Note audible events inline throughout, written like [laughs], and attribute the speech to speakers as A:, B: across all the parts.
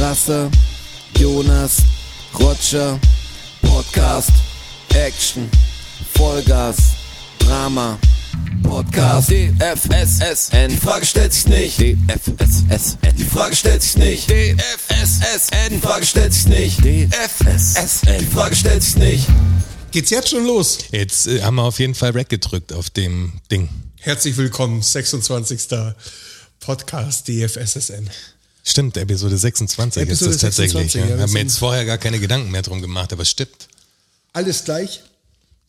A: Rasse, Jonas, Roger, Podcast, Action, Vollgas, Drama, Podcast, DFSSN, die Frage stellt sich nicht, DFSSN, die Frage stellt sich nicht, DFSSN, die Frage stellt sich nicht, DFSSN, die Frage stellt sich nicht.
B: Geht's jetzt schon los?
C: Jetzt äh, haben wir auf jeden Fall Rack gedrückt auf dem Ding.
B: Herzlich willkommen, 26. Podcast DFSSN.
C: Stimmt, Episode 26
B: Episode
C: ist das tatsächlich.
B: 26, ja,
C: ja.
B: wir
C: Ich habe mir jetzt vorher gar keine Gedanken mehr drum gemacht, aber es stimmt.
B: Alles gleich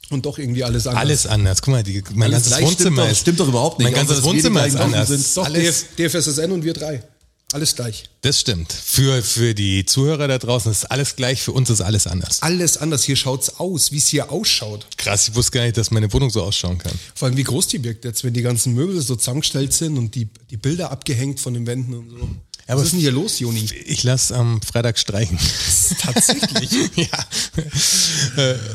B: und doch irgendwie alles anders.
C: Alles anders. Guck mal, die, mein
D: Alles
C: ganzes
D: stimmt
C: Wohnzimmer ist.
D: stimmt doch überhaupt nicht,
C: Mein ganzes Wohnzimmer ist anders.
D: Sind.
B: Doch,
C: Alles,
B: DF, DFSSN und wir drei. Alles gleich.
C: das stimmt. Für, für die Zuhörer da draußen ist alles gleich, für uns ist alles anders.
B: Alles anders. Hier schaut's aus, wie es hier ausschaut.
C: Krass, ich wusste gar nicht, dass meine Wohnung so ausschauen kann.
B: Vor allem, wie groß die wirkt jetzt, wenn die ganzen Möbel so zusammengestellt sind und die, die Bilder abgehängt von den Wänden und so. Was
C: Aber
B: ist denn hier los, Joni?
C: Ich lasse am Freitag streichen. [laughs]
B: Tatsächlich. [laughs]
C: ja.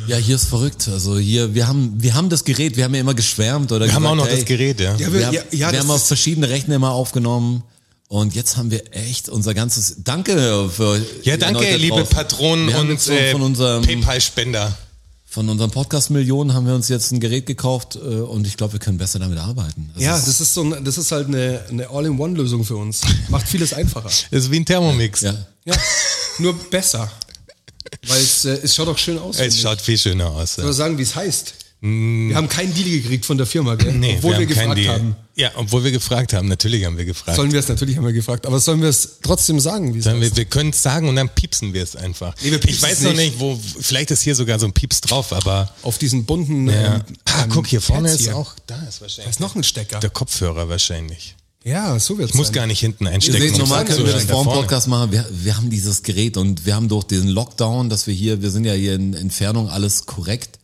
D: Ja, hier ist verrückt. Also hier, wir haben, wir haben das Gerät, wir haben ja immer geschwärmt oder
C: Wir haben
D: gesagt,
C: auch noch
D: hey,
C: das Gerät, ja.
B: Ja,
D: Wir,
B: wir,
D: haben,
B: ja, ja,
D: wir haben auf verschiedene Rechner immer aufgenommen. Und jetzt haben wir echt unser ganzes, danke für
C: Ja, danke, liebe. Patronen
D: haben
C: und äh,
D: von unserem,
C: PayPal-Spender.
D: Von unserem Podcast Millionen haben wir uns jetzt ein Gerät gekauft äh, und ich glaube, wir können besser damit arbeiten. Das
B: ja,
D: ist,
B: das ist so ein, das ist halt eine, eine All-in-One-Lösung für uns. Macht vieles einfacher. [laughs]
C: Ist wie ein Thermomix.
D: ja.
B: Ja, nur besser. Weil es, äh, es schaut auch schön aus.
C: Es schaut viel schöner aus. Ja.
B: ich sagen, wie es heißt? Wir haben keinen Deal gekriegt von der Firma, gell?
C: Nee,
B: obwohl wir,
C: keinen
B: gefragt
C: Deal.
B: haben.
C: Ja, obwohl wir gefragt haben. Natürlich haben wir gefragt.
B: Sollen wir es natürlich haben wir gefragt, aber sollen wir es trotzdem sagen, wie es
C: Sollen wir, wir können es sagen und dann piepsen wir es einfach.
B: Nee, wir
C: ich weiß
B: es
C: noch
B: nicht.
C: nicht, wo, vielleicht ist hier sogar so ein Pieps drauf, aber.
B: Auf diesen bunten.
C: Ja.
B: ähm,
C: ah,
B: ähm,
C: guck, hier vorne
B: Pads
C: ist
B: hier.
C: auch, da ist
B: Da
C: wahrscheinlich
B: ist noch ein Stecker.
C: der Kopfhörer wahrscheinlich.
B: Ja, so wird es
C: Ich muss gar nicht hinten
D: Ihr
C: einstecken.
D: seht, normal können wir das vor dem
C: Da vorne.
D: Podcast machen. Wir, wir haben dieses Gerät und wir haben durch den Lockdown, dass wir hier, wir sind ja hier in Entfernung alles korrekt.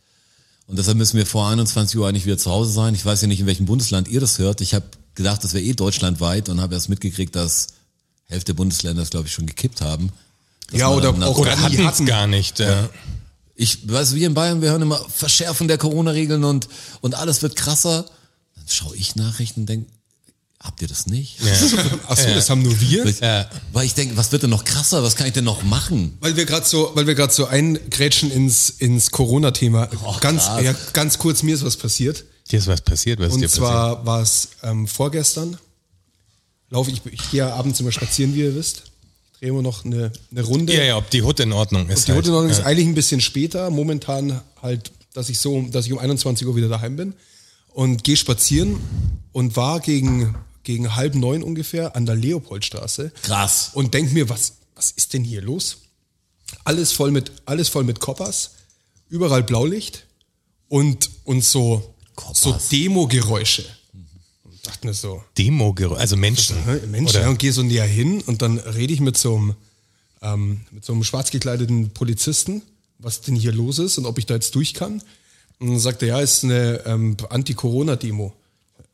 D: Und deshalb müssen wir vor 21 Uhr eigentlich wieder zu Hause sein. Ich weiß ja nicht, in welchem Bundesland ihr das hört. Ich habe gedacht, das wäre eh deutschlandweit und habe erst mitgekriegt, dass Hälfte der Bundesländer das, glaube ich, schon gekippt haben.
B: Ja, oder
C: Oder
B: Die
C: hatten es gar nicht. Ja.
D: ich weiß, wir in Bayern, wir hören immer Verschärfen der Corona-Regeln und, und alles wird krasser. Dann schaue ich Nachrichten und denke, habt ihr das nicht? [laughs]
B: Achso, das haben nur wir.
C: Ja.
D: Weil ich denke, was wird denn noch krasser? Was kann ich denn noch machen?
B: Weil wir gerade so, weil wir gerade so eingrätschen ins, ins Corona-Thema. ganz,
D: krass.
B: ja, ganz kurz, mir ist was passiert.
C: Hier ist was passiert. Was ist
B: Und
C: dir passiert?
B: zwar war es ähm, vorgestern. Laufe ich, ich gehe ja abends immer spazieren, wie ihr wisst. Ich drehe immer noch eine, eine Runde.
C: Ja, ja, ob die Hut in Ordnung ist.
B: Die
C: halt.
B: Route ist
C: ja.
B: eigentlich ein bisschen später. Momentan halt, dass ich so, dass ich um 21 Uhr wieder daheim bin und gehe spazieren und war gegen, gegen halb neun ungefähr an der Leopoldstraße
D: Krass.
B: und denk mir, was, was ist denn hier los? Alles voll mit, alles voll mit Koppers, überall Blaulicht und, und so, so
D: Koppers.
B: Demo-Geräusche. Und dachte mir so,
C: Demo, also Menschen.
B: Hä, Mensch,
C: Oder-
B: ja, und gehe so näher hin und dann rede ich mit so einem, ähm, mit so einem schwarz gekleideten Polizisten, was denn hier los ist und ob ich da jetzt durch kann. Und dann sagt er, ja, ist eine ähm, Anti-Corona-Demo.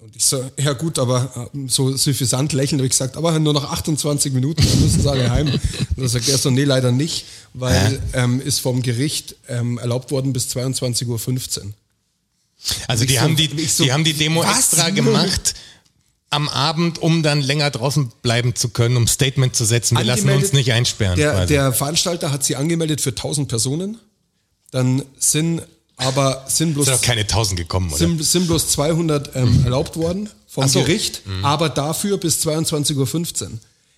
B: Und ich so, ja gut, aber äh, so suffisant lächelnd habe ich gesagt, aber nur noch 28 Minuten, dann müssen sie alle heim. [laughs] Und dann sagt er so, nee, leider nicht, weil ähm, ist vom Gericht ähm, erlaubt worden bis 22.15 Uhr.
C: Also die
B: so-
C: haben die,
B: so,
C: die haben die Demo
B: was?
C: extra gemacht am Abend, um dann länger draußen bleiben zu können, um Statement zu setzen. Wir lassen uns nicht einsperren.
B: Der, der Veranstalter hat sie angemeldet für 1000 Personen. Dann sind aber sind bloß,
C: sind doch keine tausend gekommen, oder?
B: sind, sind bloß 200 ähm, erlaubt worden vom
C: so.
B: Gericht, aber dafür bis 22.15 Uhr.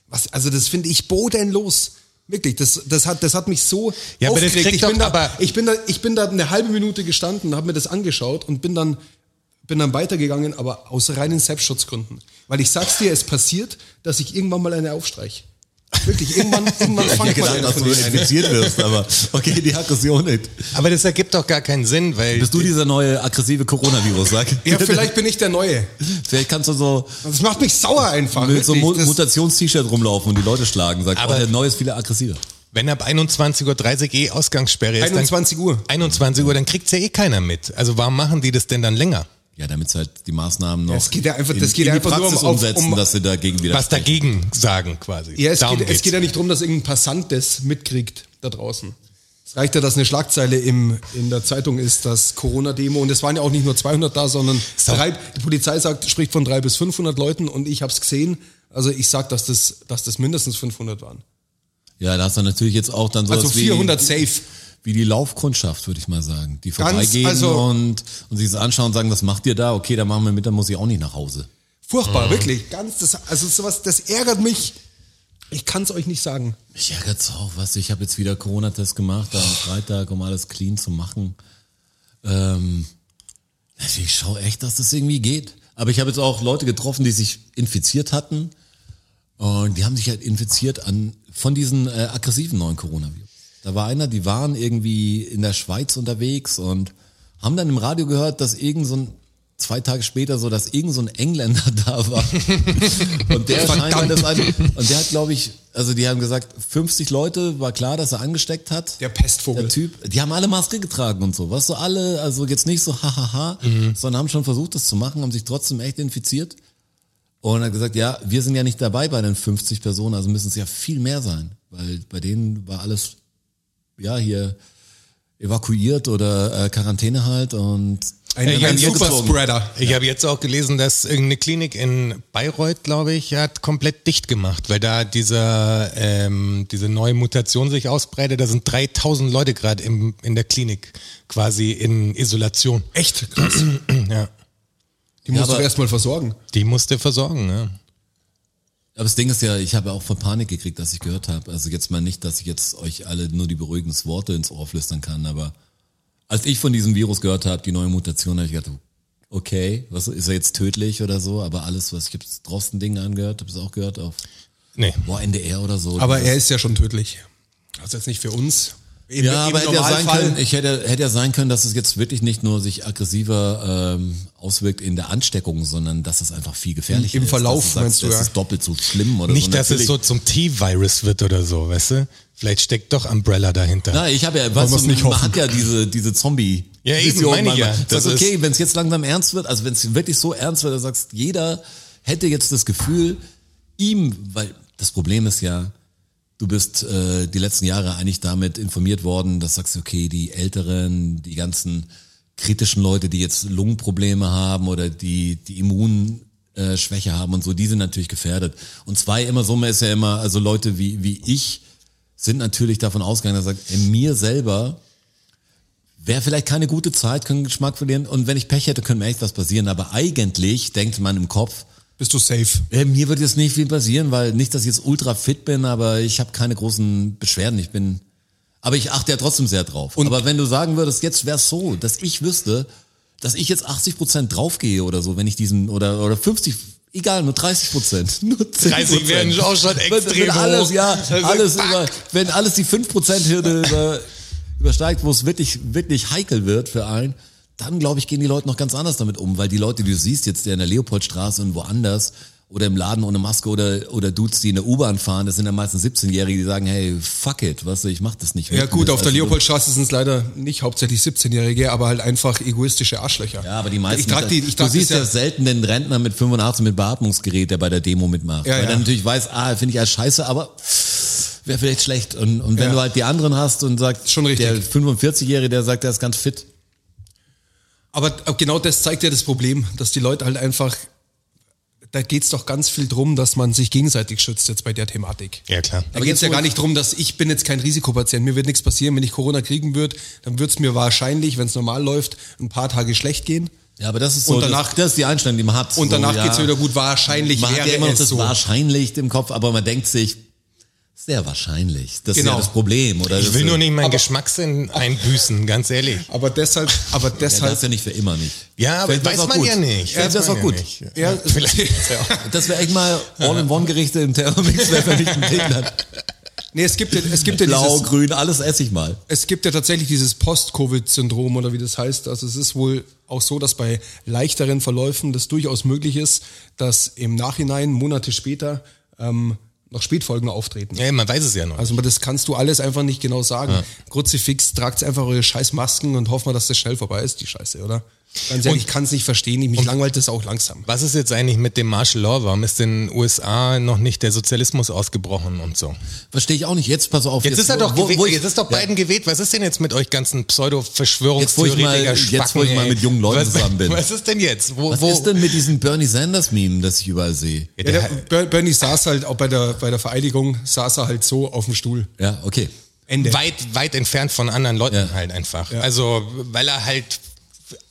B: Was, also das finde ich bodenlos. Wirklich, das, das, hat, das hat mich so
C: Ja,
B: aufgeregt. Ich
C: doch
B: bin, da,
C: aber-
B: ich, bin da, ich bin da eine halbe Minute gestanden, habe mir das angeschaut und bin dann, bin dann weitergegangen, aber aus reinen Selbstschutzgründen. Weil ich sag's dir, es passiert, dass ich irgendwann mal eine aufstreiche. Wirklich, irgendwann, irgendwann
D: Ich
B: fangt
D: hätte
B: mal
D: gedacht, dass du infiziert wirst, aber okay, die Aggression nicht.
C: Aber das ergibt doch gar keinen Sinn, weil
D: Bist du dieser neue aggressive Coronavirus, sag?
B: Ja, vielleicht bin ich der Neue.
D: Vielleicht kannst du so
B: Das macht mich sauer einfach.
D: mit so einem Mutations-T-Shirt rumlaufen und die Leute schlagen. Sag,
C: Aber-
D: oh, der neue ist viel aggressiver.
C: wenn ab 21.30 Uhr eh Ausgangssperre ist,
B: 21 Uhr.
C: dann 21 Uhr, dann kriegt's ja eh keiner mit. Also warum machen die das denn dann länger?
D: Ja, damit sie halt die Maßnahmen noch
B: es geht ja einfach-
D: in,
B: das geht
D: in
B: ja
D: die
B: einfach nur
D: Praxis
B: um- auf-
D: umsetzen,
B: um-
D: dass sie dagegen wieder
C: Was dagegen sagen quasi.
B: Ja, es
C: Darum
B: geht, es geht ja nicht darum, dass irgendein Passant das mitkriegt da draußen. Es reicht ja, dass eine Schlagzeile im, in der Zeitung ist, dass Corona-Demo, und es waren ja auch nicht nur 200 da, sondern
C: So.
B: drei, die Polizei sagt, spricht von 300 bis 500 Leuten und ich habe es gesehen. Also ich sag, dass das, dass das mindestens 500 waren.
D: Ja, da hast du natürlich jetzt auch dann so
B: Also 400 safe.
D: Wie die Laufkundschaft, würde ich mal sagen. Die vorbeigehen
B: also-
D: und, und sich das anschauen und sagen, was macht ihr da? Okay, dann machen wir mit, dann muss ich auch nicht nach Hause.
B: Furchtbar, wirklich. Ganz, das, also sowas, das ärgert mich. Ich kann es euch nicht sagen.
D: Mich ärgert's auch, was ich habe jetzt wieder Corona-Test gemacht am Freitag, um alles clean zu machen. Ähm, also ich schaue echt, dass das irgendwie geht. Aber ich habe jetzt auch Leute getroffen, die sich infiziert hatten und die haben sich halt infiziert an von diesen äh, aggressiven neuen Coronavirus. Da war einer, die waren irgendwie in der Schweiz unterwegs und haben dann im Radio gehört, dass irgend so ein zwei Tage später so, dass irgend so ein Engländer [laughs] da war. Und der scheinbar das ein, und der hat, glaube ich, also die haben gesagt, 50 Leute war klar, dass er angesteckt hat.
B: Der Pestvogel.
D: Der Typ, die haben alle Maske getragen und so. Was so alle, also jetzt nicht so hahaha, sondern haben schon versucht, das zu machen, haben sich trotzdem echt infiziert. Und hat gesagt, ja, wir sind ja nicht dabei bei den 50 Personen, also müssen es ja viel mehr sein. Weil bei denen war alles, ja, hier evakuiert oder äh, Quarantäne halt und
B: Ein,
C: Ich
B: ein Superspreader.
C: Ich habe jetzt auch gelesen, dass irgendeine Klinik in Bayreuth, glaube ich, hat komplett dicht gemacht, weil da dieser, ähm, diese neue Mutation sich ausbreitet. Da sind 3000 Leute gerade in der Klinik quasi in Isolation.
B: Echt krass. [clears throat]
C: Ja.
B: Die musst
D: aber-
B: du erstmal versorgen.
C: Die musste versorgen, ja.
D: Aber das Ding ist ja, ich habe ja auch von Panik gekriegt, dass ich gehört habe. Also jetzt mal nicht, dass ich jetzt euch alle nur die beruhigenden Worte ins Ohr flüstern kann, aber als ich von diesem Virus gehört habe, die neue Mutation, habe ich gedacht, okay, was ist er jetzt tödlich oder so? Aber alles, was ich habe draußen Dinge angehört, habe es auch gehört auf
C: Nee.
D: boah, NDR oder so.
B: Aber er ist ja schon tödlich. Also jetzt nicht für uns. Im,
D: ja,
B: im
D: aber hätte ja sein können, ich hätte, hätte ja sein können, dass es jetzt wirklich nicht nur sich aggressiver ähm, auswirkt in der Ansteckung, sondern dass es einfach viel gefährlicher
B: Im
D: ist.
B: Verlauf,
D: dass du sagst,
B: meinst du,
D: Das
B: ja?
D: ist doppelt so schlimm oder
C: Nicht,
D: so.
C: dass es so zum T-Virus wird oder so, weißt du? Vielleicht steckt doch Umbrella dahinter.
D: Na, ich habe ja, weißt du,
B: nicht
D: man
B: hoffen.
D: hat ja diese, diese Zombie.
C: Ja, eben, meine ich ja. Das
D: ist okay, wenn es jetzt langsam ernst wird, also wenn es wirklich so ernst wird, dann sagst jeder hätte jetzt das Gefühl, ihm, weil das Problem ist ja, du bist äh, die letzten Jahre eigentlich damit informiert worden, dass sagst du, okay, die Älteren, die ganzen kritischen Leute, die jetzt Lungenprobleme haben oder die die Immunschwäche Schwäche haben und so, die sind natürlich gefährdet. Und zwei immer so, man ist ja immer, also Leute wie wie ich sind natürlich davon ausgegangen, dass sagt, in mir selber wäre vielleicht keine gute Zeit, können Geschmack verlieren und wenn ich Pech hätte, könnte mir echt was passieren. Aber eigentlich denkt man im Kopf,
B: Bist du safe?
D: äh, mir wird jetzt nicht viel passieren, weil nicht, dass ich jetzt ultra fit bin, aber ich habe keine großen Beschwerden. Ich bin, aber ich achte ja trotzdem sehr drauf. aber wenn du sagen würdest, jetzt wäre es so, dass ich wüsste, dass ich jetzt 80 Prozent draufgehe oder so, wenn ich diesen oder oder 50 Egal, nur 30 Prozent. [laughs] Nur 10
C: 30 wären auch schon
D: wenn,
C: extrem
D: wenn alles,
C: hoch.
D: ja,
C: Also,
D: alles
C: fuck.
D: über, wenn alles die 5 Prozent Hürde über, übersteigt, wo es wirklich, wirklich heikel wird für einen, dann glaube ich, gehen die Leute noch ganz anders damit um, weil die Leute, die du siehst jetzt der in der Leopoldstraße und woanders oder im Laden ohne Maske oder, oder Dudes, die in der U-Bahn fahren, das sind dann meistens 17-Jährige, die sagen, hey, fuck it, was, ich mach das nicht.
B: Ja
D: mit.
B: gut, auf der
D: Also,
B: Leopoldstraße sind es leider nicht hauptsächlich 17-Jährige, aber halt einfach egoistische Arschlöcher.
D: Ja, aber die meisten.
B: Ich trag die, ich
D: du
B: trag
D: siehst
B: das
D: ja selten den Rentner mit 85 mit Beatmungsgerät, der bei der Demo mitmacht.
B: Ja,
D: weil
B: ja.
D: er natürlich weiß, ah, finde ich als scheiße, aber wäre vielleicht schlecht. Und, und wenn
B: Ja.
D: du halt die anderen hast und sagst,
B: Schon richtig.
D: der 45-Jährige, der sagt, der ist ganz fit.
B: Aber genau das zeigt ja das Problem, dass die Leute halt einfach, da geht's doch ganz viel drum, dass man sich gegenseitig schützt jetzt bei der Thematik.
C: Ja, klar.
B: Da geht's ja gar nicht drum, dass ich bin jetzt kein Risikopatient, mir wird nichts passieren, wenn ich Corona kriegen würde, dann wird's mir wahrscheinlich, wenn es normal läuft, ein paar Tage schlecht gehen.
D: Ja, aber das ist so,
B: Und danach-
D: das, das ist die Einstellung, die man hat.
B: Und
D: so,
B: danach
D: ja,
B: geht's wieder gut. Wahrscheinlich
D: Man hat
B: wäre
D: ja immer noch
B: es
D: das
B: so.
D: wahrscheinlich im Kopf, aber man denkt sich, sehr wahrscheinlich. Das ist
B: Genau.
D: ja das Problem. Oder
C: Ich
D: das
C: will
D: ist,
C: nur nicht meinen Geschmackssinn einbüßen, ganz ehrlich.
B: Aber deshalb, aber
D: Ja,
B: deshalb,
D: das ja nicht für immer nicht.
C: Ja, aber weiß man
D: gut.
C: ja nicht. Weiß
D: wär's
C: man
D: auch gut.
B: Ja,
C: vielleicht ist ja.
D: Das wäre echt mal All-in-One-Gerichte im Thermomix, wäre für mich ein Ding dann.
B: nee, es gibt ja, es gibt ja
D: Blau,
B: dieses,
D: grün, alles esse ich mal.
B: es gibt ja tatsächlich dieses Post-Covid-Syndrom oder wie das heißt. Also es ist wohl auch so, dass bei leichteren Verläufen das durchaus möglich ist, dass im Nachhinein, Monate später, ähm, noch Spätfolgen auftreten.
C: Ja, man weiß es ja noch.
B: Also das kannst du alles einfach nicht genau sagen. Kruzifix, tragt einfach eure scheiß Masken und hofft mal, dass das schnell vorbei ist, die Scheiße, oder? Ganz ehrlich, ich kann es nicht verstehen. Mich langweilt das auch langsam.
C: Was ist jetzt eigentlich mit dem Martial Law? Warum ist in den USA noch nicht der Sozialismus ausgebrochen und so?
D: Verstehe ich auch nicht. Jetzt pass auf.
C: Jetzt, ist er doch
D: wo,
C: geweht,
D: wo ich,
C: jetzt ist doch
D: ja.
C: Biden geweht. Was ist denn jetzt mit euch ganzen
D: Jetzt, wo ich mal-
C: Pseudo-Verschwörungstheoretiker
D: jetzt, wo ich mal mit jungen Leuten
C: was,
D: zusammen bin.
C: Was ist denn jetzt? Wo,
D: Was
C: wo?
D: ist denn mit diesem Bernie Sanders Meme, das ich überall sehe?
C: Ja, der,
B: der Ber- Bernie saß halt auch bei der, bei der Vereidigung, saß er halt so auf dem Stuhl.
D: Ja, okay.
B: Ende.
C: weit, weit entfernt von anderen Leuten
D: Ja.
C: halt einfach. Also, weil er halt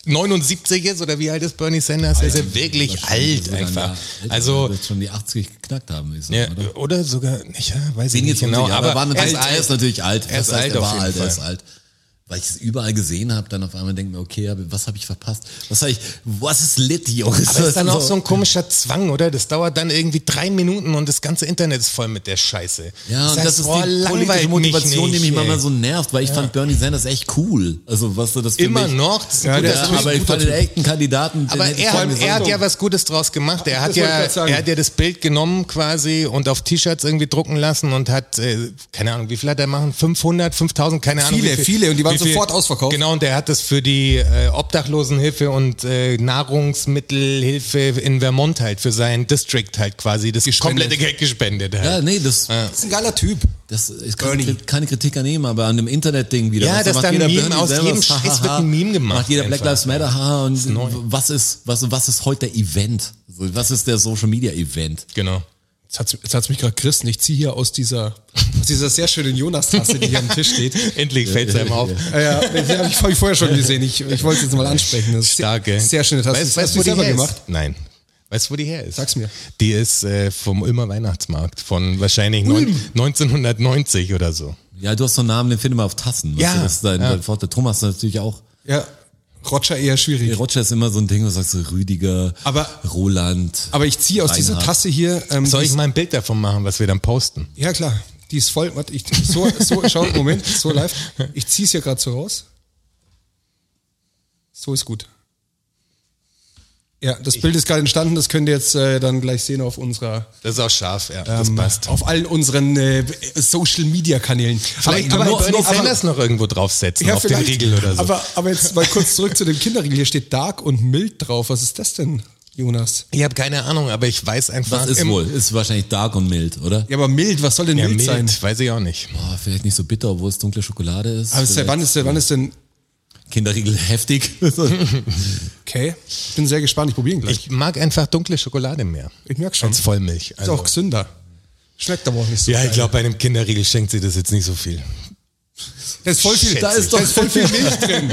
C: 79 ist oder wie alt ist Bernie Sanders? Er ist ja wirklich alt einfach.
D: Jahr älter,
C: Also,
D: wird schon die 80 geknackt haben, ist
C: ja,
D: oder?
C: oder sogar nicht, ja, weiß ich nicht genau.
D: aber,
C: er ist
D: er,
C: alt.
D: ist natürlich alt.
C: Er ist
D: Das heißt,
C: alt
D: er war alt, er ist alt. Weil ich es überall gesehen habe, dann auf einmal denke ich mir, okay, aber was habe ich verpasst? Was habe ich, was ist lit, Jungs?
C: Aber ist [laughs] dann
D: Das
C: auch so ein komischer Zwang, oder? Das dauert dann irgendwie drei Minuten und das ganze Internet ist voll mit der Scheiße.
D: Ja, und
C: heißt,
D: das ist
C: boah,
D: die politische Motivation,
C: mich
D: die mich
C: nicht,
D: manchmal so nervt, weil ich fand Bernie Sanders echt cool. Also was du das für
C: Immer
D: mich,
C: noch. Das ist ein
B: Ja,
D: Ja, aber ich fand den echten Kandidaten.
C: Aber er hat, er hat ja was Gutes draus gemacht. Er hat
B: Das
C: ja, er hat ja das Bild genommen quasi und auf T-Shirts irgendwie drucken lassen und hat, äh, keine Ahnung, wie viel hat er machen? 500, 5000, keine Ahnung.
B: Viele,
C: wie viel,
B: viele und die waren sofort ausverkauft.
C: Genau, und der hat das für die äh, Obdachlosenhilfe und äh, Nahrungsmittelhilfe in Vermont halt, für seinen District halt quasi, das
B: Gespendet.
C: komplette Geld gespendet halt.
D: Ja, nee, das,
B: Das ist ein geiler Typ.
D: das ist keine, keine Kritik an ihm, aber an dem Internet-Ding wieder.
C: Ja,
D: Was,
C: dass
D: macht
C: dann
D: jeder
C: Meme aus jedem Scheiß wird ein Meme gemacht
D: Macht jeder Black. Lives Matter, haha, und
C: neu.
D: was ist, was, was ist heute der Event? Was ist der Social Media Event?
C: Genau.
B: Jetzt hat's, jetzt hat's mich gerade gerissen. Ich ziehe hier aus dieser, aus dieser sehr schönen Jonas-Tasse, die hier am Tisch steht. [laughs]
C: Endlich fällt es einem auf.
B: Ja, die habe ich, vorher schon gesehen. Ich, ich wollte es jetzt mal ansprechen. Das ist
C: Stark, gell?
B: Sehr, sehr schöne Tasse.
C: Weißt,
B: Hast
C: weißt
B: du
C: wo
B: die
C: die
B: selber
C: her
B: gemacht?
C: Ist? Nein. Weißt du, wo die her ist?
B: Sag's mir.
C: Die ist äh, vom Ulmer Weihnachtsmarkt von wahrscheinlich neun, 1990 oder so.
D: Ja, du hast so einen Namen, den finden wir auf Tassen.
C: Ja,
D: du, Das ist dein,
C: ja.
D: dein Vorteil. Thomas natürlich auch.
B: Ja, Roger eher schwierig.
D: Roger ist immer so ein Ding, wo du sagst so Rüdiger,
B: Aber-
D: Roland.
B: Aber ich ziehe aus dieser
D: Reinhard.
B: Tasse hier. Ähm,
C: Soll ich mal ein Bild davon machen, was wir dann posten?
B: Ja, klar. Die ist voll. Warte, ich, so, so, [laughs] schau, Moment, so live. Ich ziehe es hier gerade so raus. So ist gut. Ja, das Bild ist gerade entstanden, das könnt ihr jetzt äh, dann gleich sehen auf unserer,
C: Das ist auch scharf, ja. Das
B: ähm,
C: passt.
B: auf allen unseren äh, Social Media Kanälen.
C: Vielleicht
B: aber,
C: aber,
B: aber,
C: Bernie Sanders noch irgendwo draufsetzen,
B: ja,
C: auf den. Riegel oder so.
B: Aber, aber jetzt mal kurz zurück zu dem Kinderriegel. Hier steht Dark und Mild drauf. Was ist das denn, Jonas?
C: ich habe keine Ahnung, aber ich weiß einfach.
D: Was ist wohl? Ist wahrscheinlich dark und mild, oder?
B: Ja, aber mild, was soll denn
C: Ja,
B: mild,
C: mild,
B: sein?
C: weiß ich auch nicht.
D: Boah, vielleicht nicht so bitter, obwohl es dunkle Schokolade ist.
B: Aber ist der, wann, ist der, wann ist denn.
D: Kinderriegel heftig. [laughs]
B: Okay, ich bin sehr gespannt, ich probiere ihn gleich.
C: Ich mag einfach dunkle Schokolade mehr.
B: Ich merk schon.
C: Als Vollmilch.
B: Ist auch gesünder. Schmeckt aber auch nicht so
C: ja, ich glaube, bei einem Kinderriegel schenkt sie das jetzt nicht so viel.
B: Da ist voll viel, da ist, da ist voll viel Milch [laughs] drin.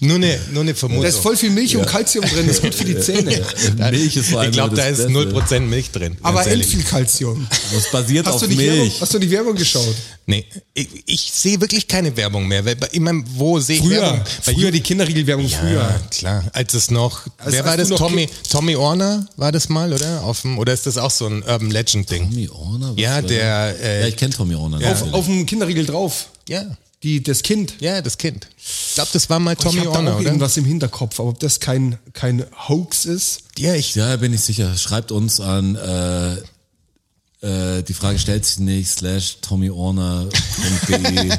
C: Nur eine, nur eine Vermutung.
B: Da ist voll viel Milch und Kalzium drin, das ist gut für die Zähne.
D: Milch ist vor allem
C: ich glaube, da ist
D: Beste.
C: 0% Milch drin.
B: Aber end
C: ehrlich.
B: viel Kalzium.
D: Das basiert
B: Hast
D: auf
B: du, die Werbung,
D: Milch.
B: hast du die Werbung geschaut?
C: Nee, ich, ich sehe wirklich keine Werbung mehr. Ich meine, wo sehe ich
B: Früher,
C: Werbung? Bei
B: früher die Kinderriegelwerbung
C: Ja,
B: früher.
C: klar. Als es noch,
B: Als-
C: wer war das? Tommy, Tommy Orner war das mal, oder? Auf dem, oder ist das auch so ein Urban Legend Ding?
D: Tommy Orner? Was
C: Ja, der, äh,
D: ja, ich kenne Tommy Orner.
C: Ja.
B: Auf, auf dem Kinderriegel drauf.
C: Ja,
B: Die, das Kind.
C: ja, das Kind. Ich glaube, das war mal Tommy
B: ich habe da
C: Orner,
B: auch
C: oder?
B: irgendwas im Hinterkopf, aber ob das kein, kein Hoax ist.
C: Ja, ich,
D: Ja, bin ich sicher. Schreibt uns an, äh, äh, die Frage stellt sich nicht, slash tommyorner.de. [laughs]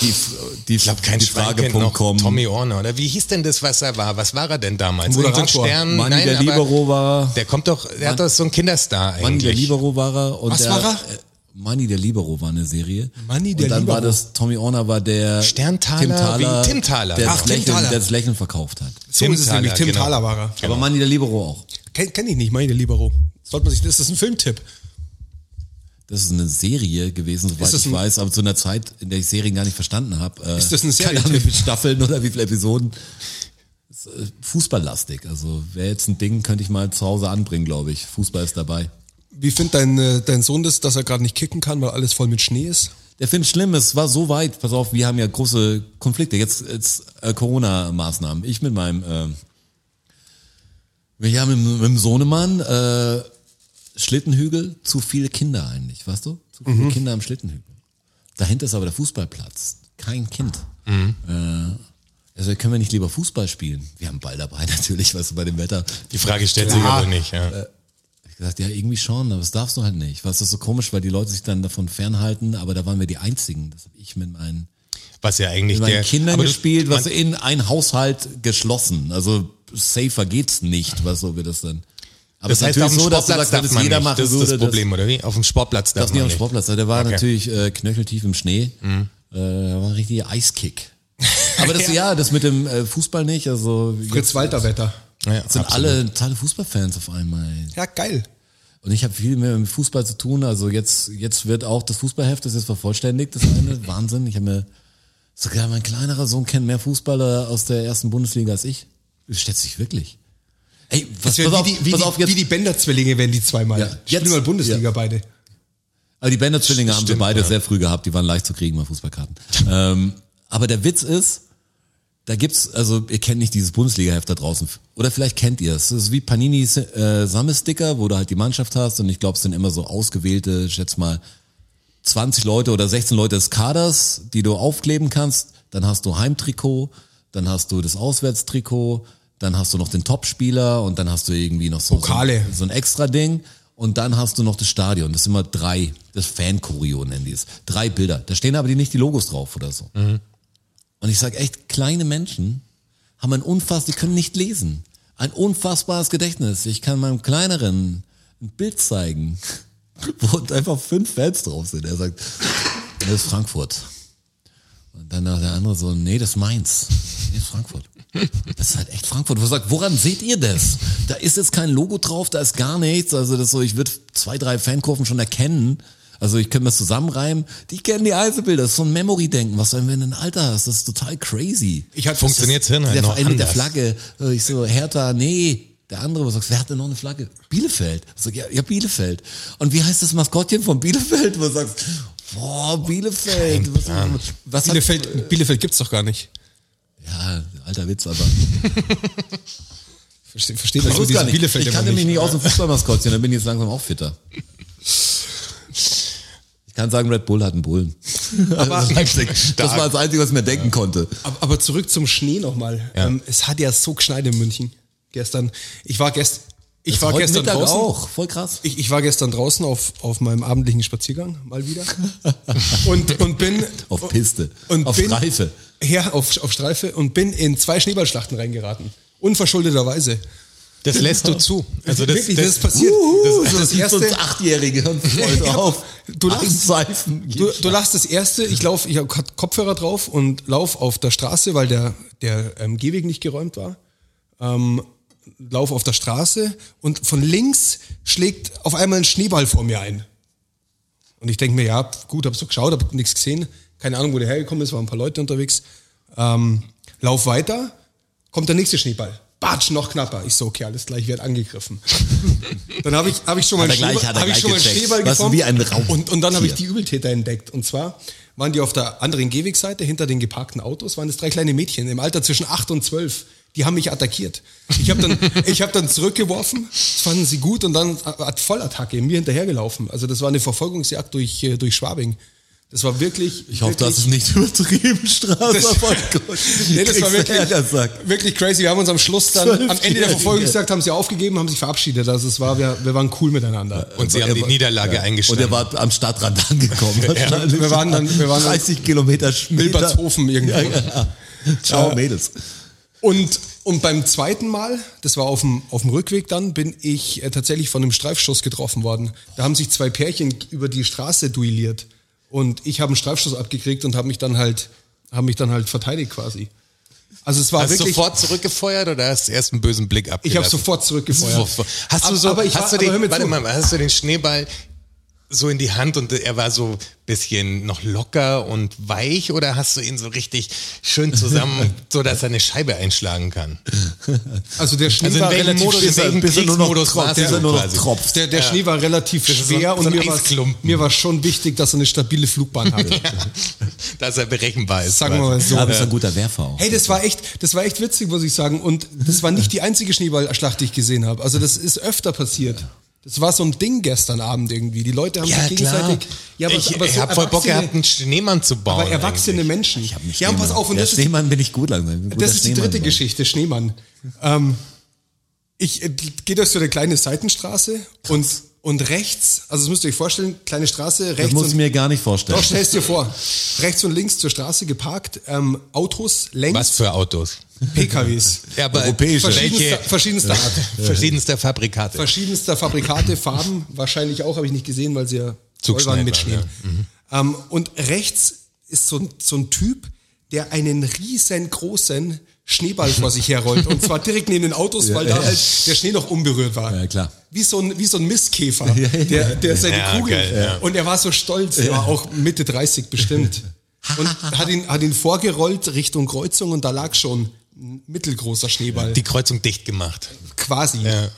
D: die, die,
C: ich glaube, kein
D: die Frage.com.
C: Tommy Orner, oder? Wie hieß denn das, was er war? Was war er denn damals?
B: Moderator.
C: So Stern?
D: Manni
C: Nein,
D: der Libero war,
C: Der kommt doch, der hat doch so einen Kinderstar eigentlich.
D: Manni der Libero war er. Und
B: Was
D: der,
B: war er?
D: Manni der Libero war eine Serie.
B: Manni der
D: Und dann war
B: Libero.
D: das, Tommy Orner war der
C: Sterntaler,
D: Tim Thaler,
C: Tim Thaler.
D: Der,
B: Ach,
D: das
B: Tim
D: Lächeln,
B: Thaler.
D: der das Lächeln verkauft hat.
B: So
C: Tim
B: ist es
C: Thaler,
B: nämlich. Tim
C: genau.
B: Thaler war er.
D: Aber Manni der Libero auch.
B: Kenn, kenn ich nicht, meine Libero. Sollte man sich, das ist ein Filmtipp.
D: Das ist eine Serie gewesen, soweit
B: das
D: ich
B: ein-
D: weiß, aber zu einer Zeit, in der ich Serien gar nicht verstanden habe. Äh,
B: Ist das ein
D: Keine Ahnung, wie viele Staffeln oder wie viele Episoden. Äh, Fußballlastig. Also wäre jetzt ein Ding, könnte ich mal zu Hause anbringen, glaube ich. Fußball ist dabei.
B: Wie findet dein, äh, dein Sohn das, dass er gerade nicht kicken kann, weil alles voll mit Schnee ist?
D: Der findet schlimm, es war so weit, pass auf, wir haben ja große Konflikte. Jetzt, jetzt äh, Corona-Maßnahmen. Ich mit meinem, äh, wir haben mit, mit dem Sohnemann äh, Schlittenhügel, zu viele Kinder eigentlich, weißt du? Zu viele
B: Mhm.
D: Kinder am Schlittenhügel. Dahinter ist aber der Fußballplatz. Kein Kind.
B: Mhm.
D: Äh, also können wir nicht lieber Fußball spielen? Wir haben Ball dabei [laughs] natürlich, weißt du, bei dem Wetter.
C: Die Frage stellt sich aber nicht, ja.
D: Ich gesagt, ja, irgendwie schon, aber das darfst du halt nicht. Was ist so komisch, weil die Leute sich dann davon fernhalten, aber da waren wir die Einzigen. Das habe ich mit meinen
C: Was ja eigentlich
D: mit meinen
C: der
D: Kindern
C: aber du-
D: gespielt, was
C: man-
D: in ein Haushalt geschlossen. Also safer geht's nicht, was so wird das denn? Aber
C: Das
D: es ist
C: heißt, auf
D: natürlich
C: dem
D: so, dass du
C: Sportplatz
D: sagst,
C: darf man
D: jeder
C: nicht.
D: machen
C: Das ist das Problem, oder wie? Auf dem Sportplatz darf
D: das, das nicht
C: man
D: am
C: nicht.
D: Sportplatz. Der war
C: Okay. Mhm.
D: natürlich äh, knöcheltief im Schnee. Äh, war ein richtiger Eiskick. [laughs] Aber das ja, das mit dem äh, Fußball nicht. Also
B: Fritz Walter Wetter.
C: Ja,
D: jetzt sind
C: absolut.
D: alle totale Fußballfans auf einmal.
B: Ja, geil.
D: Und ich habe viel mehr mit Fußball zu tun. Also jetzt, jetzt wird auch das Fußballheft, das ist vervollständigt, das eine. [laughs] Wahnsinn. Ich habe mir, sogar mein kleinerer Sohn kennt mehr Fußballer aus der ersten Bundesliga als ich. Das schätzt sich wirklich. Ey, was, pass auf,
B: wie, die, wie,
D: pass
B: die,
D: auf jetzt.
B: wie die Bender-Zwillinge werden die zweimal.
D: Ja,
B: Spielen
D: jetzt-
B: mal Bundesliga
D: ja.
B: beide.
D: Aber die Bender-Zwillinge haben wir beide
C: ja.
D: sehr früh gehabt, die waren leicht zu kriegen bei Fußballkarten. ähm, aber der Witz ist, da gibt's, also ihr kennt nicht dieses Bundesliga-Heft da draußen. Oder vielleicht kennt ihr es. Es ist wie Paninis äh, Sammelsticker, wo du halt die Mannschaft hast und ich glaube, es sind immer so ausgewählte, ich schätze mal, 20 Leute oder 16 Leute des Kaders, die du aufkleben kannst. Dann hast du Heimtrikot, dann hast du das Auswärtstrikot, dann hast du noch den Topspieler und dann hast du irgendwie noch so,
B: Pokale.
D: so, so ein extra Ding. Und dann hast du noch das Stadion. Das sind immer drei, das Fan-Kurio nennen die es. Drei Bilder. Da stehen aber die nicht die Logos drauf oder so. Und ich sag echt, kleine Menschen haben ein unfass, die können nicht lesen. Ein unfassbares Gedächtnis. Ich kann meinem Kleineren ein Bild zeigen, [laughs] wo einfach fünf Fans drauf sind. Er sagt, das ist Frankfurt. Und dann der andere so, nee, das ist Mainz. Nee, das ist Frankfurt. Das ist halt echt Frankfurt. Wo sagt, woran seht ihr das? Da ist jetzt kein Logo drauf, da ist gar nichts. Also das so, ich würde zwei, drei Fankurven schon erkennen. Also ich könnte mir das zusammenreimen. Die kennen die Einzelbilder. Das ist so ein Memory-Denken, was wenn du ein Alter hast. Das ist total crazy.
B: Ich hatte
C: Funktioniert Hirn halt
D: Der
C: noch
D: Verein mit der. Flagge. Äh, Ich so, Hertha, nee. Der andere, wo sagst, wer hat denn noch eine Flagge? Bielefeld. Ich so, ja, ja, Bielefeld. Und wie heißt das Maskottchen von Bielefeld? Wo du sagst, boah, Bielefeld. Was, was hat-
B: Bielefeld, Bielefeld gibt's doch gar nicht.
D: Ja, alter Witz, aber. [laughs]
B: Verstehe versteh
D: Ich,
B: das so,
D: wusste gar
B: diesen
D: nicht.
B: Bielefeld
D: ich mich
B: nicht.
D: nicht aus dem Fußballmaskottchen, da bin ich jetzt langsam auch fitter. Ich kann sagen, Red Bull hat einen Bullen. [laughs]
B: Aber- [laughs]
D: das war das Einzige, was ich mir denken konnte.
B: Aber, zurück zum Schnee nochmal.
C: Ja.
B: Ähm, es hat ja so geschneit in München gestern. Ich war gest, ich
D: Das
B: war gestern
D: Mittag
B: draußen.
D: auch, voll krass.
B: Ich, ich war gestern draußen auf, auf meinem abendlichen Spaziergang, mal wieder. [laughs] Und, und bin.
D: Auf Piste.
B: Und
D: Auf
B: bin,
D: Streife.
B: Ja, auf, auf Streife und bin in zwei Schneeballschlachten reingeraten. Unverschuldeterweise.
C: Das lässt du zu. Also das,
B: Wirklich,
C: das,
B: das ist passiert.
D: Uh,
B: das, das erste.
D: So Achtjährige [laughs]
B: Ja,
D: drauf.
B: du lachst.
D: Einseifen.
B: Du, du lachst das erste, ich lauf, ich habe Kopfhörer drauf und lauf auf der Straße, weil der, der ähm, Gehweg nicht geräumt war. Ähm, lauf auf der Straße und von links schlägt auf einmal ein Schneeball vor mir ein. Und ich denke mir, ja, gut, hab so geschaut, hab nichts gesehen. Keine Ahnung, wo der hergekommen ist, waren ein paar Leute unterwegs. Ähm, lauf weiter, kommt der nächste Schneeball. Batsch, noch knapper. Ich so, okay, alles gleich, ich werde angegriffen. [laughs] Dann habe ich, hab ich schon mal einen Schneeball, hab ich schon mal. Schneeball geformt.
D: wie ein Raubtier.
B: Und, und dann habe ich die Übeltäter entdeckt. Und zwar waren die auf der anderen Gehwegseite hinter den geparkten Autos, waren es drei kleine Mädchen im Alter zwischen acht und zwölf. Die haben mich attackiert. Ich habe dann, [laughs] ich hab dann zurückgeworfen, das fanden sie gut und dann hat Vollattacke mir hinterhergelaufen. Also das war eine Verfolgungsjagd durch, äh, durch Schwabing. Das war wirklich.
D: Ich hoffe,
B: wirklich,
D: es nicht [laughs] übertrieben, Straße.
B: Das- [laughs] Nee, das war wirklich, wirklich crazy. Wir haben uns am Schluss dann, am Ende der
D: Zwölfjährige.
B: Verfolgungsjagd haben sie aufgegeben, haben sich verabschiedet. Also es war, wir, wir waren cool miteinander.
C: und sie haben die Niederlage
D: Und
C: eingestanden.
D: er war am Stadtrand [laughs] angekommen. wahrscheinlich.
B: Wir waren dann- wir waren dann-
D: 30 Kilometer später.
B: Wilbertshofen irgendwo.
D: Ja, ja. Ciao,
B: Äh,
D: Mädels.
B: Und, und beim zweiten Mal, das war auf dem, auf dem Rückweg dann, bin ich äh, tatsächlich von einem Streifschuss getroffen worden. Da haben sich zwei Pärchen über die Straße duelliert. Und ich habe einen Streifschuss abgekriegt und habe mich dann halt, habe mich dann halt verteidigt quasi. Also es war
C: Hast du
B: wirklich.
C: sofort zurückgefeuert oder hast du erst einen bösen Blick
B: ich
C: abgelassen?
B: habe sofort zurückgefeuert.
C: Hast du so,
B: aber ich
C: hast
B: war-
C: du den, warte mal, hast du den Schneeball so in die Hand und er war so bisschen noch locker und weich oder hast du ihn so richtig schön zusammen, [laughs] so dass er eine Scheibe einschlagen kann?
B: Also der Schnee
C: Also
B: war relativ
C: Modus,
B: schwer.
C: welchem
D: bis er nur noch tropft, er
C: du
D: nur noch tropft.
B: Der, der Schnee war relativ
C: ist so-
B: schwer
C: so
B: und
C: ein
B: mir war, mir war schon wichtig, dass er eine stabile Flugbahn hat. [laughs]
C: Dass er berechenbar ist.
B: Sagen wir mal so.
D: Ja, bist ein guter Werfer auch.
B: Hey, das war echt, das war echt witzig, muss ich sagen. Und das war nicht die einzige Schneeballschlacht, die ich gesehen habe. Also das ist öfter passiert. Das war so ein Ding gestern Abend irgendwie. Die Leute haben
C: Ja,
B: sich
C: klar.
B: gegenseitig. Ja,
C: ich
B: aber
C: ich
B: so
C: habe voll Bock gehabt, einen Schneemann zu bauen.
B: Aber erwachsene
C: eigentlich.
B: Menschen.
D: Ich hab einen
B: ja, und pass
D: Schneemann.
B: auf, und
D: Der
B: das ist,
D: Schneemann bin ich gut langsam. Guter
B: das ist die
D: Schneemann,
B: dritte
D: Mann.
B: Geschichte, Schneemann. Ähm, ich äh, gehe durch so eine kleine Seitenstraße und, Und rechts, also das müsst ihr euch vorstellen, kleine Straße,
D: Das
B: rechts
D: muss
B: und
D: ich mir gar nicht vorstellen.
B: Doch, stell's dir vor. Rechts und links zur Straße geparkt, ähm, Autos längs,
C: Was für Autos?
B: PKWs.
C: Ja, aber
D: Europäische.
B: Verschiedenster, verschiedenster Art.
C: verschiedenster Fabrikate.
B: Verschiedenster Fabrikate, Farben, wahrscheinlich auch, habe ich nicht gesehen, weil sie ja voll waren mit Schnee.
C: ja.
B: Ähm, und rechts ist so ein, so ein Typ, der einen riesengroßen Schneeball vor sich herrollt. Und zwar direkt neben den Autos, weil da halt der Schnee noch unberührt war.
D: Ja, klar.
B: Wie so ein, wie so ein Mistkäfer, der, der seine
C: Ja,
B: Kugel.
C: geil, ja.
B: Und er war so stolz, er war auch Mitte 30 bestimmt. [laughs] Und hat ihn, hat ihn vorgerollt Richtung Kreuzung und da lag schon ein mittelgroßer Schneeball.
C: Die Kreuzung dicht gemacht.
B: quasi.
C: Ja.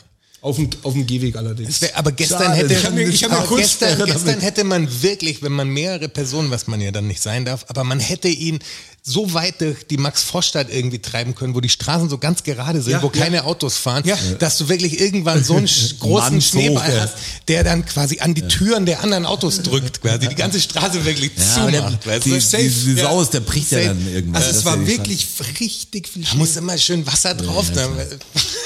B: Auf dem, auf dem Gehweg allerdings.
C: Wär, aber gestern
D: Schade,
C: hätte
D: ich hab mir-
B: ich hab mir
C: gestern, gestern hätte man wirklich, wenn man mehrere Personen, was man ja dann nicht sein darf, aber man hätte ihn so weit durch die Max-Vorstadt irgendwie treiben können, wo die Straßen so ganz gerade sind,
B: Ja,
C: wo
B: ja.
C: keine Autos fahren,
B: Ja.
C: dass du wirklich irgendwann so einen [laughs] großen
D: Mann,
C: Schneeball
D: so,
C: hast, der dann quasi an die Türen der anderen Autos drückt, quasi die ganze Straße wirklich
D: Ja, aber der,
C: zumacht, weißt
D: die,
C: du?
D: die, die. Sau ist, der bricht ja dann irgendwann.
B: Also es war wirklich richtig viel
C: Da muss immer schön Wasser drauf, dann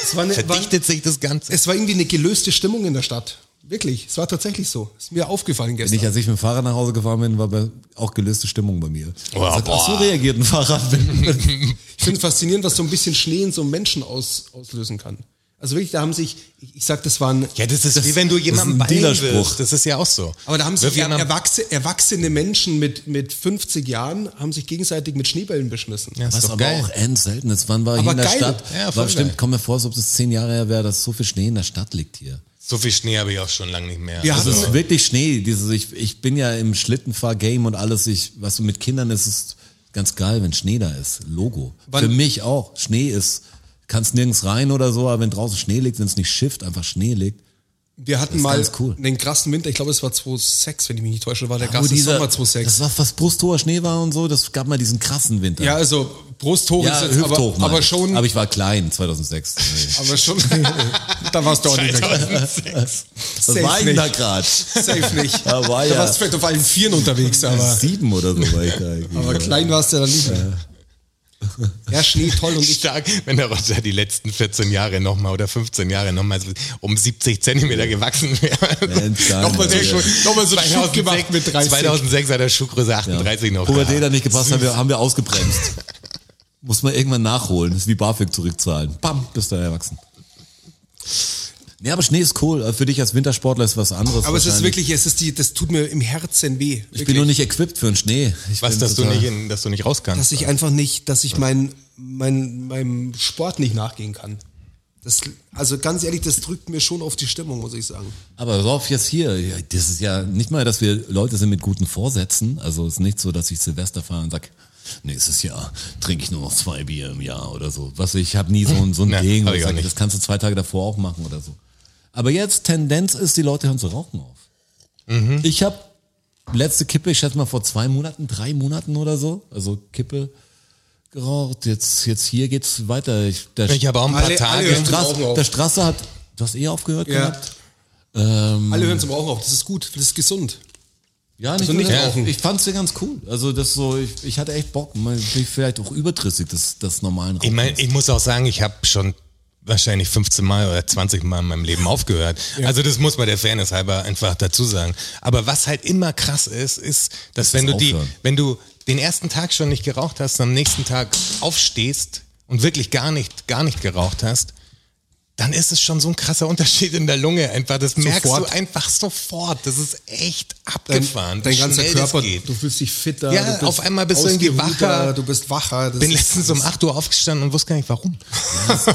B: Es war eine-
C: verdichtet sich das Ganze.
B: Es war irgendwie eine gelöste Stimmung in der Stadt. Wirklich, es war tatsächlich so. Ist mir aufgefallen
D: Wenn
B: gestern.
D: ich, als ich mit dem Fahrrad nach Hause gefahren bin, war auch gelöste Stimmung bei mir.
C: Oh,
D: Das hat auch so reagiert ein Fahrrad.
B: Ich finde es faszinierend, was so ein bisschen Schnee in so einem Menschen aus, auslösen kann. Also wirklich, da haben sich, ich, sag, das waren,
C: Ja, das ist wie wenn du
D: das ist Dealerspruch.
C: wirst. Das ist ja auch so.
B: aber da haben sich
C: jemandem-
B: erwachsene, erwachsene Menschen mit, mit 50 Jahren haben sich gegenseitig mit Schneebällen beschmissen.
C: Ja, ist
D: Was
C: doch
D: aber
C: geil.
D: auch end selten ist. Wann war hier in der
B: geil.
D: Stadt?
C: Ja,
D: war bestimmt,
C: geil.
D: komm mir vor, als ob das zehn Jahre her wäre, dass so viel Schnee in der Stadt liegt hier.
C: So viel Schnee habe ich auch schon lange nicht mehr.
B: Wir
C: Also,
D: Es ist wirklich Schnee. Dieses, ich, ich bin ja im Schlittenfahr-Game und alles. Ich, was mit Kindern ist, ist ganz geil, wenn Schnee da ist. Logo.
B: Wann-
D: Für mich auch. Schnee ist, kannst nirgends rein oder so, aber wenn draußen Schnee liegt, wenn es nicht schifft, einfach Schnee liegt.
B: Wir hatten mal
D: cool.
B: einen krassen Winter, ich glaube es war 2006, wenn ich mich nicht täusche, war der
D: Wo
B: krasse
D: dieser-
B: Sommer 2006.
D: Das war fast brusthoher Schnee war und so, das gab mal diesen krassen Winter.
B: Ja, also Brusthoch
D: ja
B: ist jetzt, aber, aber schon,
D: Aber ich war klein, 2006. [laughs]
B: aber schon, da warst du auch nicht mehr.
C: 2006. [laughs]
D: Was
B: Safe
D: war ich
B: nicht.
D: da grad?
B: Safe nicht.
D: Da war
B: du
D: ja-
B: warst vielleicht auf allen Vieren unterwegs, [laughs] aber,
D: Sieben oder so war ich da. irgendwie.
B: aber klein warst du ja dann nicht mehr. Ja, Schnee toll und [laughs] ich,
C: Stark, wenn der Roger die letzten 14 Jahre nochmal oder 15 Jahre nochmal so um 70 Zentimeter gewachsen wäre. [laughs]
B: Nochmal so,
D: Alter.
B: nochmal so einen Schub gemacht mit 30.
C: 2006 hat er Schuhgröße 38 noch.
D: Pubertät hat nicht gepasst, haben wir, haben wir ausgebremst. [laughs] Muss man irgendwann nachholen. Das ist wie BAföG zurückzahlen. Bam, bist du erwachsen. Nee, aber Schnee ist cool. Für dich als Wintersportler ist was anderes.
B: aber es ist wirklich, es ist die, das tut mir im Herzen weh.
D: Ich bin nur nicht equipped für einen Schnee. Ich
C: Was, dass du, nicht in, dass du nicht raus kannst.
B: dass ich einfach nicht, dass ich mein, mein, meinem Sport nicht nachgehen kann. Das, also ganz ehrlich, das drückt mir schon auf die Stimmung, muss ich sagen.
D: Aber so auf jetzt hier, ja, das ist ja nicht mal, dass wir Leute sind mit guten Vorsätzen. Also es ist nicht so, dass ich Silvester fahre und sag, nächstes Jahr trinke ich nur noch zwei Bier im Jahr oder so. Was ich habe nie so ein so ein [laughs]
C: Ja,
D: Ding, wo ich sage, das kannst du zwei Tage davor auch machen oder so. Aber jetzt Tendenz ist, die Leute hören zu rauchen auf.
C: Mhm.
D: Ich habe letzte Kippe, ich schätze mal vor zwei Monaten, drei Monaten oder so, also Kippe geraucht. Jetzt jetzt hier geht's weiter. Ich, der
C: Ich habe auch ein paar
B: Alle- alle
C: Tage.
B: hören
D: Straße,
B: Rauchen auf.
D: der Straße hat, du hast eh aufgehört
B: Ja.
D: gehabt. Ähm,
B: Alle hören zum Rauchen auf, das ist gut, das ist gesund.
D: Ja, nicht,
B: Also nicht
D: das.
B: rauchen.
D: Ich fand's ja ganz cool. Also das so, ich, ich hatte echt Bock. Man bin ich vielleicht auch überdrüssig des, des normalen
C: Ich meine,
D: Rauchens.
C: ich muss auch sagen, ich habe schon wahrscheinlich 15 Mal oder 20 Mal in meinem Leben aufgehört. Also das muss man der Fairness halber einfach dazu sagen. Aber was halt immer krass ist, ist, dass wenn du die,
D: Aufhören.
C: wenn du den ersten Tag schon nicht geraucht hast, am nächsten Tag aufstehst und wirklich gar nicht, gar nicht geraucht hast, dann ist es schon so ein krasser Unterschied in der Lunge. Einfach, das merkst
B: Sofort.
C: du einfach sofort. Das ist echt
B: Dein,
C: abgefahren.
B: dein
C: wie
B: ganzer Körper,
C: geht.
B: du fühlst dich fitter.
C: Ja, auf einmal bist du irgendwie wacher.
B: Du bist wacher. Das
C: bin letztens um 8 Uhr aufgestanden und wusste gar nicht warum. [laughs] was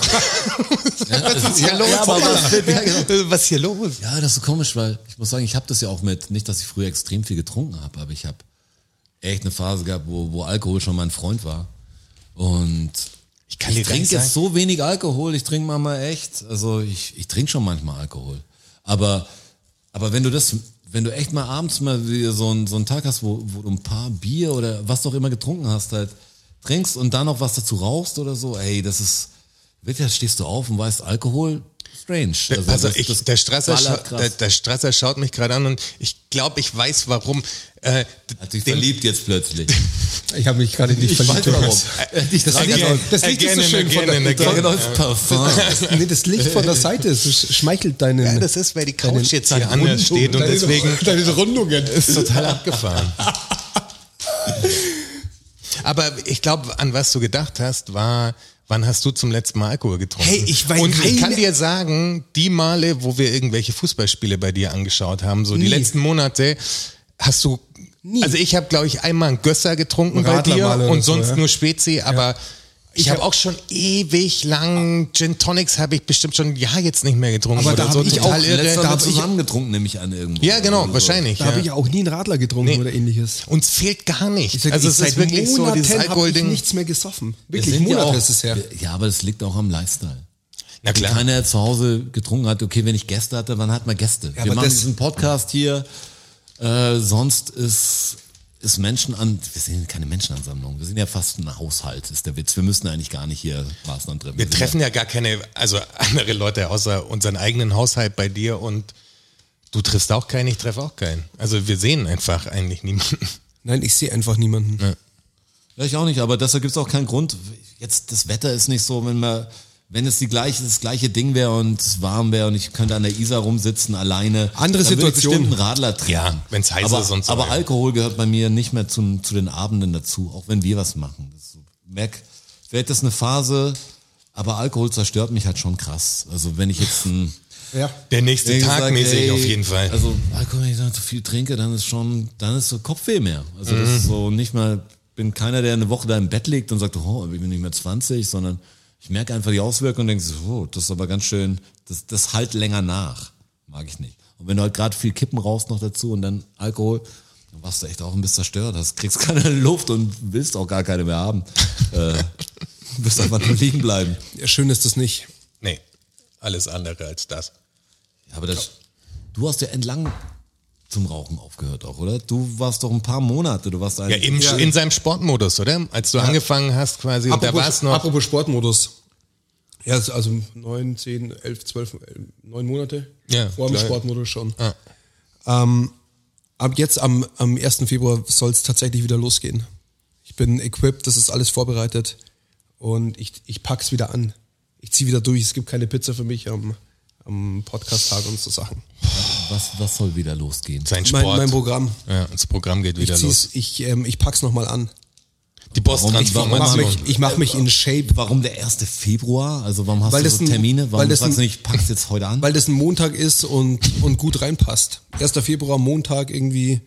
C: ist hier los?
D: genau. [laughs]
C: was ist hier los?
D: Ja, das ist so komisch, weil ich muss sagen, ich habe das ja auch mit, nicht, dass ich früher extrem viel getrunken habe, aber ich habe echt eine Phase gehabt, wo, wo Alkohol schon mein Freund war. Und
C: Ich
D: ich trinke jetzt so wenig Alkohol, ich trinke manchmal echt, also ich, ich trinke schon manchmal Alkohol. Aber, aber wenn du das, wenn du echt mal abends mal so, einen so einen Tag hast, wo, wo du ein paar Bier oder was du auch immer getrunken hast, halt trinkst und dann noch was dazu rauchst oder so, ey, das ist, wirklich, da stehst du auf und weißt, Alkohol strange. Also
C: also
D: das-
C: ich,
D: das
C: der, Strasser der, der Strasser schaut mich gerade an und ich glaube, ich weiß warum. Äh,
D: Hat sich
C: den-
D: verliebt jetzt plötzlich. [laughs]
B: Ich habe mich gerade nicht
D: Ich
B: verliebt.
D: weiß warum. Er hat dich
B: Das Licht,
D: genommen.
B: das Licht ist so
C: Again
B: schön
C: and
B: von der,
C: again
B: das,
C: again.
D: Das Parfum. [laughs]
B: nee, das Licht von der Seite, es schmeichelt deinen.
C: Ja, das ist, weil die Couch
B: deinen-
C: jetzt hier anders
B: Rundung-
C: steht und
B: deine-
C: deswegen [laughs]
B: Deine Rundungen.
C: ist total abgefahren. Aber ich glaube, an was du gedacht hast, war, wann hast du zum letzten Mal Alkohol getrunken?
B: Hey, ich weiß
C: Und ich kann dir sagen, die Male, wo wir irgendwelche Fußballspiele bei dir angeschaut haben, so die
B: Nie.
C: letzten Monate, hast du
B: Nie.
C: Also ich habe, glaube ich, einmal einen Gösser getrunken
B: Ein
C: bei
B: Radler
C: dir und
B: so,
C: sonst
B: ja.
C: nur Spezi, aber ich,
B: Ich
C: habe
B: hab-
C: auch schon ewig lang Gin Tonics habe ich bestimmt schon ein Jahr jetzt nicht mehr getrunken.
B: Aber da
C: so
B: hab ich auch
C: irre.
B: Da hab
D: zusammen getrunken, nehme ich an irgendwo.
C: Ja, genau,
D: Also,
C: wahrscheinlich.
B: Da
C: ja.
B: habe ich auch nie einen Radler getrunken
C: Nee.
B: oder ähnliches.
C: Uns fehlt gar nicht.
B: Ich sag,
C: also es ist
B: seit
C: wirklich so
B: Monaten
C: dieses Alkoholding.
B: nichts mehr gesoffen.
D: Wir
B: Wirklich,
D: ja
B: Monate ist es her.
D: Ja, aber das liegt auch am Lifestyle.
C: Na klar.
D: Keiner, zu Hause getrunken hat, okay, wenn ich Gäste hatte, wann hat man Gäste?
B: Ja,
D: wir machen diesen Podcast hier, äh, sonst ist, ist Menschen an, wir sind keine Menschenansammlung, wir sind ja fast ein Haushalt, ist der Witz. Wir müssten eigentlich gar nicht hier Maßnahmen treffen.
C: Wir
D: sind
C: treffen ja gar keine, also andere Leute außer unseren eigenen Haushalt bei dir und du triffst auch keinen, ich treffe auch keinen. Also wir sehen einfach eigentlich niemanden.
B: Nein, ich sehe einfach niemanden.
D: Ja, ich auch nicht, aber deshalb gibt es auch keinen Grund. Jetzt, das Wetter ist nicht so, wenn man, wenn es die gleiche, das gleiche Ding wäre und es warm wäre und ich könnte an der Isar rumsitzen, alleine.
B: Andere
D: dann würde ich
B: Situation.
D: bestimmt einen Radler trinken.
C: Ja, wenn's heiß
D: aber,
C: ist und so,
D: Aber
C: ja.
D: Alkohol gehört bei mir nicht mehr zum, zu den Abenden dazu, auch wenn wir was machen. Das ist so, merk, vielleicht ist eine Phase, aber Alkohol zerstört mich halt schon krass. Also wenn ich jetzt ein,
B: Ja.
C: Der nächste
D: ich
C: Tag
D: sag,
C: mäßig
D: ey,
C: auf jeden Fall.
D: Also Alkohol, wenn ich dann zu viel trinke, dann ist schon, dann ist so Kopfweh mehr. Also das
C: Mhm.
D: ist so nicht mal, bin keiner, der eine Woche da im Bett liegt und sagt, oh, ich bin nicht mehr 20, sondern ich merke einfach die Auswirkungen und denke so, oh, das ist aber ganz schön, das, das halt länger nach. Mag ich nicht. Und wenn du halt gerade viel Kippen rauchst noch dazu und dann Alkohol, dann warst du echt auch ein bisschen zerstört. Das kriegst [laughs] keine Luft und willst auch gar keine mehr haben. äh, du [laughs] wirst einfach nur liegen bleiben.
B: Ja, schön ist das nicht.
C: nee, alles andere als das.
D: Ja, aber das, du hast ja entlang zum Rauchen aufgehört auch, oder? Du warst doch ein paar Monate, du warst
C: Ja,
D: eigentlich.
C: im, in seinem Sportmodus, oder? Als du angefangen hast quasi, und da war es noch.
B: apropos Sportmodus. Ja, es ist also neun, zehn, elf, zwölf, elf, neun Monate
C: Ja,
B: vor dem
C: klar.
B: Sportmodus schon.
C: Ah.
B: Ähm, ab jetzt am, am 1. Februar soll es tatsächlich wieder losgehen. Ich bin equipped, das ist alles vorbereitet und ich, ich pack's wieder an. Ich ziehe wieder durch, es gibt keine Pizza für mich am, am Podcast-Tag und so Sachen.
D: Was, was soll wieder losgehen?
C: sein
B: Mein,
C: Sport.
B: mein Programm.
C: Ja, das Programm geht
B: Ich,
C: wieder los.
B: zieh's, ich, ähm, ich pack's nochmal an.
C: Die
B: Ich mach mich, ich mach mich in Shape.
D: Warum der 1. Februar? Also warum hast
B: Weil
D: du
B: das
D: so Termine?
B: weil
D: Warum
B: das
D: sagst du
B: ein-
D: nicht, pack's jetzt heute an?
B: Weil das ein Montag ist und, und gut reinpasst. 1. Februar, Montag irgendwie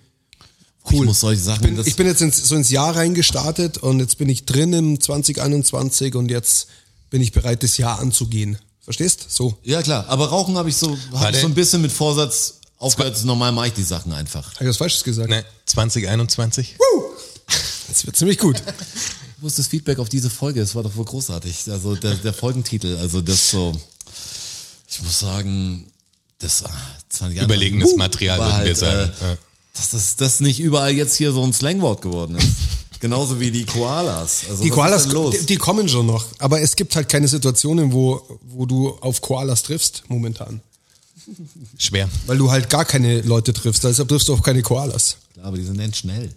D: Ich
B: cool.
D: muss solche Sachen.
B: Ich bin, ich bin jetzt ins, so ins Jahr reingestartet und jetzt bin ich drin im 2021 und jetzt bin ich bereit, das Jahr anzugehen. Verstehst? So.
D: ja klar, aber Rauchen habe ich so, hab ich so ein bisschen mit Vorsatz aufgehört. Normal mache ich die Sachen einfach.
B: Habe ich was Falsches gesagt?
C: Ne, 2021?
B: Das wird ziemlich gut.
D: Wo ist das Feedback auf diese Folge? Das war doch wohl großartig. Also der, der Folgentitel, also das so, ich muss sagen, das ah, 20
C: Überlegenes Material,
D: war
C: würden wir sagen.
D: Äh,
C: Ja.
D: dass das, das nicht überall jetzt hier so ein Slangwort geworden ist. Genauso wie die Koalas. Also
B: Die
D: was
B: Koalas,
D: ist denn los?
B: die, die kommen schon noch. Aber es gibt halt keine Situationen, wo, wo du auf Koalas triffst, momentan.
C: Schwer.
B: Weil du halt gar keine Leute triffst. Deshalb triffst du auch keine Koalas.
D: Klar, aber die sind denn schnell.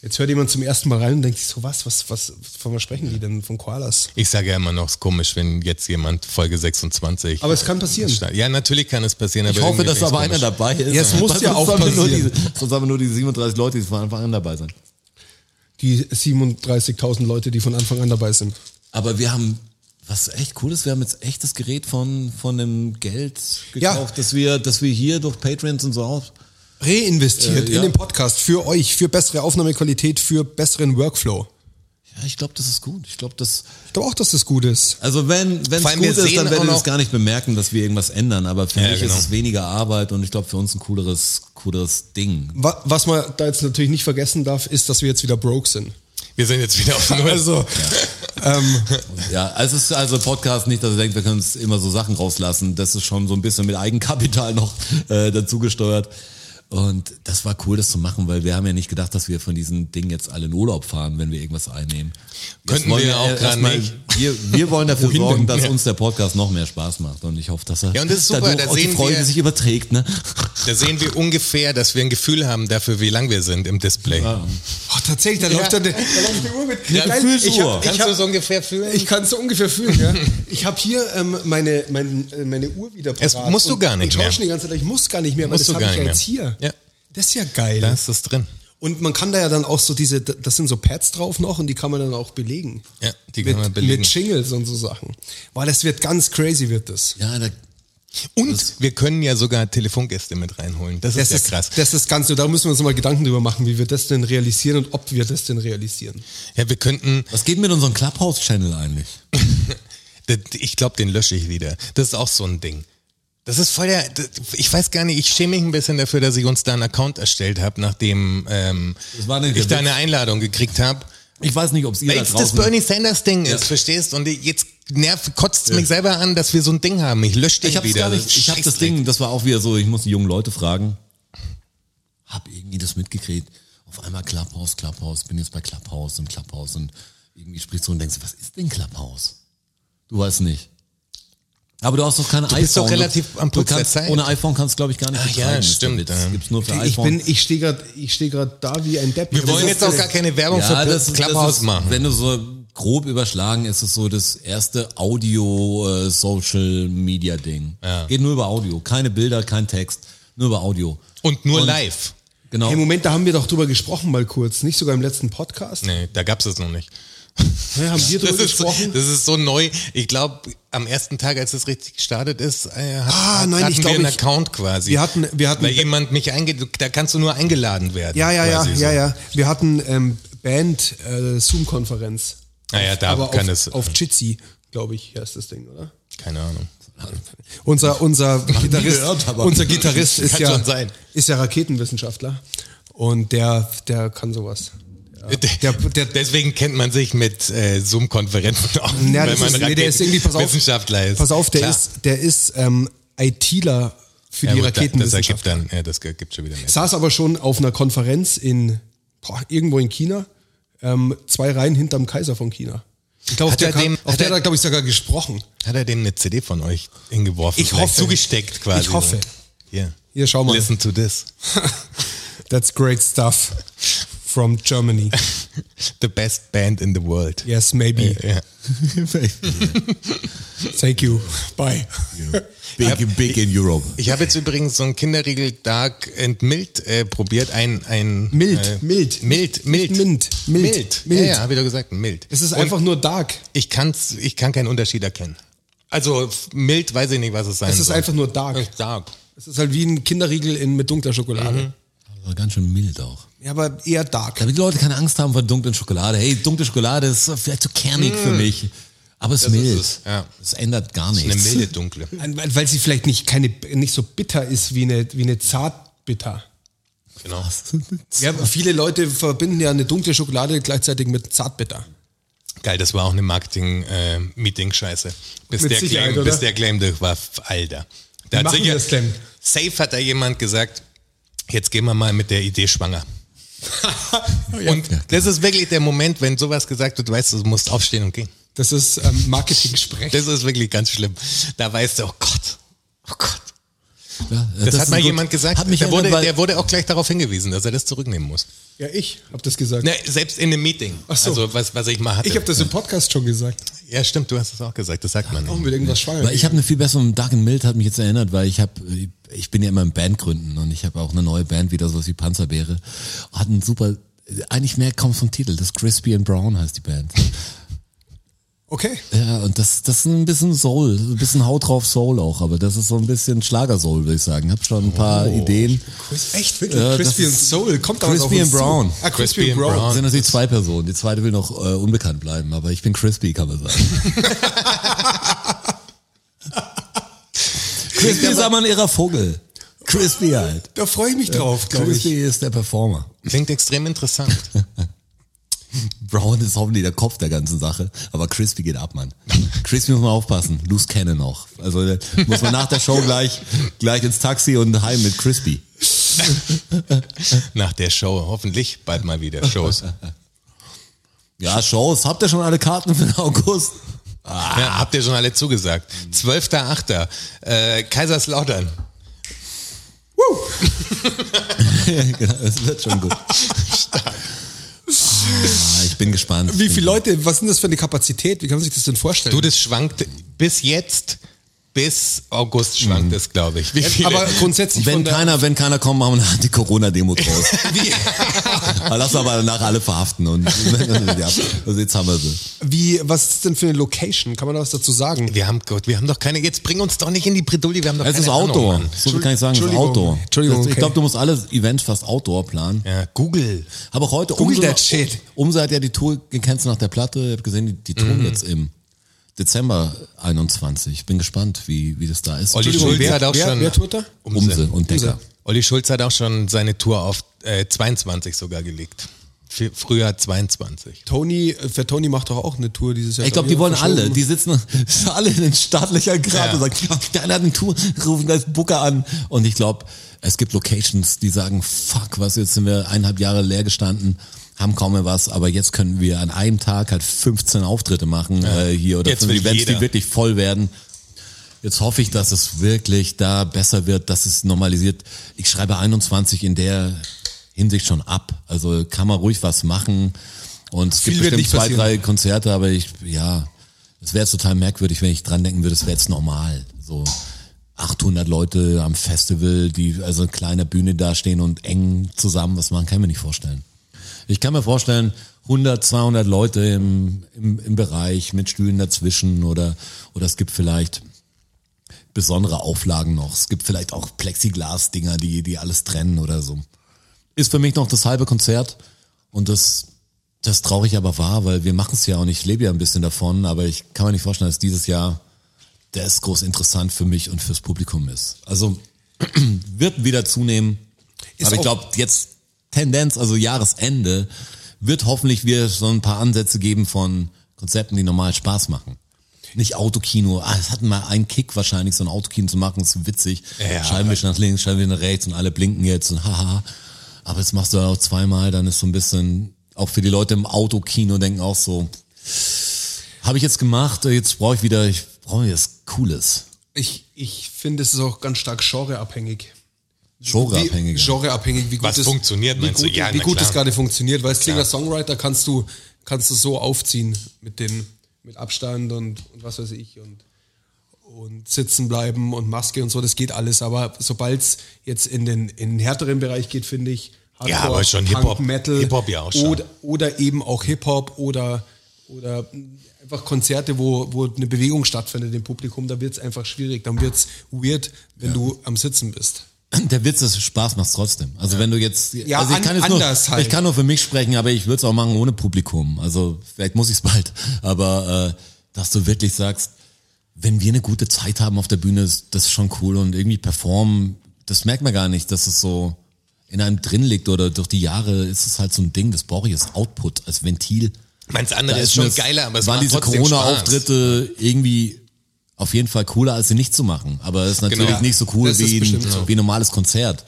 B: Jetzt hört jemand zum ersten Mal rein und denkt sich so, was, was, was, von was sprechen die denn? Von Koalas?
C: Ich sage ja immer noch, es ist komisch, wenn jetzt jemand Folge 26.
B: Aber es kann passieren.
C: Ja, natürlich kann es passieren, aber
D: Ich hoffe, dass aber einer
C: komisch.
D: dabei ist.
B: Ja, es muss ja
D: sonst
B: auch
D: haben wir nur
B: passieren.
D: diese- Sonst haben wir nur die 37 Leute, die von Anfang an dabei sind.
B: Die 37.000 Leute, die von Anfang an dabei sind.
D: Aber wir haben, was echt cool ist, wir haben jetzt echtes Gerät von, von dem Geld
B: Ja.
D: gekauft, dass wir, dass wir hier durch Patreons und so auch.
B: Reinvestiert
D: Äh, ja.
B: in den Podcast für euch, für bessere Aufnahmequalität, für besseren Workflow.
D: Ja, ich glaube, das ist gut. Ich glaube, das,
B: Ich glaube auch, dass das gut ist.
D: also wenn, wenn es gut
C: wir
D: ist, dann werdet ihr
C: noch-
D: es gar nicht bemerken, dass wir irgendwas ändern. Aber für
C: Ja,
D: mich
C: genau.
D: ist es weniger Arbeit und ich glaube, für uns ein cooleres, cooleres Ding.
B: Wa- Was man da jetzt natürlich nicht vergessen darf, ist, dass wir jetzt wieder broke sind.
C: Wir sind jetzt wieder auf [laughs] Null.
B: Also, ähm,
D: Ja, also es ist also Podcast nicht, dass ihr denkt, wir können uns immer so Sachen rauslassen. Das ist schon so ein bisschen mit Eigenkapital noch äh, dazu gesteuert. Und das war cool, das zu machen, weil wir haben ja nicht gedacht, dass wir von diesen Dingen jetzt alle in Urlaub fahren, wenn wir irgendwas einnehmen.
C: Könnten wir auch
D: erst
C: gerade
D: mal-
C: nicht.
D: Wir, wir wollen dafür sorgen, dass
B: Ja.
D: uns der Podcast noch mehr Spaß macht. Und ich hoffe, dass er
C: Ja, und das ist super, da
D: auch die
C: sehen
D: Freude
C: wir-
D: sich überträgt. Ne?
C: Da sehen wir ungefähr, dass wir ein Gefühl haben dafür, wie lang wir sind im Display.
B: Oh, tatsächlich, da läuft da läuft die Uhr mit.
D: Ja,
B: Geil,
D: Fühlsuhr.
B: ich hab, ich
C: Kannst du es ungefähr fühlen?
B: Ich kann es so ungefähr fühlen, ja. Ich habe hier ähm, meine, mein, äh, meine Uhr wieder parat
C: musst du
B: und-
C: gar nicht
B: und
C: mehr.
B: tauschen die ganze Zeit. Ich muss gar nicht mehr, weil
C: Musst
B: das habe
C: gar
B: ich ja jetzt hier. Das ist ja geil.
C: da ist es drin.
B: Und man kann da ja dann auch so diese, das sind so Pads drauf noch und die kann man dann auch belegen.
C: Ja, die kann
B: mit,
C: man belegen.
B: Mit Jingles und so Sachen. Weil das wird ganz crazy, wird das.
D: Ja, da,
C: Und wir können ja sogar Telefongäste mit reinholen. Das,
B: Das
C: ist ja
B: ist,
C: krass.
B: das ist ganz, da müssen wir uns mal Gedanken drüber machen, wie wir das denn realisieren und ob wir das denn realisieren.
C: Ja, wir könnten,
D: was geht mit unserem Clubhouse-Channel eigentlich? [laughs]
C: das- ich glaube, den lösche ich wieder. Das ist auch so ein Ding. Das ist voll der, ich weiß gar nicht, ich schäme mich ein bisschen dafür, dass ich uns da einen Account erstellt habe, nachdem ähm, ich da eine Einladung gekriegt habe.
D: Ich weiß nicht, ob es ihr
C: Weil
D: da
C: das. Bernie Sanders Ding ist, verstehst? Und jetzt nervt, kotzt mich selber an, dass wir so ein Ding haben. Ich lösche den
D: Ich
C: wieder.
D: gar nicht, ich hab das. Ding, das war auch wieder so, ich muss die jungen Leute fragen. Hab irgendwie das mitgekriegt. Auf einmal Clubhouse, Clubhouse, bin jetzt bei Clubhouse und Clubhouse und irgendwie sprichst du und denkst, was ist denn Clubhouse? Du weißt nicht. Aber du hast doch keine iPhone.
C: bist doch relativ am
D: du
C: Puls der
D: kannst,
C: Zeit.
D: Ohne iPhone kannst du, glaube ich, gar nicht
C: Ach ja,
D: betreiben, der
C: stimmt,
D: Witz.
C: ja.
D: Gibt's nur für
B: Ich
D: iPhone.
B: bin, ich stehe gerade, ich stehe gerade da wie ein Depp.
C: Wir
B: Das
C: wollen jetzt auch gar keine Werbung
D: ja,
C: für
D: das, das
C: Clubhouse
D: ist,
C: machen.
D: Wenn du so grob überschlagen, ist es so das erste Audio-Social-Media-Ding.
C: Ja.
D: Geht nur über Audio. Keine Bilder, kein Text. Nur über Audio.
C: Und nur
D: Und-
C: live.
D: Genau.
B: Hey, Moment, da haben wir doch drüber gesprochen mal kurz, nicht sogar im letzten Podcast.
C: Nee, da gab's es noch nicht.
B: Ja, haben wir
C: Das
B: drüber
C: ist, so,
B: gesprochen?
C: das ist so neu. Ich glaube, am ersten Tag, als es richtig gestartet ist, äh, hat,
B: Ah, nein,
C: hatten
B: ich
C: wir einen
B: ich-
C: Account quasi.
B: wir hatten- wir hatten-
C: Weil jemand mich eingeht, da kannst du nur eingeladen werden.
B: ja, ja, ja,
C: so.
B: ja, ja. Wir hatten ähm, Band äh, Zoom-Konferenz.
C: Ah ja, da
B: Aber
C: kann
B: auf,
C: es.
B: auf Jitsi, glaube ich, heißt das Ding, oder?
C: keine Ahnung.
B: Unser, unser Gitarrist,
D: gehört,
B: unser Gitarrist [laughs] ist ja, ist ja Raketenwissenschaftler. Und der, der kann sowas. Der, der,
C: Deswegen kennt man sich mit äh, Zoom-Konferenzen auch,
B: Ja, das
C: man
B: ist, nee, der ist irgendwie, pass auf,
C: Wissenschaftler ist.
B: Pass auf, der
C: Klar.
B: ist, der ist ähm, ITler für
C: ja,
B: die
C: gut, das
B: Raketenwissenschaft.
C: ergibt dann, ja, das gibt schon wieder mehr.
B: Saß aber schon auf einer Konferenz in boah, irgendwo in China, ähm, zwei Reihen hinterm Kaiser von China. Ich glaube, auf der,
C: er
B: kam,
C: dem-
B: auf
C: hat
B: der
C: er-
B: hat er, glaube ich, sogar gesprochen.
C: Hat er dem eine CD von euch hingeworfen?
B: Ich hoffe.
C: Zugesteckt quasi.
B: Ich hoffe.
C: Hier.
B: Hier, schau mal.
C: Listen to this. [laughs]
B: That's great stuff from Germany. [laughs]
C: The best band in the world.
B: Yes, maybe.
C: Ja. [laughs]
B: Thank you. Bye.
D: Big, big in Europe.
C: Ich habe jetzt übrigens so ein Kinderriegel Dark and Mild äh, probiert. Ein, ein
B: Mild,
C: äh,
B: mild.
C: Mild, mild.
B: Mint, mild,
C: Mild.
B: mild.
C: Ja, ja, habe ich doch gesagt, mild.
B: Es ist
C: Und
B: einfach nur dark.
C: Ich kann's, ich kann keinen Unterschied erkennen. Also mild weiß ich nicht, was es sein
B: Es ist
C: soll.
B: einfach nur dark.
C: Es ist dark.
B: Es ist halt wie ein Kinderriegel in, mit dunkler Schokolade.
C: Mhm.
D: Aber ganz schön mild auch.
B: Ja, aber eher dark.
D: Damit die Leute keine Angst haben vor dunklen Schokolade. Hey, dunkle Schokolade ist vielleicht zu kernig für mich. Aber es ist
C: Mm. Das ist
D: mild.
C: es, ja.
D: Es ändert gar
C: Eine
D: nichts.
C: milde dunkle. [laughs]
B: Weil, sie vielleicht nicht, keine, nicht so bitter ist wie eine, wie eine Zartbitter.
C: Genau.
B: Ja, viele Leute verbinden ja eine dunkle Schokolade gleichzeitig mit Zartbitter.
C: Geil, das war auch eine Marketing-Meeting-Scheiße. bis,
B: Mit
C: der claim, bis der claimte war f- Alter.
B: Wie
C: Da hat
B: machen
C: sicher,
B: das denn?
C: Safe hat da jemand gesagt, jetzt gehen wir mal mit der Idee schwanger. [laughs] und das ist wirklich der Moment, wenn sowas gesagt wird, du weißt, du musst aufstehen und gehen.
B: Das ist ähm, Marketing-Sprech.
C: Das ist wirklich ganz schlimm. Da weißt du, oh Gott, oh Gott.
D: Ja,
C: Das, hat
D: ist
C: mal
D: gut.
C: jemand gesagt.
D: Hat mich
C: der, wurde, der wurde auch gleich darauf hingewiesen, dass er das zurücknehmen muss.
B: Ja, ich habe das gesagt.
C: Ne, selbst in einem Meeting.
B: Ach so.
C: Also was, was ich mal hatte.
B: Ich habe das im Podcast schon gesagt.
C: ja, stimmt, du hast es auch gesagt. Das sagt man
B: Warum
C: nicht.
B: will irgendwas schwanger?
D: Weil ich habe eine viel bessere Dark and Mild hat mich jetzt erinnert, weil ich habe ich bin ja immer im Bandgründen und ich habe auch eine neue Band wieder so wie Panzerbeere. Hat einen super eigentlich mehr kaum vom Titel, das Crispy and Brown heißt die Band.
B: Okay.
D: Ja, und das das ist ein bisschen Soul, ein bisschen Haut drauf Soul auch, aber das ist so ein bisschen Schlager Soul, würde ich sagen. Hab schon ein paar Ideen.
B: Echt, wirklich?
D: Ja,
B: Crispy
D: ist-
B: Soul. Kommt da
D: Crispy
B: zu?
D: Brown.
B: Ah, Crispy,
C: Crispy
B: Brown.
C: Brown.
D: Das sind natürlich zwei Personen. Die zweite will noch äh, unbekannt bleiben, aber ich bin Crispy, kann man sagen. [laughs] Crispy ist aber ein irrer Vogel. Crispy halt.
B: Da freue ich mich drauf, glaube ich.
D: Crispy ist der Performer.
C: Klingt extrem interessant. [laughs] [laughs]
D: Brown ist hoffentlich der Kopf der ganzen Sache, aber Crispy geht ab, Mann. Crispy muss man aufpassen. Loose Cannon noch. Also muss man nach der Show gleich, gleich ins Taxi und heim mit Crispy.
C: Nach der Show. Hoffentlich bald mal wieder Shows.
D: Ja, Shows. Habt ihr schon alle Karten für den August?
C: Ja, habt ihr schon alle zugesagt. 12.8. Äh, Kaiserslautern. [laughs]
D: genau, es wird schon gut. [laughs] Ah, ich bin gespannt.
B: Wie viele Leute, was sind das für eine Kapazität? Wie kann man sich das denn vorstellen?
C: Du, das schwankt bis jetzt, bis August schwankt es, glaube ich. Wie viele?
B: aber grundsätzlich
D: Wenn keiner, wenn keiner kommt, machen wir eine Anti-Corona-Demo [laughs] draus. Lass aber danach alle verhaften und [laughs] ja, also jetzt haben wir sie.
B: wie, was ist denn für eine Location? Kann man da was dazu sagen?
C: wir haben Gott, wir haben doch keine, jetzt bring uns doch nicht in die Bredouille, wir haben doch
D: Es
C: keine
D: ist
C: Ahnung,
D: Outdoor.
C: Mann.
D: So viel kann ich sagen, es ist. Outdoor.
B: Entschuldigung,
D: Das- Ich
B: okay.
D: glaube, du musst alle Events fast Outdoor planen.
C: Ja, Google.
D: Aber auch heute
B: Google
D: Umse,
B: that shit.
D: Umse hat ja die Tour gecancelt nach der Platte. Ich habe gesehen, die, die touren jetzt im Dezember 21. Ich bin gespannt, wie, wie das da ist.
C: Olli Schulz
B: wer-
C: hat auch
B: wer-
C: schon.
B: wer tourt da?
D: Umse und Decker.
B: Umse.
C: Olli Schulz hat auch schon seine Tour auf äh, 22 sogar gelegt. Früher 22.
B: Tony, äh, für Tony macht doch auch eine Tour dieses Jahr.
D: Ich glaube, die wollen alle. Die sitzen [laughs] alle in den staatlicher Grad
C: Ja.
D: und sagen, ja, der eine hat eine Tour, rufen das Booker an. Und ich glaube, es gibt Locations, die sagen, fuck, was, jetzt sind wir eineinhalb Jahre leer gestanden, haben kaum mehr was, aber jetzt können wir an einem Tag halt 15 Auftritte machen äh, hier oder
C: Jetzt
D: fünf Events,
C: jeder.
D: die wirklich voll werden. Jetzt hoffe ich, dass es wirklich da besser wird, dass es normalisiert. Ich schreibe 21 in der Hinsicht schon ab. Also kann man ruhig was machen. Und es
B: Viel
D: gibt bestimmt
B: nicht
D: zwei,
B: passieren.
D: drei Konzerte, aber ich, ja, es wäre total merkwürdig, wenn ich dran denken würde, es wäre jetzt normal. So 800 Leute am Festival, die also eine kleine Bühne dastehen und eng zusammen was machen, kann ich mir nicht vorstellen. Ich kann mir vorstellen, 100, 200 Leute im, im, im Bereich mit Stühlen dazwischen oder, oder es gibt vielleicht besondere Auflagen noch. Es gibt vielleicht auch Plexiglas-Dinger, die, die alles trennen oder so. Ist für mich noch das halbe Konzert und das, das traurig aber wahr, weil wir machen es ja und ich lebe ja ein bisschen davon, aber ich kann mir nicht vorstellen, dass dieses Jahr das groß interessant für mich und fürs Publikum ist. Also [clears throat] wird wieder zunehmen,
B: Ist
D: aber ich
B: auch-
D: glaube jetzt Tendenz, also Jahresende, wird hoffentlich wieder so ein paar Ansätze geben von Konzepten, die normal Spaß machen. Nicht Autokino, ah, es hat mal einen Kick wahrscheinlich, so ein Autokino zu machen, ist witzig.
C: Ja.
D: Scheibenwischer nach links, Scheibenwischer nach rechts und alle blinken jetzt und haha. Aber jetzt machst du auch zweimal, dann ist so ein bisschen, auch für die Leute im Autokino denken auch so, habe ich jetzt gemacht, jetzt brauche ich wieder, ich brauche jetzt Cooles.
B: Ich, ich finde, es ist auch ganz stark genreabhängig.
D: Genreabhängig.
B: Wie, genreabhängig, wie gut
C: Was
B: es,
C: funktioniert,
B: wie
C: meinst
B: gut,
C: du? Ja,
B: wie gut es gerade funktioniert, weil als Singer-Songwriter kannst du, kannst du so aufziehen mit den, mit Abstand und, und was weiß ich und, und sitzen bleiben und Maske und so, das geht alles. Aber sobald es jetzt in den, in den härteren Bereich geht, finde ich,
C: Ja, aber schon
B: Punk,
C: Hip-Hop-
B: Metal,
C: Hip-Hop ja auch schon.
B: Oder, oder eben auch Hip-Hop oder, oder einfach Konzerte, wo, wo eine Bewegung stattfindet im Publikum, da wird es einfach schwierig, dann wird es weird, wenn du am Sitzen bist. [clears throat]
D: Der Witz ist, Spaß macht's trotzdem. Also wenn du jetzt,
B: Ja,
D: also ich
B: an-
D: kann jetzt nur,
B: halt.
D: ich kann nur für mich sprechen, aber ich würde es auch machen ohne Publikum. Also vielleicht muss ich es bald. Aber äh, dass du wirklich sagst, wenn wir eine gute Zeit haben auf der Bühne, ist das ist schon cool und irgendwie performen, das merkt man gar nicht, dass es so in einem drin liegt oder durch die Jahre ist es halt so ein Ding, das brauche ich als Output, als Ventil.
C: Meins andere
D: Da
C: ist schon geiler, aber es
D: waren
C: macht
D: diese. Corona-Auftritte irgendwie auf jeden Fall cooler, als sie nicht zu machen. Aber es ist natürlich
C: Genau.
D: nicht so cool
B: Das
D: wie ein,
B: so.
D: wie ein normales Konzert.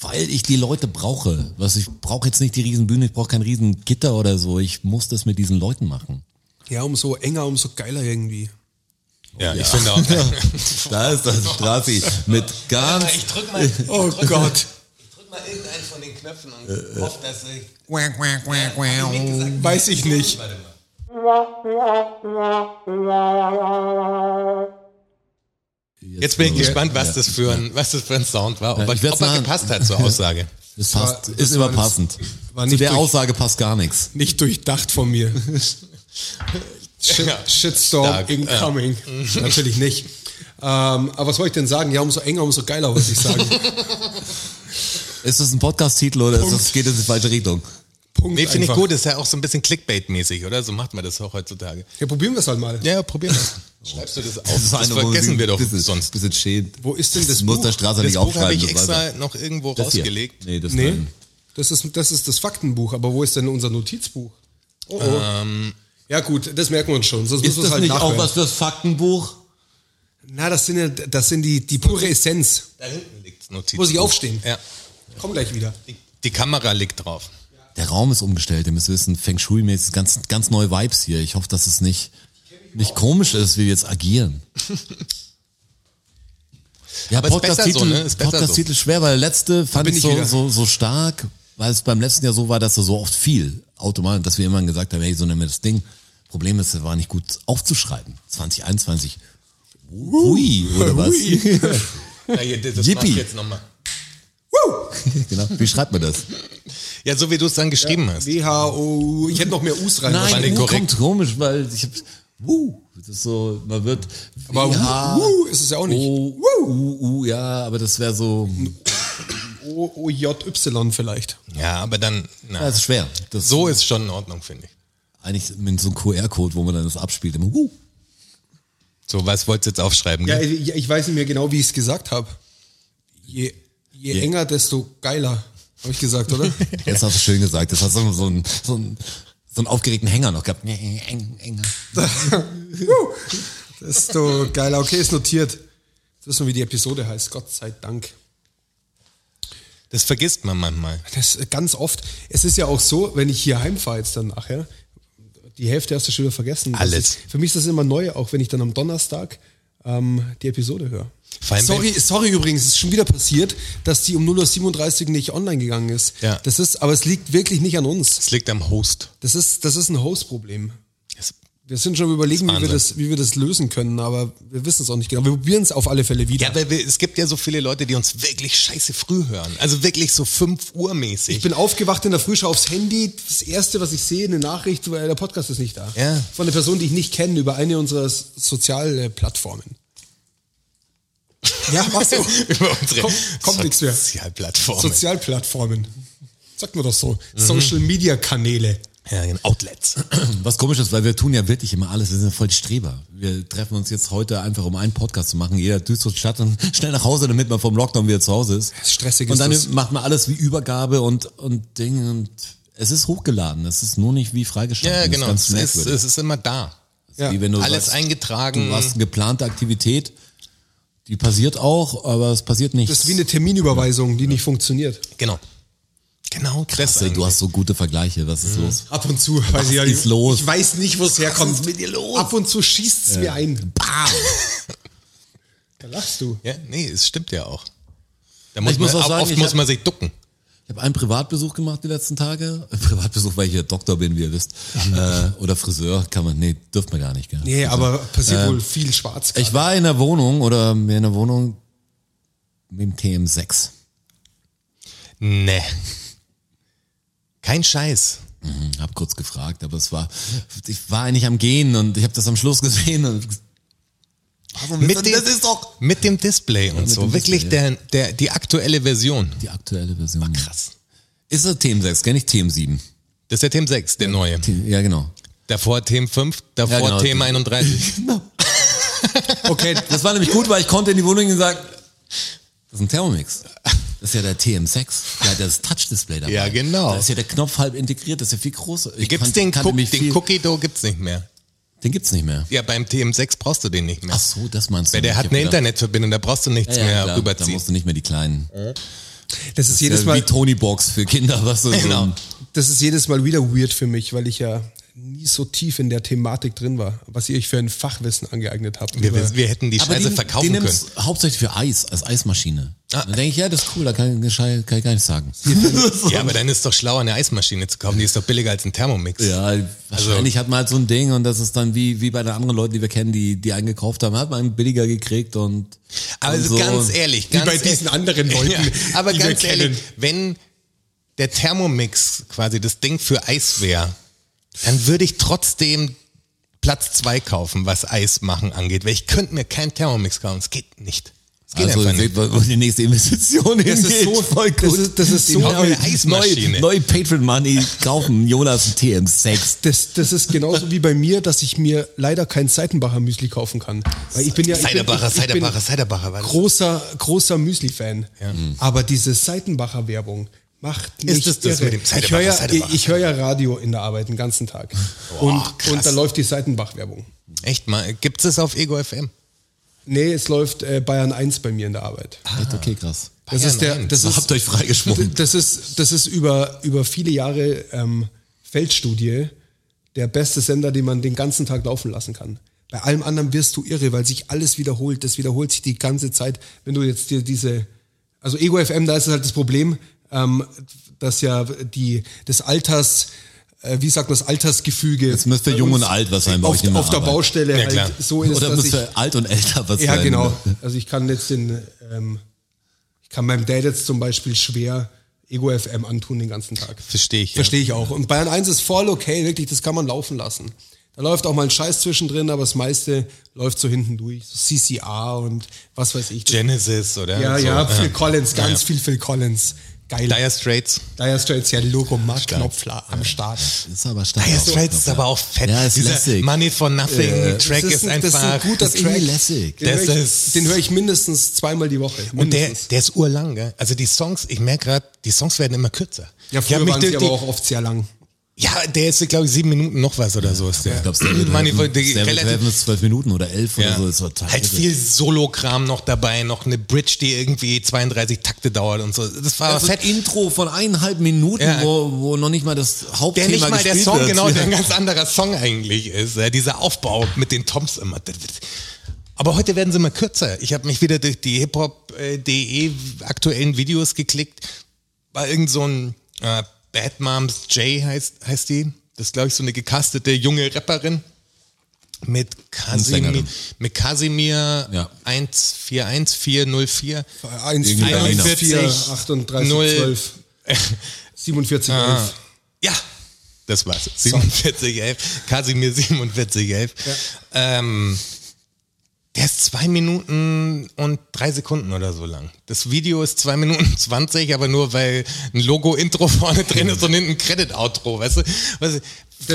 D: Weil ich die Leute brauche. Was ich brauche jetzt nicht die Riesenbühne, ich brauche kein Riesengitter oder so. Ich muss das mit diesen Leuten machen.
B: Ja, umso enger, umso geiler irgendwie.
C: Ja, ich finde auch. [laughs]
D: Da ist das Strafi mit ganz.
C: Ich drück mal, ich [laughs]
B: Oh Gott.
C: drück mal irgendeinen von den Knöpfen und hoffe, dass ich.
B: Weiß ich nicht.
C: Jetzt bin ich gespannt, was das für ein, was das für ein Sound war, ob,
D: Ja, ich
C: ob er gepasst hat zur [laughs] Aussage.
D: Das passt,
B: war-
D: ist
B: das
D: immer
B: war-
D: passend.
B: war
D: Zu der
B: durch-
D: Aussage passt gar nichts.
B: Nicht durchdacht von mir. [laughs] Shit,
C: Ja.
B: Shitstorm
C: Stark.
B: incoming. [laughs] Natürlich nicht. Ähm, aber was wollte ich denn sagen? Ja, umso enger, umso geiler, wollte ich sagen.
D: Ist das ein Podcast-Titel oder ist das, geht es in die falsche Richtung?
B: Punkt
C: Nee, finde ich gut, ist ja auch so ein bisschen Clickbait-mäßig, oder? So macht man das auch heutzutage.
B: Ja, probieren wir es halt mal.
C: Ja, probieren wir [laughs] Schreibst du das auf?
D: Das,
C: Das, vergessen wir doch
D: bisschen,
C: sonst.
D: Bisschen schämt.
B: Wo ist denn das
D: muss
B: Buch?
D: der Straße
C: Das
D: nicht
C: Buch habe
D: aufschreiben.
C: ich
D: das
C: extra noch irgendwo
D: Das hier.
C: rausgelegt.
D: Nee, das
B: Nee, das ist, das ist das Faktenbuch. Aber wo ist denn unser Notizbuch? Oh, oh. ja gut, das merken wir uns schon. Sonst
D: Ist das
B: es halt
D: nicht auch
B: nachhören.
D: was fürs Faktenbuch?
B: Na, das sind ja, das sind die, die pure Essenz.
C: Da hinten liegt Notiz.
B: Muss ich aufstehen?
C: Ja.
B: Komm gleich wieder.
C: Die, die Kamera liegt drauf.
D: Der Raum ist umgestellt, ihr müsst wissen, Feng Shui-mäßig ganz, ganz neue Vibes hier. Ich hoffe, dass es nicht, nicht komisch ist, wie wir jetzt agieren. [laughs] Ja, Podcast-Titel
C: so, ne?
D: Podcast
C: so.
D: schwer, weil der letzte fand ich so, so, so stark, weil es beim letzten Jahr so war, dass er so oft fiel, automatisch, dass wir immer gesagt haben, hey, so nennen wir das Ding. Problem ist, er war nicht gut aufzuschreiben. 2021. Hui, oder was? [laughs]
C: Ja, hier, das
D: Yippie.
C: jetzt nochmal. [laughs]
D: genau. Wie schreibt man das?
C: Ja, so wie du es dann geschrieben hast.
B: WHO, ich hätte noch mehr Us rein.
D: Nein, uh,
C: korrekt.
D: kommt komisch, weil ich hab, uh, das ist so, man wird,
B: Aber
D: ja,
B: uh, ist es ja auch nicht.
D: oh, uh, uh, ja, aber das wäre so,
B: O, O, J, Y vielleicht.
C: Ja, aber dann, na,
D: das ist schwer. Das
C: so ist schon in Ordnung, finde ich.
D: eigentlich mit so einem QR-Code, wo man dann das abspielt. Immer, uh.
C: So, was wolltest du jetzt aufschreiben?
B: Ja,
C: gell?
B: ich, ich weiß nicht mehr genau, wie ich es gesagt habe. Je, je
D: Je-
B: enger, desto geiler, habe ich gesagt, oder? [laughs]
D: Jetzt hast du schön gesagt. Das hat so, so, einen, so, einen, so einen aufgeregten Hänger noch gehabt. [laughs]
B: Desto geiler. Okay, ist notiert. Jetzt wissen wir, wie die Episode heißt. Gott sei Dank.
C: Das vergisst man manchmal.
B: Das ist ganz oft. Es ist ja auch so, wenn ich hier heimfahre jetzt dann nachher, die Hälfte hast du schon wieder vergessen.
C: Alles.
B: Ist, für mich ist das immer neu, auch wenn ich dann am Donnerstag ähm, die Episode höre. Sorry, sorry übrigens, es ist schon wieder passiert, dass die um 0.37 Uhr nicht online gegangen ist.
C: Ja.
B: Das ist, aber es liegt wirklich nicht an uns.
C: Es liegt am Host.
B: Das ist, das ist ein Host-Problem. Wir sind schon überlegen, wie wir, das, wie wir das lösen können, aber wir wissen es auch nicht genau. Wir probieren es auf alle Fälle wieder.
C: Ja, weil wir, es gibt ja so viele Leute, die uns wirklich scheiße früh hören. Also wirklich so 5 Uhr mäßig.
B: Ich bin aufgewacht in der Frühschau aufs Handy. Das erste, was ich sehe, eine Nachricht, weil der Podcast ist nicht da.
C: Ja.
B: Von einer Person, die ich nicht kenne, über eine unserer Sozialplattformen. Ja, mach so. [laughs]
C: Über unsere
B: Kommt- kommt nichts mehr.
C: Sozialplattformen.
B: Sozialplattformen. Sagt man doch so.
C: Mhm.
B: Social Media Kanäle.
C: ja, in Outlets. [clears throat]
D: Was komisch ist, weil wir tun ja wirklich immer alles. Wir sind ja voll die Streber. Wir treffen uns jetzt heute einfach, um einen Podcast zu machen. Jeder düst durch die Stadt und [laughs] schnell nach Hause, damit man vom Lockdown wieder zu Hause ist.
B: Stressig
D: Und
B: ist
D: dann
B: das.
D: macht man alles wie Übergabe und, und Ding und es ist hochgeladen. Es ist nur nicht wie freigeschaltet.
C: Ja, genau. Es ist,
D: merkwürdig.
C: es ist immer da.
B: Ja.
D: Wie wenn du
C: Alles
D: sagst,
C: eingetragen.
D: Du hast eine geplante Aktivität, die passiert auch, aber es passiert nichts.
B: Das ist wie eine Terminüberweisung, die nicht funktioniert.
C: Genau. Genau,
D: Krass, ey, du hast so gute Vergleiche. Was ist los?
B: Ab und zu weiß ich ja
D: ist los?
B: Ich weiß nicht, wo es herkommt.
D: ist mit dir los?
B: Ab und zu schießt es mir ein.
D: Bam! [laughs]
B: Da lachst du.
C: Ja, nee, es stimmt ja auch. Da muss
D: Ich muss
C: man,
D: auch sagen,
C: oft muss man sich ducken.
D: Ich habe einen Privatbesuch gemacht die letzten Tage. Äh, Privatbesuch, weil ich hier Doktor bin, wie ihr wisst. äh, oder Friseur, kann man, nee, dürft man gar nicht. Gell?
B: Nee, aber passiert wohl viel schwarz.
D: Ich war in der Wohnung oder in der Wohnung mit dem TM6.
C: Nee. Kein Scheiß.
D: Mhm, hab kurz gefragt, aber es war, ich war eigentlich am Gehen und ich habe das am Schluss gesehen und
C: Mit dem,
D: das ist doch
C: mit dem Display und
D: mit
C: so. Wirklich
D: Display,
C: der, der, die aktuelle Version.
D: die aktuelle Version.
C: Krass.
D: Ist es TM6, kenne ich TM7.
C: Das ist der Themen 6, der neue.
D: Ja, genau.
C: Davor Themen 5, davor
D: Ja, genau.
C: Themen [laughs] 31. [laughs]
B: Okay,
D: Das war nämlich gut, weil ich konnte in die Wohnung gehen und sagen, das ist ein Thermomix. Das ist ja der TM6. Der hat ja das Touch-Display dabei.
C: Ja, genau.
D: Da ist ja der Knopf halb integriert, das ist ja viel größer. Ich
C: Gibt's
D: konnt-
C: den, Cook, den Cookie Dough gibt's nicht mehr.
D: Den gibt's nicht mehr.
C: Ja, beim TM6 brauchst du den nicht mehr.
D: Ach so, das meinst du.
C: Weil der
D: Ich
C: hat eine
D: gedacht-
C: Internetverbindung, da brauchst du nichts
D: Ja, ja,
C: mehr
D: klar, Da
C: rüberziehen.
D: musst du nicht mehr die kleinen.
B: das ist jedes
D: ja,
B: Mal,
D: Wie Tony Box für Kinder, was du [laughs]
C: Genau.
D: so.
B: das ist jedes Mal wieder weird für mich, weil ich ja nie so tief in der Thematik drin war, was ihr euch für ein Fachwissen angeeignet habt.
C: wir, wir, wir hätten die
D: Aber
C: Scheiße
D: die,
C: verkaufen
D: die
C: können.
D: hauptsächlich für Eis, als Eismaschine.
C: Ah.
D: Dann denke ich, ja, das ist cool, da kann, ich- kann ich gar nicht sagen. [laughs]
C: Ja, [laughs] aber dann ist doch schlauer, eine Eismaschine zu kaufen. Die ist doch billiger als ein Thermomix.
D: Ja, wahrscheinlich hat man halt so ein Ding und das ist dann wie, wie bei den anderen Leuten, die wir kennen, die, die einen gekauft haben, hat man einen billiger gekriegt und.
C: Aber
D: und
C: also
D: so.
C: ganz ehrlich,
B: Wie
C: ganz
B: bei diesen anderen [laughs] Leuten,
C: Ja, aber
B: die wir
C: ganz ehrlich,
B: kennen.
C: wenn der Thermomix quasi das Ding für Eis wäre, dann würde ich trotzdem Platz zwei kaufen, was Eis machen angeht, weil ich könnte mir keinen Thermomix kaufen. Es geht nicht. Es geht
D: Also
C: einfach
D: seht,
C: nicht.
D: wo die nächste Investition
B: Das ist
D: hingeht.
B: so-
D: voll
B: das
D: gut.
B: ist- das ist
D: Die
B: so-
D: neue,
C: eine Eismaschine.
D: neue, neue Patreon Money kaufen Jonas ein TM6.
B: Das, das ist genauso wie bei mir, dass ich mir leider kein Seitenbacher Müsli kaufen kann. Weil ich bin ja ich bin,
C: Seiderbacher,
B: ich, ich bin
C: Seiderbacher, Seiderbacher. war das?
B: großer, großer Müsli-Fan. Aber diese Seitenbacher Werbung macht mich
C: das das
B: irre.
C: mit dem
B: ich höre ja, ich, höre ja Radio in der Arbeit den ganzen Tag. und,
C: krass.
B: und da läuft die Seitenbach-Werbung.
C: Echt mal, gibt's es auf Ego FM?
B: Nee, es läuft äh, Bayern 1 bei mir in der Arbeit.
D: Echt okay, krass.
B: Das ist der,
C: 1.
B: das ist,
D: Habt euch freigeschwungen. [laughs]
B: das ist, das ist über, über viele Jahre ähm, Feldstudie der beste Sender, den man den ganzen Tag laufen lassen kann. Bei allem anderen wirst du irre, weil sich alles wiederholt. Das wiederholt sich die ganze Zeit. Wenn du jetzt dir diese, also Ego FM, da ist halt das Problem, ähm, dass ja die das Alters, äh, wie sagt man das Altersgefüge.
D: Jetzt müsste jung und alt was sein bei
B: auf,
D: euch in der
B: auf der
D: Arbeit.
B: Baustelle
C: Ja,
B: halt so ist,
D: Oder
B: dass ich,
D: müsste alt und älter was
B: ja,
D: sein?
B: genau. Also ich kann jetzt den, ähm, ich kann meinem Dad jetzt zum Beispiel schwer Ego FM antun den ganzen Tag.
C: Verstehe ich, ja.
B: Verstehe ich auch. Und Bayern 1 ist voll okay, wirklich, das kann man laufen lassen. Da läuft auch mal ein Scheiß zwischendrin, aber das meiste läuft so hinten durch. So CCA und was weiß ich.
C: Genesis oder
B: ja,
C: so.
B: ja, Phil Collins, ganz
C: Ja.
B: viel Phil Collins. Geil.
C: Dire Straits.
B: Dire Straits, ja, Logo, Mark Knopfler am Start.
D: Ist aber stark.
C: Dire. Straits ist aber auch fett.
D: Ja, ist
C: Dieser
D: lässig.
C: Money for Nothing Track
B: Das
C: ist,
B: ein- das ist
C: einfach.
B: ein guter
D: ist irgendwie
B: Track.
D: lässig.
B: Den
C: Das
B: höre ich,
C: ist-
B: den höre ich mindestens zweimal die Woche.
C: Und der,
B: Mindestens.
C: der ist urlang, gell? Also die Songs, ich merke gerade, die Songs werden immer kürzer.
B: ja, früher waren sie
C: durch
B: aber
C: die-
B: auch oft sehr lang.
C: Ja, der ist, glaube ich, sieben Minuten noch was oder so ist der.
D: Ich glaube, Heaven ist zwölf Minuten oder elf
C: Ja.
D: oder so. Ist total
C: halt viel Solo-Kram noch dabei, noch eine Bridge, die irgendwie 32 Takte dauert und so. Das war
D: Also
C: fett.
D: ein Intro von eineinhalb Minuten,
C: Ja.
D: wo, wo noch nicht mal das Hauptthema
C: Der nicht mal der Song,
D: wird.
C: genau, der ein ganz anderer Song eigentlich ist. Ja, dieser Aufbau mit den Toms immer. Aber heute werden sie mal kürzer. Ich habe mich wieder durch die hiphop.de aktuellen Videos geklickt. War irgend so ein äh, Bad Moms J heißt, heißt die. Das ist, glaube ich, so eine gecastete junge Rapperin. Mit Kasimir, mit Kasimir
D: Ja.
C: 141404.
B: 1,
D: Irgendwie
B: 4, 1,
C: Berliner.
B: 4, 38,
C: Null.
B: 12, 47,
C: Ah.
B: 11.
C: Ja, das war's. 4711. Kasimir 4711. Ähm, der ist zwei Minuten und drei Sekunden oder so lang. Das Video ist zwei Minuten [laughs] 20, aber nur weil ein Logo-Intro vorne drin ist und hinten ein Credit-Outro, weißt du?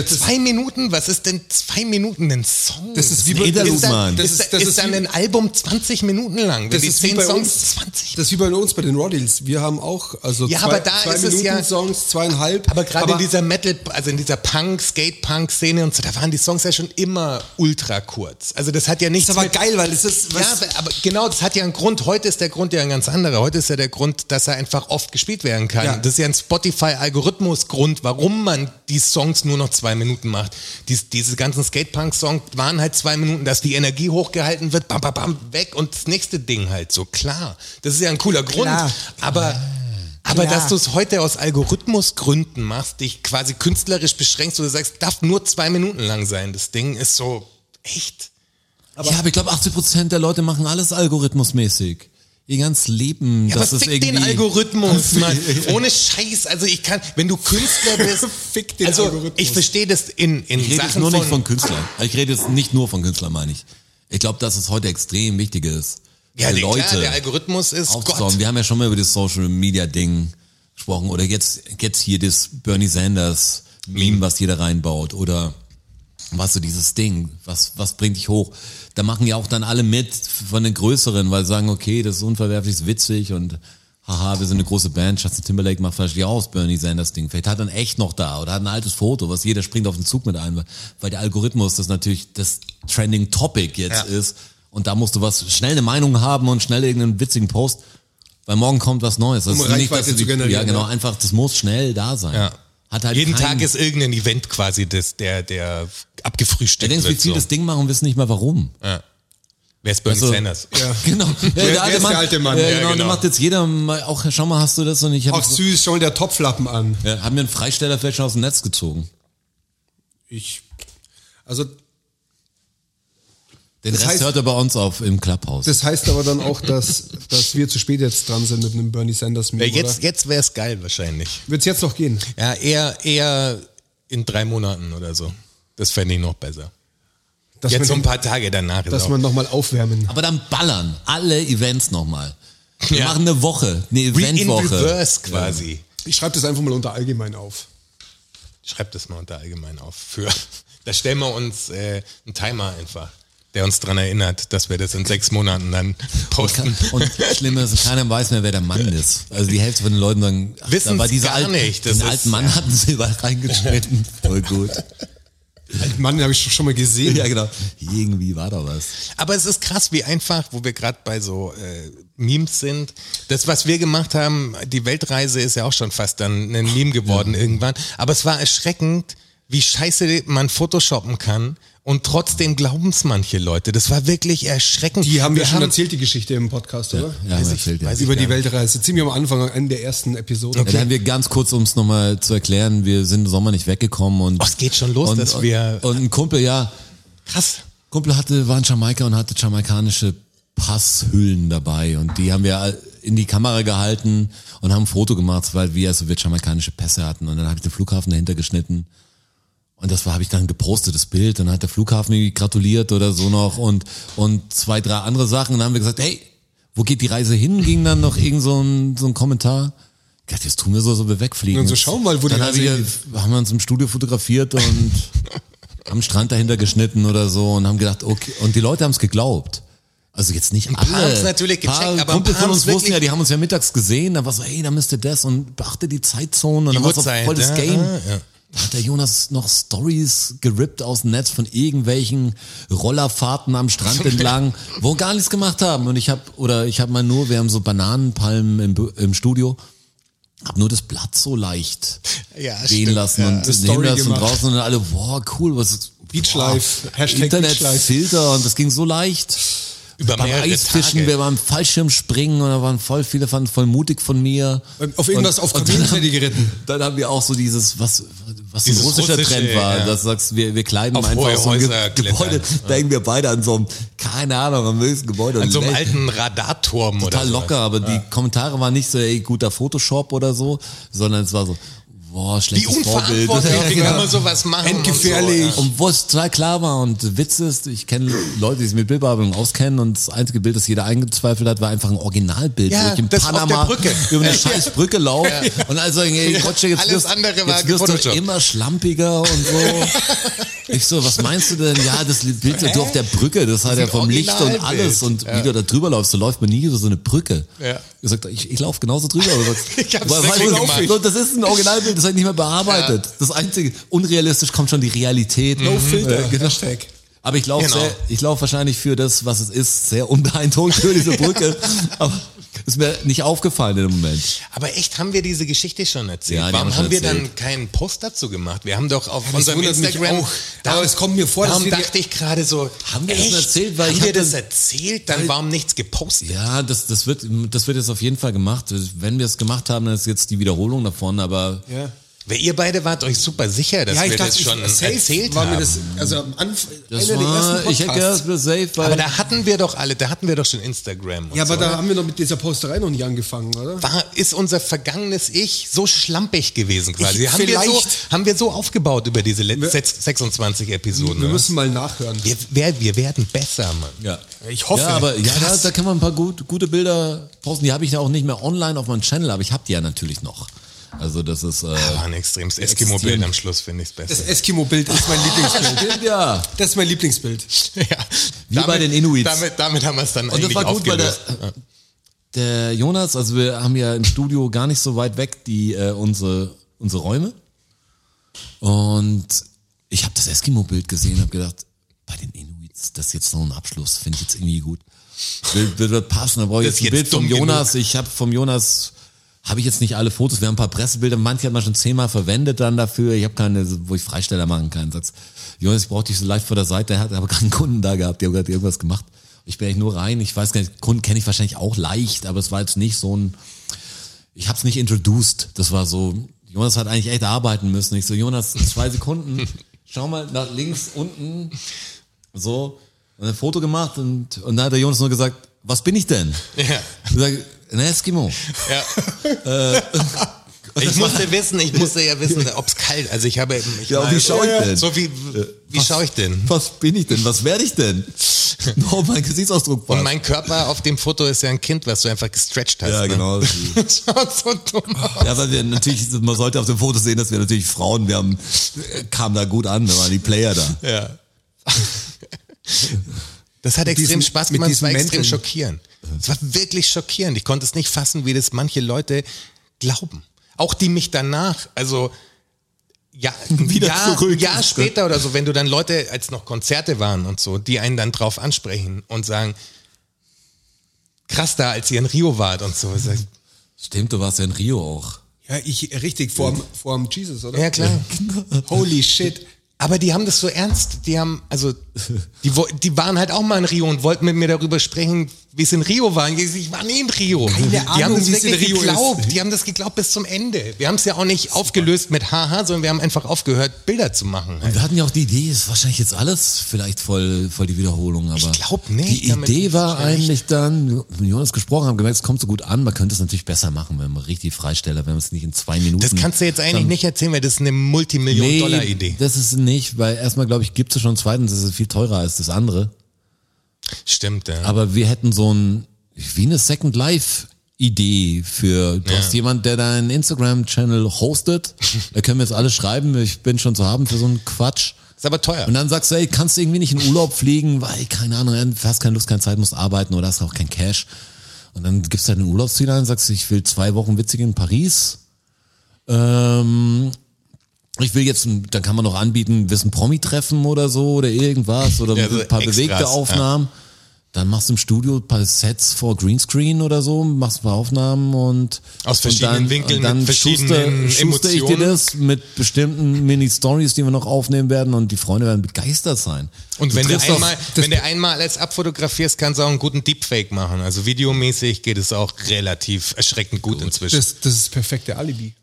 C: Zwei Minuten? Was ist denn zwei Minuten ein Song?
B: Das ist wie bei-
D: Interlude,
C: ist dann,
D: Mann.
B: Das
C: ist,
B: das ist
C: dann ein Album 20 Minuten lang.
B: Das
C: die
B: ist wie
C: 10
B: bei
C: Songs
B: uns.
C: 20
B: Das ist wie bei uns bei den Roddies. Wir haben auch, also
C: Ja,
B: zwei,
C: aber da
B: zwei
C: ist es
B: Minuten
C: ja-
B: Songs, zweieinhalb.
C: Aber gerade in dieser Metal, also in dieser Punk, Skate-Punk-Szene und so, da waren die Songs ja schon immer ultra kurz. Also das hat ja nichts
B: ist aber geil, weil es ist,
C: Ja, aber genau, das hat ja einen Grund. Heute ist der Grund ja ein ganz anderer. Heute ist ja der Grund, dass er einfach oft gespielt werden kann.
B: Ja.
C: Das ist ja ein Spotify-Algorithmus-Grund, warum man die Songs nur noch zwei Minuten macht. Dies, diese ganzen Skate-Punk-Songs waren halt zwei Minuten, dass die Energie hochgehalten wird, bam, bam, bam, weg und das nächste Ding halt so. Klar, das ist ja ein cooler Grund.
B: Klar.
C: Aber aber
B: Klar.
C: dass du es heute aus Algorithmusgründen machst, dich quasi künstlerisch beschränkst, wo du sagst, darf nur zwei Minuten lang sein, das Ding ist so echt.
D: ja, aber ich glaube, 80 Prozent der Leute machen alles algorithmusmäßig. Ihr ganzes Leben,
C: Ja,
D: das
C: aber
D: ist
C: fick
D: irgendwie...
C: den Algorithmus, [laughs] Mann. [laughs] Ohne Scheiß. Also ich kann, wenn du Künstler [laughs] bist,
B: Fick den
C: also
B: Algorithmus.
C: ich verstehe das in, in
D: Ich rede
C: Sachen
D: jetzt nur
C: von,
D: nicht von Künstlern. Ich rede jetzt nicht nur von Künstlern, meine ich. Ich glaube, dass es heute extrem wichtig ist.
C: ja, der,
D: Leute
C: klar, der Algorithmus ist
D: aufzusauen.
C: Gott.
D: Wir haben ja schon mal über das Social Media Ding gesprochen. Oder jetzt, jetzt hier das Bernie Sanders Meme, was jeder reinbaut. Oder was so dieses Ding, was, was bringt dich hoch? Da machen ja auch dann alle mit von den Größeren, weil sie sagen, okay, das ist unverwerflich, ist witzig und haha, wir sind eine große Band, Justin Timberlake macht vielleicht auch das Bernie Sanders Ding. Vielleicht hat er ein echt noch da oder hat ein altes Foto, was jeder springt auf den Zug mit ein, weil- der Algorithmus das natürlich das Trending Topic jetzt
C: Ja.
D: ist. Und da musst du was, schnell eine Meinung haben und schnell irgendeinen witzigen Post, weil morgen kommt was Neues. Das
B: Um
D: ist nicht,
B: Reichweite
D: dass du
B: zu
D: die,
B: generieren,
D: ja genau,
B: ja.
D: einfach, das muss schnell da sein.
C: Ja.
D: Hat halt
C: Jeden Tag ist irgendein Event quasi, das, der, der
D: Du
C: abgefrühstückt
D: denkst, wie
C: wird.
D: viel
C: So.
D: das Ding machen, wissen nicht mal warum.
C: Ja. Wer ist Bernie
D: Also-
C: Sanders? [laughs]
B: ja.
D: Genau. Ja,
B: wer ist der alte Mann?
D: Ja,
B: Ja,
D: genau,
C: genau.
D: Da macht jetzt jeder mal, auch, schau mal, hast du das? Und ich habe
B: Auch süß, schon der Topflappen an.
D: ja, haben mir einen Freisteller vielleicht schon aus dem Netz gezogen.
B: Ich, also,
D: Den
B: Das
D: Rest
B: heißt-
D: hört er bei uns auf im Clubhouse.
B: das heißt aber dann auch, dass, dass wir zu spät jetzt dran sind mit einem Bernie Sanders
C: Ja,
B: Meme,
C: jetzt
B: oder?
C: jetzt wäre es geil wahrscheinlich.
B: Wird's jetzt noch gehen?
C: Ja, eher, eher in drei Monaten oder so. Das fände ich noch besser.
B: Dass
C: Jetzt so ein paar Tage danach.
B: dass
C: auch-
B: man nochmal aufwärmen.
D: Aber dann ballern alle Events nochmal. Wir
C: Ja.
D: machen eine Woche, eine
C: Re- in
D: Eventwoche.
C: Reverse quasi.
B: Ich schreibe das einfach mal unter allgemein auf.
C: Schreibt das mal unter allgemein auf. Für, [laughs] da stellen wir uns äh, einen Timer einfach, der uns dran erinnert, dass wir das in sechs Monaten dann posten.
D: Und schlimm ist, keiner weiß mehr, wer der Mann ist. Also die Hälfte von den Leuten sagen, ach,
C: Wissen's
D: da dieser
C: gar
D: alte,
C: nicht. Das
D: den alten Mann hatten sie überall reingeschnitten. [laughs] Voll gut.
B: Mann, habe ich schon mal gesehen.
D: Ja, genau. Irgendwie war da was.
C: Aber es ist krass, wie einfach, wo wir gerade bei so äh, Memes sind. Das, was wir gemacht haben, die Weltreise ist ja auch schon fast dann ein Meme geworden irgendwann. Aber es war erschreckend, wie scheiße man Photoshoppen kann. Und trotzdem glauben es manche Leute. Das war wirklich erschreckend.
B: Die haben wir, schon erzählt, die Geschichte im Podcast, oder?
D: Ja, haben wir erzählt, ja.
C: weiß ich
B: Über die. Weltreise. Ziemlich am Anfang, an der ersten Episode.
D: Ja, dann haben wir ganz kurz, um es nochmal zu erklären, wir sind im Sommer nicht weggekommen und.
C: Oh, es geht schon los,
D: und,
C: dass wir-
D: Und ein Kumpel, ja,
C: Krass.
D: Kumpel hatte, war in Jamaika und hatte jamaikanische Passhüllen dabei und die haben wir in die Kamera gehalten und haben ein Foto gemacht, weil wir also wir jamaikanische Pässe hatten und dann habe ich den Flughafen dahinter geschnitten und das war habe ich dann gepostet das Bild dann hat der Flughafen irgendwie gratuliert oder so noch und und zwei drei andere Sachen und dann haben wir gesagt hey wo geht die Reise hin ging dann noch irgend so ein so ein Kommentar ich dachte, jetzt tun wir so, so wir wegfliegen.
B: Und so, schau mal, wo die
D: dann
B: Reise
D: haben wir, haben wir uns im Studio fotografiert und [laughs] am Strand dahinter geschnitten oder so und haben gedacht, okay, und die Leute haben es geglaubt. Also jetzt nicht
C: paar
D: alle.
C: natürlich
D: Paar
C: gecheckt, aber ein
D: Kumpel
C: paar
D: von uns wussten ja, die haben uns ja mittags gesehen, da war so, hey, da müsst ihr das und beachte die Zeitzone und dann war so voll das Game.
C: ja, ja.
D: Da hat der Jonas noch Stories gerippt aus dem Netz von irgendwelchen Rollerfahrten am Strand [laughs] entlang, wo gar nichts gemacht haben. Und ich habe oder ich habe mal nur, wir haben so Bananenpalmen im, im Studio, habe nur das Blatt so leicht
C: Ja,
D: gehen
C: stimmt,
D: lassen
C: ja.
D: und nehmen das und
B: gemacht.
D: draußen und alle, boah, cool, was
B: Beachlife,
D: boah,
B: Hashtag
D: Internetfilter und das ging so leicht.
C: Über mehrere
D: Eisfischen,
C: Tage.
D: wir waren Fallschirmspringen und da waren voll viele fanden voll mutig von mir.
B: Auf irgendwas auf Kabinen
D: haben-
B: seid ihr geritten.
D: Dann haben wir auch so dieses, was, was
C: Dieses
D: ein russischer
C: russische,
D: Trend war,
C: ja.
D: dass du sagst, wir, wir kleiden
C: Auf
D: einfach auf so ein Ge Gebäude, da hängen wir beide an so einem, keine Ahnung, am höchsten Gebäude.
C: An so einem
D: und
C: alten Radarturm oder
D: total locker, aber die Kommentare waren nicht so, ey, guter Photoshop oder so, sondern es war so, boah,
C: Wie
D: schlechtes Vorbild.
C: unverantwortlich, wie [laughs]
B: Ja.
C: kann man sowas machen?
B: Endgefährlich.
C: Und so,
D: Und wo es total klar war und Witz ist, ich kenne Leute, die sich mit Bildbearbeitung auskennen und das einzige Bild, das jeder eingezweifelt hat, war einfach ein Originalbild,
C: Ja,
D: wo ich in
C: das auf
D: Panama
C: der Brücke.
D: über eine [laughs]
C: Ja.
D: scheiß Brücke laufe und also ey,
C: Ja,
D: Gott, jetzt
C: alles
D: wirst,
C: andere war
D: jetzt wirst du immer schlampiger und so. [laughs] Ich so, was meinst du denn? Ja, das Bild du auf der Brücke, das hat
C: ist
D: ja vom Licht und alles und
C: Ja.
D: wie du da drüber läufst, du läufst man nie über so eine Brücke.
C: Ja.
D: Ich sag, ich, ich laufe genauso drüber. aber sagst, [laughs]
C: Ich hab's
D: weil- weil- so, Das ist ein Originalbild, das halt nicht mehr bearbeitet. Das einzige, unrealistisch kommt schon die Realität.
B: No Filter.
D: Ja, genau.
B: Hashtag.
D: Aber ich laufe
C: Genau.
D: sehr, ich laufe wahrscheinlich für das, was es ist, sehr unbeeindruckt für diese Brücke. [laughs] Aber ist mir nicht aufgefallen im Moment.
C: Aber echt, haben wir diese Geschichte schon erzählt?
D: Ja,
C: Warum
D: haben wir
C: haben wir dann keinen Post dazu gemacht? Wir haben doch auf
B: das
C: unserem Instagram.
B: auch. Aber es kommt mir vor, dass
C: darum
B: wir die-
C: dachte ich gerade so.
D: Haben wir das
C: echt?
D: erzählt? Weil
C: haben wir das
D: dann-
C: erzählt? Dann warum nichts gepostet?
D: Ja, das, das wird, das wird jetzt auf jeden Fall gemacht. Wenn wir es gemacht haben, dann ist jetzt die Wiederholung davon, aber
B: Ja.
C: Weil ihr beide wart euch super sicher, dass
B: Ja,
C: wir
B: dachte,
C: das schon
B: ich, safe
C: erzählt
B: war
C: haben.
B: mir das, also am Anfang,
D: das
B: einer der
D: war,
B: ersten
D: ich hätte safe, weil
C: aber da hatten wir doch alle, da hatten wir doch schon Instagram. Und
B: Ja, aber
C: so.
B: da haben wir noch mit dieser Posterei noch nicht angefangen, oder?
C: war, ist unser vergangenes Ich so schlampig gewesen quasi.
B: Ich-
C: haben, wir so,
B: vielleicht-
C: haben wir so aufgebaut über diese letzten
B: Wir-
C: 26 Episoden.
B: Wir müssen mal nachhören.
C: wir, wir, wir werden besser, Mann.
D: ja.
B: Ich hoffe.
D: Ja, aber ja, da, da kann man ein paar gut, gute Bilder posten. Die habe ich ja auch nicht mehr online auf meinem Channel, aber ich habe die ja natürlich noch. Also das ist äh,
C: War ein extremes Eskimo-Bild am Schluss, finde ich
B: Das
C: besser.
B: Eskimo-Bild ist mein [laughs] Lieblingsbild.
D: stimmt ja.
B: Das ist mein Lieblingsbild. [laughs]
C: ja.
D: Wie bei den Inuits.
C: Damit, damit haben wir es dann
D: Und das
C: eigentlich
D: war gut, weil der, der Jonas, also wir haben ja im Studio gar nicht so weit weg die äh, unsere unsere Räume und ich habe das Eskimo-Bild gesehen, habe gedacht, bei den Inuits, das ist jetzt noch ein Abschluss, finde ich jetzt irgendwie gut. Wird, wird, passen, da brauche ich
C: Das
D: jetzt ein
C: jetzt
D: Bild vom
C: dumm genug.
D: Jonas. Ich habe vom Jonas habe ich jetzt nicht alle Fotos. Wir haben ein paar Pressebilder, manche hat man schon zehnmal verwendet dann dafür. Ich habe keine, wo ich Freisteller machen kann. Sagst, Jonas, ich brauche dich so leicht vor der Seite. Er hat aber keinen Kunden da gehabt, die haben gerade irgendwas gemacht. Ich bin eigentlich nur rein. Ich weiß gar nicht, Kunden kenne ich wahrscheinlich auch leicht, aber es war jetzt nicht so ein. Ich habe es nicht introduced. Das war so. Jonas hat eigentlich echt arbeiten müssen. Ich so, Jonas, zwei Sekunden. [laughs] Schau mal nach links unten. So. Und ein Foto gemacht und, und dann hat der Jonas nur gesagt, was bin ich denn?
C: Ja.
D: Ich sag, ein Eskimo.
C: Ja. ich musste wissen, ich musste ja wissen, ob es kalt. Also ich habe, ich
D: Ja,
C: war-
D: wie schau ich denn?
C: So wie, wie schaue ich denn?
D: Was bin ich denn? Was werde ich denn? No, [laughs] mein Gesichtsausdruck war.
C: Und mein Körper auf dem Foto ist ja ein Kind, was du einfach gestretcht hast.
D: ja,
C: ne?
D: genau. [laughs]
C: Schaut so dumm aus.
D: Ja, weil wir natürlich, man sollte auf dem Foto sehen, dass wir natürlich Frauen, wir haben, kamen da gut an, da waren die Player da.
C: Ja. [laughs] Das hat extrem
B: diesen-
C: Spaß gemacht, es war extrem schockierend. Es war wirklich schockierend. Ich konnte es nicht fassen, wie das manche Leute glauben. Auch die mich danach, also ja, [laughs]
D: Wieder
C: ja,
D: zurück.
C: Jahr später oder so, wenn du dann Leute, als noch Konzerte waren und so, die einen dann drauf ansprechen und sagen, krass da, als ihr in Rio wart und so. Ich,
D: Stimmt, du warst ja in Rio auch.
B: Ja, ich, richtig, vorm, vorm Jesus, oder?
C: Ja, klar.
B: Holy shit.
C: Aber die haben das so ernst, die haben, also, die, die waren halt auch mal in Rio und wollten mit mir darüber sprechen, wie es in Rio war. Ich war nie in Rio.
B: Keine
C: die haben
B: Ahnung,
C: das wirklich
B: Rio
C: geglaubt.
B: ist.
C: Die haben das geglaubt bis zum Ende. Wir haben es ja auch nicht aufgelöst mit Haha, sondern wir haben einfach aufgehört, Bilder zu machen.
D: Und wir hatten ja auch die Idee, ist wahrscheinlich jetzt alles vielleicht voll, voll die Wiederholung, aber.
C: glaub nicht,
D: Die Idee war eigentlich dann, wir haben mit Jonas gesprochen, haben gemerkt, es kommt so gut an, man könnte es natürlich besser machen, wenn man richtig Freisteller, wenn man es nicht in zwei Minuten.
C: Das kannst du jetzt eigentlich
D: dann-
C: nicht erzählen, weil das ist eine Multimillion-Dollar-Idee.
D: Das ist nicht, weil erstmal, glaube ich, gibt es schon. Zweitens ist es viel teurer als das andere.
C: Stimmt, ja.
D: Aber wir hätten so ein, wie eine Second Life Idee für, du
C: Ja.
D: hast jemand, der deinen Instagram-Channel hostet. [laughs] Da können wir jetzt alle schreiben, ich bin schon zu haben für so einen Quatsch.
C: ist aber teuer.
D: Und dann sagst du, ey, kannst du irgendwie nicht in Urlaub fliegen, weil, keine Ahnung, du hast keine Lust, keine Zeit, musst arbeiten oder hast auch kein Cash. Und dann gibst du halt ein Urlaubsziel ein, sagst, ich will zwei Wochen witzig in Paris. Ähm, ich will jetzt, dann kann man noch anbieten, wirst ein Promi treffen oder so oder irgendwas oder
C: Ja, so
D: ein paar
C: Extras,
D: bewegte
C: ja.
D: Aufnahmen. Dann machst du im Studio ein paar Sets vor Greenscreen oder so, machst ein paar Aufnahmen und
C: Aus
D: und
C: verschiedenen Winkeln,
D: und dann
C: mit verschiedenen
D: schuster, schuster ich dir
C: Emotionen.
D: das mit bestimmten Mini-Stories, die wir noch aufnehmen werden und die Freunde werden begeistert sein.
C: Und wenn du,
D: triffst doch-
C: einmal, wenn du einmal alles abfotografierst, kannst du auch einen guten Deepfake machen. Also videomäßig geht es auch relativ erschreckend gut, inzwischen.
B: Das, das ist das perfekte Alibi.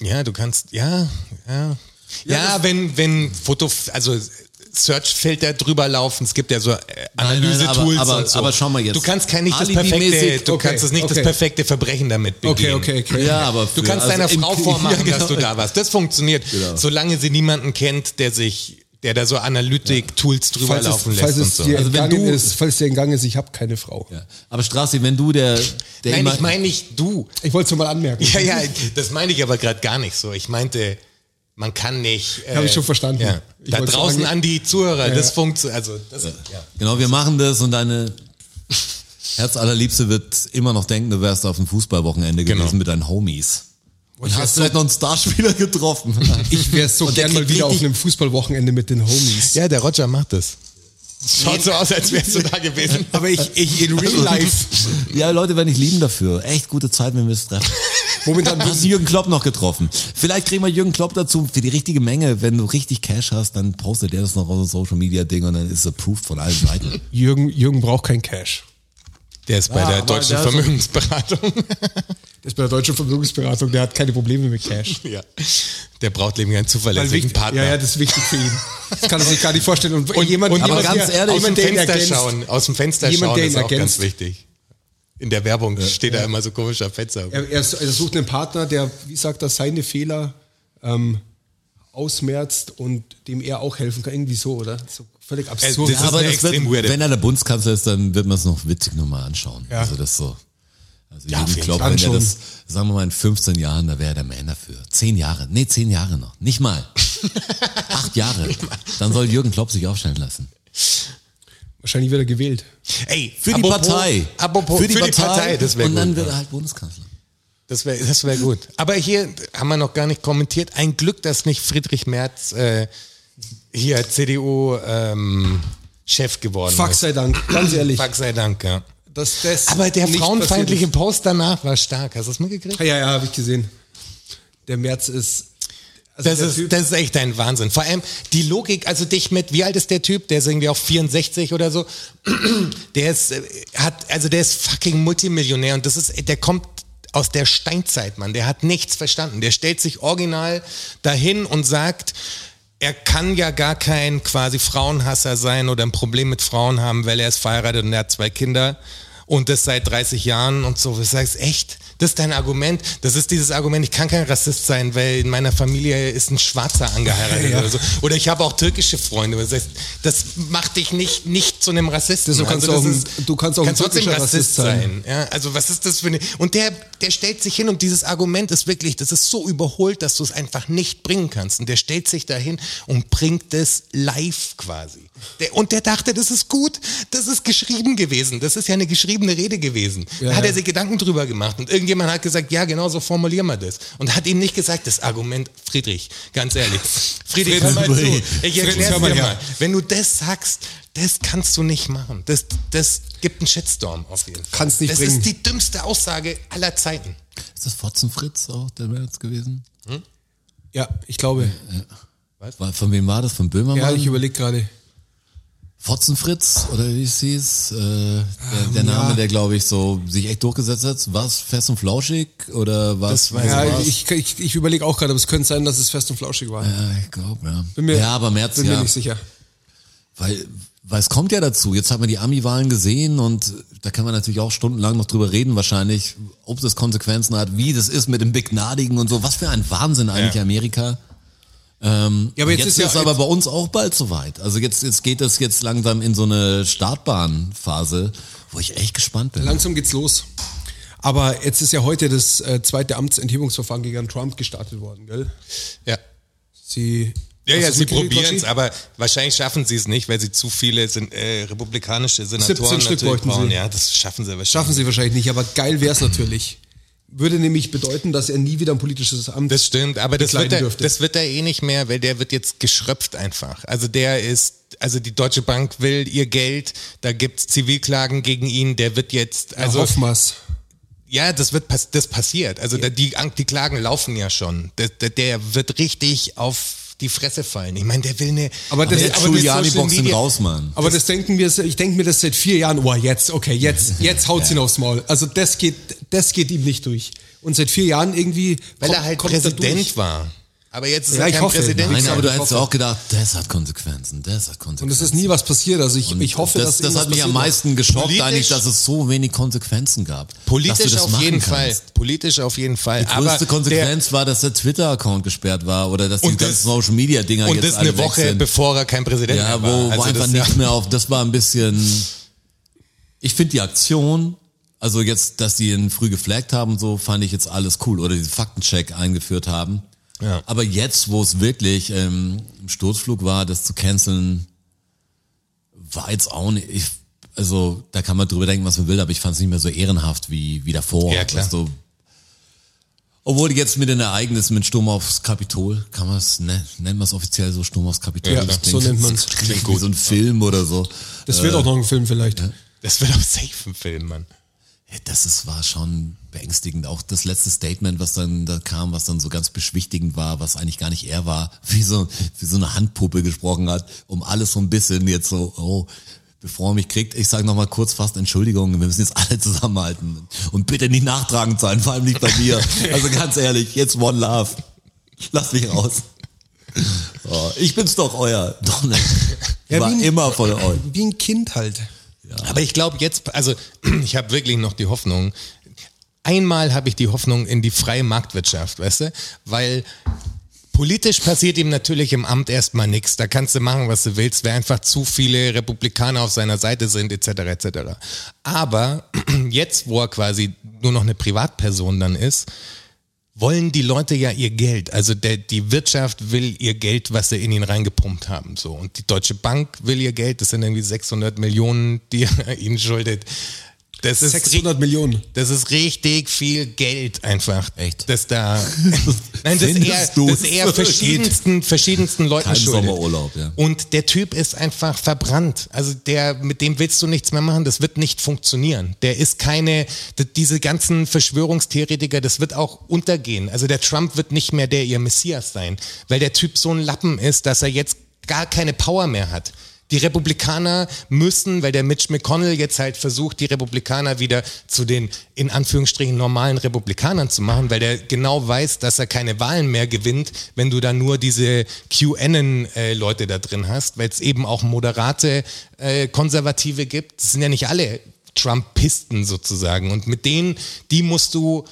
C: Ja, du kannst, ja, ja. Ja, wenn, wenn Foto, also Search-Filter drüber laufen, es gibt ja so äh, Analyse-Tools
D: aber- aber-
C: so.
D: aber schau mal jetzt.
C: Du kannst kein nicht das perfekte, du
B: okay,
C: kannst das nicht
B: okay.
C: das perfekte Verbrechen damit begehen.
B: Okay, okay, okay.
D: Ja, aber
C: Du
D: für-
C: kannst
D: also
C: deiner Frau [laughs] vormachen,
D: Ja, genau.
C: dass du da warst. Das funktioniert,
D: Genau.
C: solange sie niemanden kennt, der sich, der da so Analytik-Tools drüber
B: Falls es,
C: laufen
B: falls
C: lässt
B: es
C: und so.
B: dir
D: Also wenn du-
B: ist, falls es dir entgangen ist, ich habe keine Frau.
D: Ja. Aber Strassi, wenn du der, der
C: Nein, ich meine nicht du.
B: Ich wollte es nur mal anmerken.
C: Ja, ja, das meine ich aber gerade gar nicht so. Ich meinte, man kann nicht. Äh,
B: Hab ich schon verstanden.
C: Ja,
B: Ich
C: da draußen
B: sagen-
C: an die Zuhörer,
B: Ja,
C: das funktioniert. Also, das, ja.
D: genau, wir machen das und deine [laughs] Herzallerliebste wird immer noch denken, du wärst auf dem Fußballwochenende
C: Genau.
D: gewesen mit deinen Homies. Und
B: ich
D: hast vielleicht noch einen Starspieler getroffen. [laughs]
B: Ich wäre so
C: Und der
B: gern mal wieder auf einem Fußballwochenende mit den Homies.
C: ja, der Roger macht das. Schaut so aus, als wärst du da gewesen. [laughs]
B: Aber ich, ich in real life. [laughs]
D: ja, Leute werden dich lieben dafür. Echt gute Zeit, wenn wir es treffen.
B: Momentan
D: Hast du Jürgen Klopp noch getroffen? Vielleicht kriegen wir Jürgen Klopp dazu für die richtige Menge. Wenn du richtig Cash hast, dann postet er das noch auf ein Social Media Ding und dann ist es approved von allen Seiten.
B: Jürgen, Jürgen braucht kein Cash.
C: Der ist bei
D: Ja,
C: der deutschen
D: so-
C: Vermögensberatung.
B: Ist bei der deutschen Vermögensberatung, der hat keine Probleme mit Cash. [laughs]
C: ja. Der braucht eben einen zuverlässigen
B: wichtig-
C: Partner.
B: Ja, ja, das ist wichtig für ihn. Das kann er sich gar nicht vorstellen. Und, jemand,
C: und
B: jemand,
D: aber ganz
B: der,
D: ehrlich,
C: aus dem
B: jemand, der ihn
C: Fenster
B: ergänzt,
C: schauen. Aus dem Fenster
B: Jemand,
C: schauen ist auch ganz wichtig. In der Werbung steht da immer so komischer Fenster.
B: Er, er, er sucht einen Partner, der, wie sagt er, seine Fehler ähm, ausmerzt und dem er auch helfen kann. Irgendwie so, oder? So völlig absurd.
C: das ist eine extrem
D: wird, wenn er der Bundeskanzler ist, dann wird man es noch witzig nochmal anschauen.
B: Ja.
D: Also das so. Also
C: Ja,
D: Klopp,
B: Fall
D: wenn er das, sagen wir mal in 15 Jahren, da wäre er der Man dafür. Zehn Jahre, nee, zehn Jahre noch. Nicht mal. [laughs] Acht Jahre. Dann soll Jürgen Klopp sich aufstellen lassen.
B: Wahrscheinlich wird er gewählt.
C: Ey,
D: Für die
C: apropos-
D: Partei.
C: Apropos, für die, Partei, das wäre
D: Und
C: gut.
D: dann wird er halt Bundeskanzler.
C: Das wäre das wär gut. Aber hier haben wir noch gar nicht kommentiert. Ein Glück, dass nicht Friedrich Merz äh, hier CDU-Chef geworden
B: Fuck
C: ist.
B: sei Dank, ganz ehrlich.
C: Fuck sei Dank, ja.
B: Dass das
C: Aber der frauenfeindliche Post danach war stark. Hast du das mitgekriegt?
B: Ja, ja, habe ich gesehen. Der März ist. Also
C: Das ist,
B: Typ-
C: das ist echt ein Wahnsinn. Vor allem die Logik, also dich mit, wie alt ist der Typ? Der ist irgendwie auch 64 oder so. [clears throat] Der ist, äh, hat, also der ist fucking Multimillionär und das ist, der kommt aus der Steinzeit, Mann. Der hat nichts verstanden. Der stellt sich original dahin und sagt, er kann ja gar kein quasi Frauenhasser sein oder ein Problem mit Frauen haben, weil er ist verheiratet und er hat zwei Kinder und das seit 30 Jahren und so. Du sagst, echt? Das ist dein Argument? Das ist dieses Argument, ich kann kein Rassist sein, weil in meiner Familie ist ein Schwarzer angeheiratet [laughs]
B: Ja.
C: oder so. Oder ich habe auch türkische Freunde. Das, heißt, das macht dich nicht, nicht zu einem Rassisten.
B: Das- du kannst auch ein- du kannst auch
C: kannst trotzdem
B: türkischer
C: Rassist
B: Rassist sein.
C: sein. Ja, also was ist das für eine... Und der, der stellt sich hin und dieses Argument ist wirklich, das ist so überholt, dass du es einfach nicht bringen kannst. Und der stellt sich dahin und bringt es live quasi. Der, und der dachte, das ist gut, das ist geschrieben gewesen, das ist ja eine geschriebene Rede gewesen.
B: Ja,
C: da hat
B: ja.
C: er sich Gedanken drüber gemacht und irgendjemand hat gesagt, ja, genau so formulieren wir das. Und hat ihm nicht gesagt, das Argument, Friedrich, ganz ehrlich, [laughs] Friedrich, hör mal zu,
B: Friedrich,
C: ich
B: mal
C: dir
B: her.
C: mal. Wenn du das sagst, das kannst du nicht machen. Das, das gibt einen Shitstorm auf jeden Fall.
B: Kannst nicht
C: das
B: bringen.
C: ist die dümmste Aussage aller Zeiten.
D: Ist das Fotzenfritz auch der März gewesen?
B: Ja, ich glaube.
D: War- Von wem war das? Von Böhmermann?
B: Ja, ich überlege gerade.
D: Fotzenfritz oder wie es hieß? Äh, der, der Name, der glaube ich so sich echt durchgesetzt hat. War es fest und flauschig oder was?
C: Das weiß
B: Ja,
D: was?
B: ich, ich, ich überlege auch gerade, aber es könnte sein, dass es fest und flauschig war.
D: ja, ich glaube, ja.
B: Bin mir,
D: ja, aber März,
B: bin
D: ja.
B: mir nicht sicher.
D: Weil, weil es kommt ja dazu. Jetzt hat man die Ami-Wahlen gesehen und da kann man natürlich auch stundenlang noch drüber reden, wahrscheinlich, ob das Konsequenzen hat, wie das ist mit dem Begnadigen und so. Was für ein Wahnsinn eigentlich
C: Ja.
D: Amerika. Ähm,
B: Ja, aber jetzt
D: jetzt
B: ist ja-
D: ist aber bei uns auch bald soweit. Also jetzt, jetzt geht das jetzt langsam in so eine Startbahnphase, wo ich echt gespannt bin.
B: Langsam geht's los. Aber jetzt ist ja heute das äh, zweite Amtsenthebungsverfahren gegen Trump gestartet worden, gell?
C: Ja.
B: Sie.
C: Ja, ja, sie probieren es, aber wahrscheinlich schaffen sie es nicht, weil sie zu viele sind, äh, republikanische Senatoren
B: 17 Stück
C: natürlich
B: wollten
C: brauchen.
B: sie.
C: Ja, das schaffen sie wahrscheinlich.
B: Schaffen sie wahrscheinlich nicht, aber geil wär's natürlich. Würde nämlich bedeuten, dass er nie wieder ein politisches Amt
C: Das stimmt, aber das wird, er,
B: dürfte.
C: das wird er eh nicht mehr, weil der wird jetzt geschröpft einfach. Also der ist, also die Deutsche Bank will ihr Geld, da gibt's Zivilklagen gegen ihn, der wird jetzt,
B: also, Hoffmas.
C: ja, das wird das passiert. Also da, die, die Klagen laufen ja schon. Der, der wird richtig auf die Fresse fallen. Ich meine, der will eine.
B: Aber das- aber das
D: Giuliani ihn
C: Media-
D: raus, Mann.
B: Aber das denken wir, ich denke mir das seit vier Jahren, oh jetzt, okay, jetzt, [laughs] jetzt haut's ihn aufs Maul. Also das geht, das geht ihm nicht durch. Und seit vier Jahren irgendwie.
C: Weil
B: kommt-
C: er halt
B: kommt er durch.
C: Präsident war. Aber jetzt ist
B: Ja,
C: er
B: ich
C: kein
B: hoffe.
C: Präsident.
D: Nein, aber du hättest auch gedacht, das hat Konsequenzen, das hat Konsequenzen.
B: Und es ist nie was passiert. Also ich, ich hoffe,
D: das,
B: dass
D: das hat mich am meisten geschockt
C: Politisch-
D: eigentlich, dass es so wenig Konsequenzen gab. dass du
C: Politisch
D: das
C: auf jeden
D: kannst.
C: Fall. Politisch auf jeden Fall.
D: Die größte
C: aber der,
D: Konsequenz war, dass der Twitter-Account gesperrt war oder dass die
C: Und das-
D: ganzen Social-Media-Dinger
C: und
D: jetzt
C: das
D: alle
C: eine Woche,
D: sind.
C: bevor er kein Präsident
D: Ja,
C: war.
D: wo
C: Also
D: einfach
C: das, ja.
D: mehr auf, das war ein bisschen, ich finde die Aktion, also jetzt, dass die ihn früh geflaggt haben, so fand ich jetzt alles cool oder diesen Faktencheck eingeführt haben.
C: Ja.
D: Aber jetzt, wo es wirklich ähm, im Sturzflug war, das zu canceln, war jetzt auch nicht, ich, also da kann man drüber denken, was man will, aber ich fand es nicht mehr so ehrenhaft wie, wie davor.
C: Ja, klar.
D: Weißt du, obwohl jetzt mit den Ereignissen mit Sturm aufs Kapitol, kann man es, ne, nennt man es offiziell so, Sturm aufs Kapitol?
B: Ja,
D: Das
B: so nennt man's.
D: Das klingt wie so ein Film oder so.
B: Das wird auch noch ein Film vielleicht.
C: Das wird auch safe ein Film, Mann.
D: Das ist, war schon beängstigend. Auch das letzte Statement, was dann da kam, was dann so ganz beschwichtigend war, was eigentlich gar nicht er war, [laughs] wie so, wie so eine Handpuppe gesprochen hat, um alles so ein bisschen jetzt so, oh, bevor er mich kriegt, ich sage nochmal kurz fast Entschuldigung, wir müssen jetzt alle zusammenhalten und bitte nicht nachtragend sein, vor allem nicht bei mir. Also ganz ehrlich, jetzt One Love. Lass mich raus. Oh, ich bin's doch euer. Doch nicht.
B: Ja,
D: war
B: ein-
D: immer von euch.
B: Wie ein Kind halt.
C: Aber ich glaube jetzt, also [clears throat] ich habe wirklich noch die Hoffnung, einmal habe ich die Hoffnung in die freie Marktwirtschaft, weißt du? Weil politisch passiert ihm natürlich im Amt erstmal nichts. Da kannst du machen, was du willst, weil einfach zu viele Republikaner auf seiner Seite sind, etc. etc. Aber [clears throat] jetzt, wo er quasi nur noch eine Privatperson dann ist, wollen die Leute ja ihr Geld. Also der, die Wirtschaft will ihr Geld, was sie in ihn reingepumpt haben. So Und die Deutsche Bank will ihr Geld. Das sind irgendwie 600 Millionen, die [laughs] er ihnen schuldet. Das ist
B: 600 Millionen.
C: das ist richtig viel Geld einfach.
D: Echt?
C: Das da. [laughs] Nein, das
D: Findest
C: er,
D: du?
C: das er verschiedensten, verschiedensten Leuten
D: Kein
C: schuldet.
D: Sommerurlaub, ja.
C: Und der Typ ist einfach verbrannt. Also der, mit dem willst du nichts mehr machen. Das wird nicht funktionieren. Der ist keine, diese ganzen Verschwörungstheoretiker, das wird auch untergehen. Also der Trump wird nicht mehr der ihr Messias sein, weil der Typ so ein Lappen ist, dass er jetzt gar keine Power mehr hat. Die Republikaner müssen, weil der Mitch McConnell jetzt halt versucht, die Republikaner wieder zu den in Anführungsstrichen normalen Republikanern zu machen, weil der genau weiß, dass er keine Wahlen mehr gewinnt, wenn du da nur diese QAnon-Leute da drin hast, weil es eben auch moderate äh, Konservative gibt. Das sind ja nicht alle Trumpisten sozusagen. Und mit denen, die musst du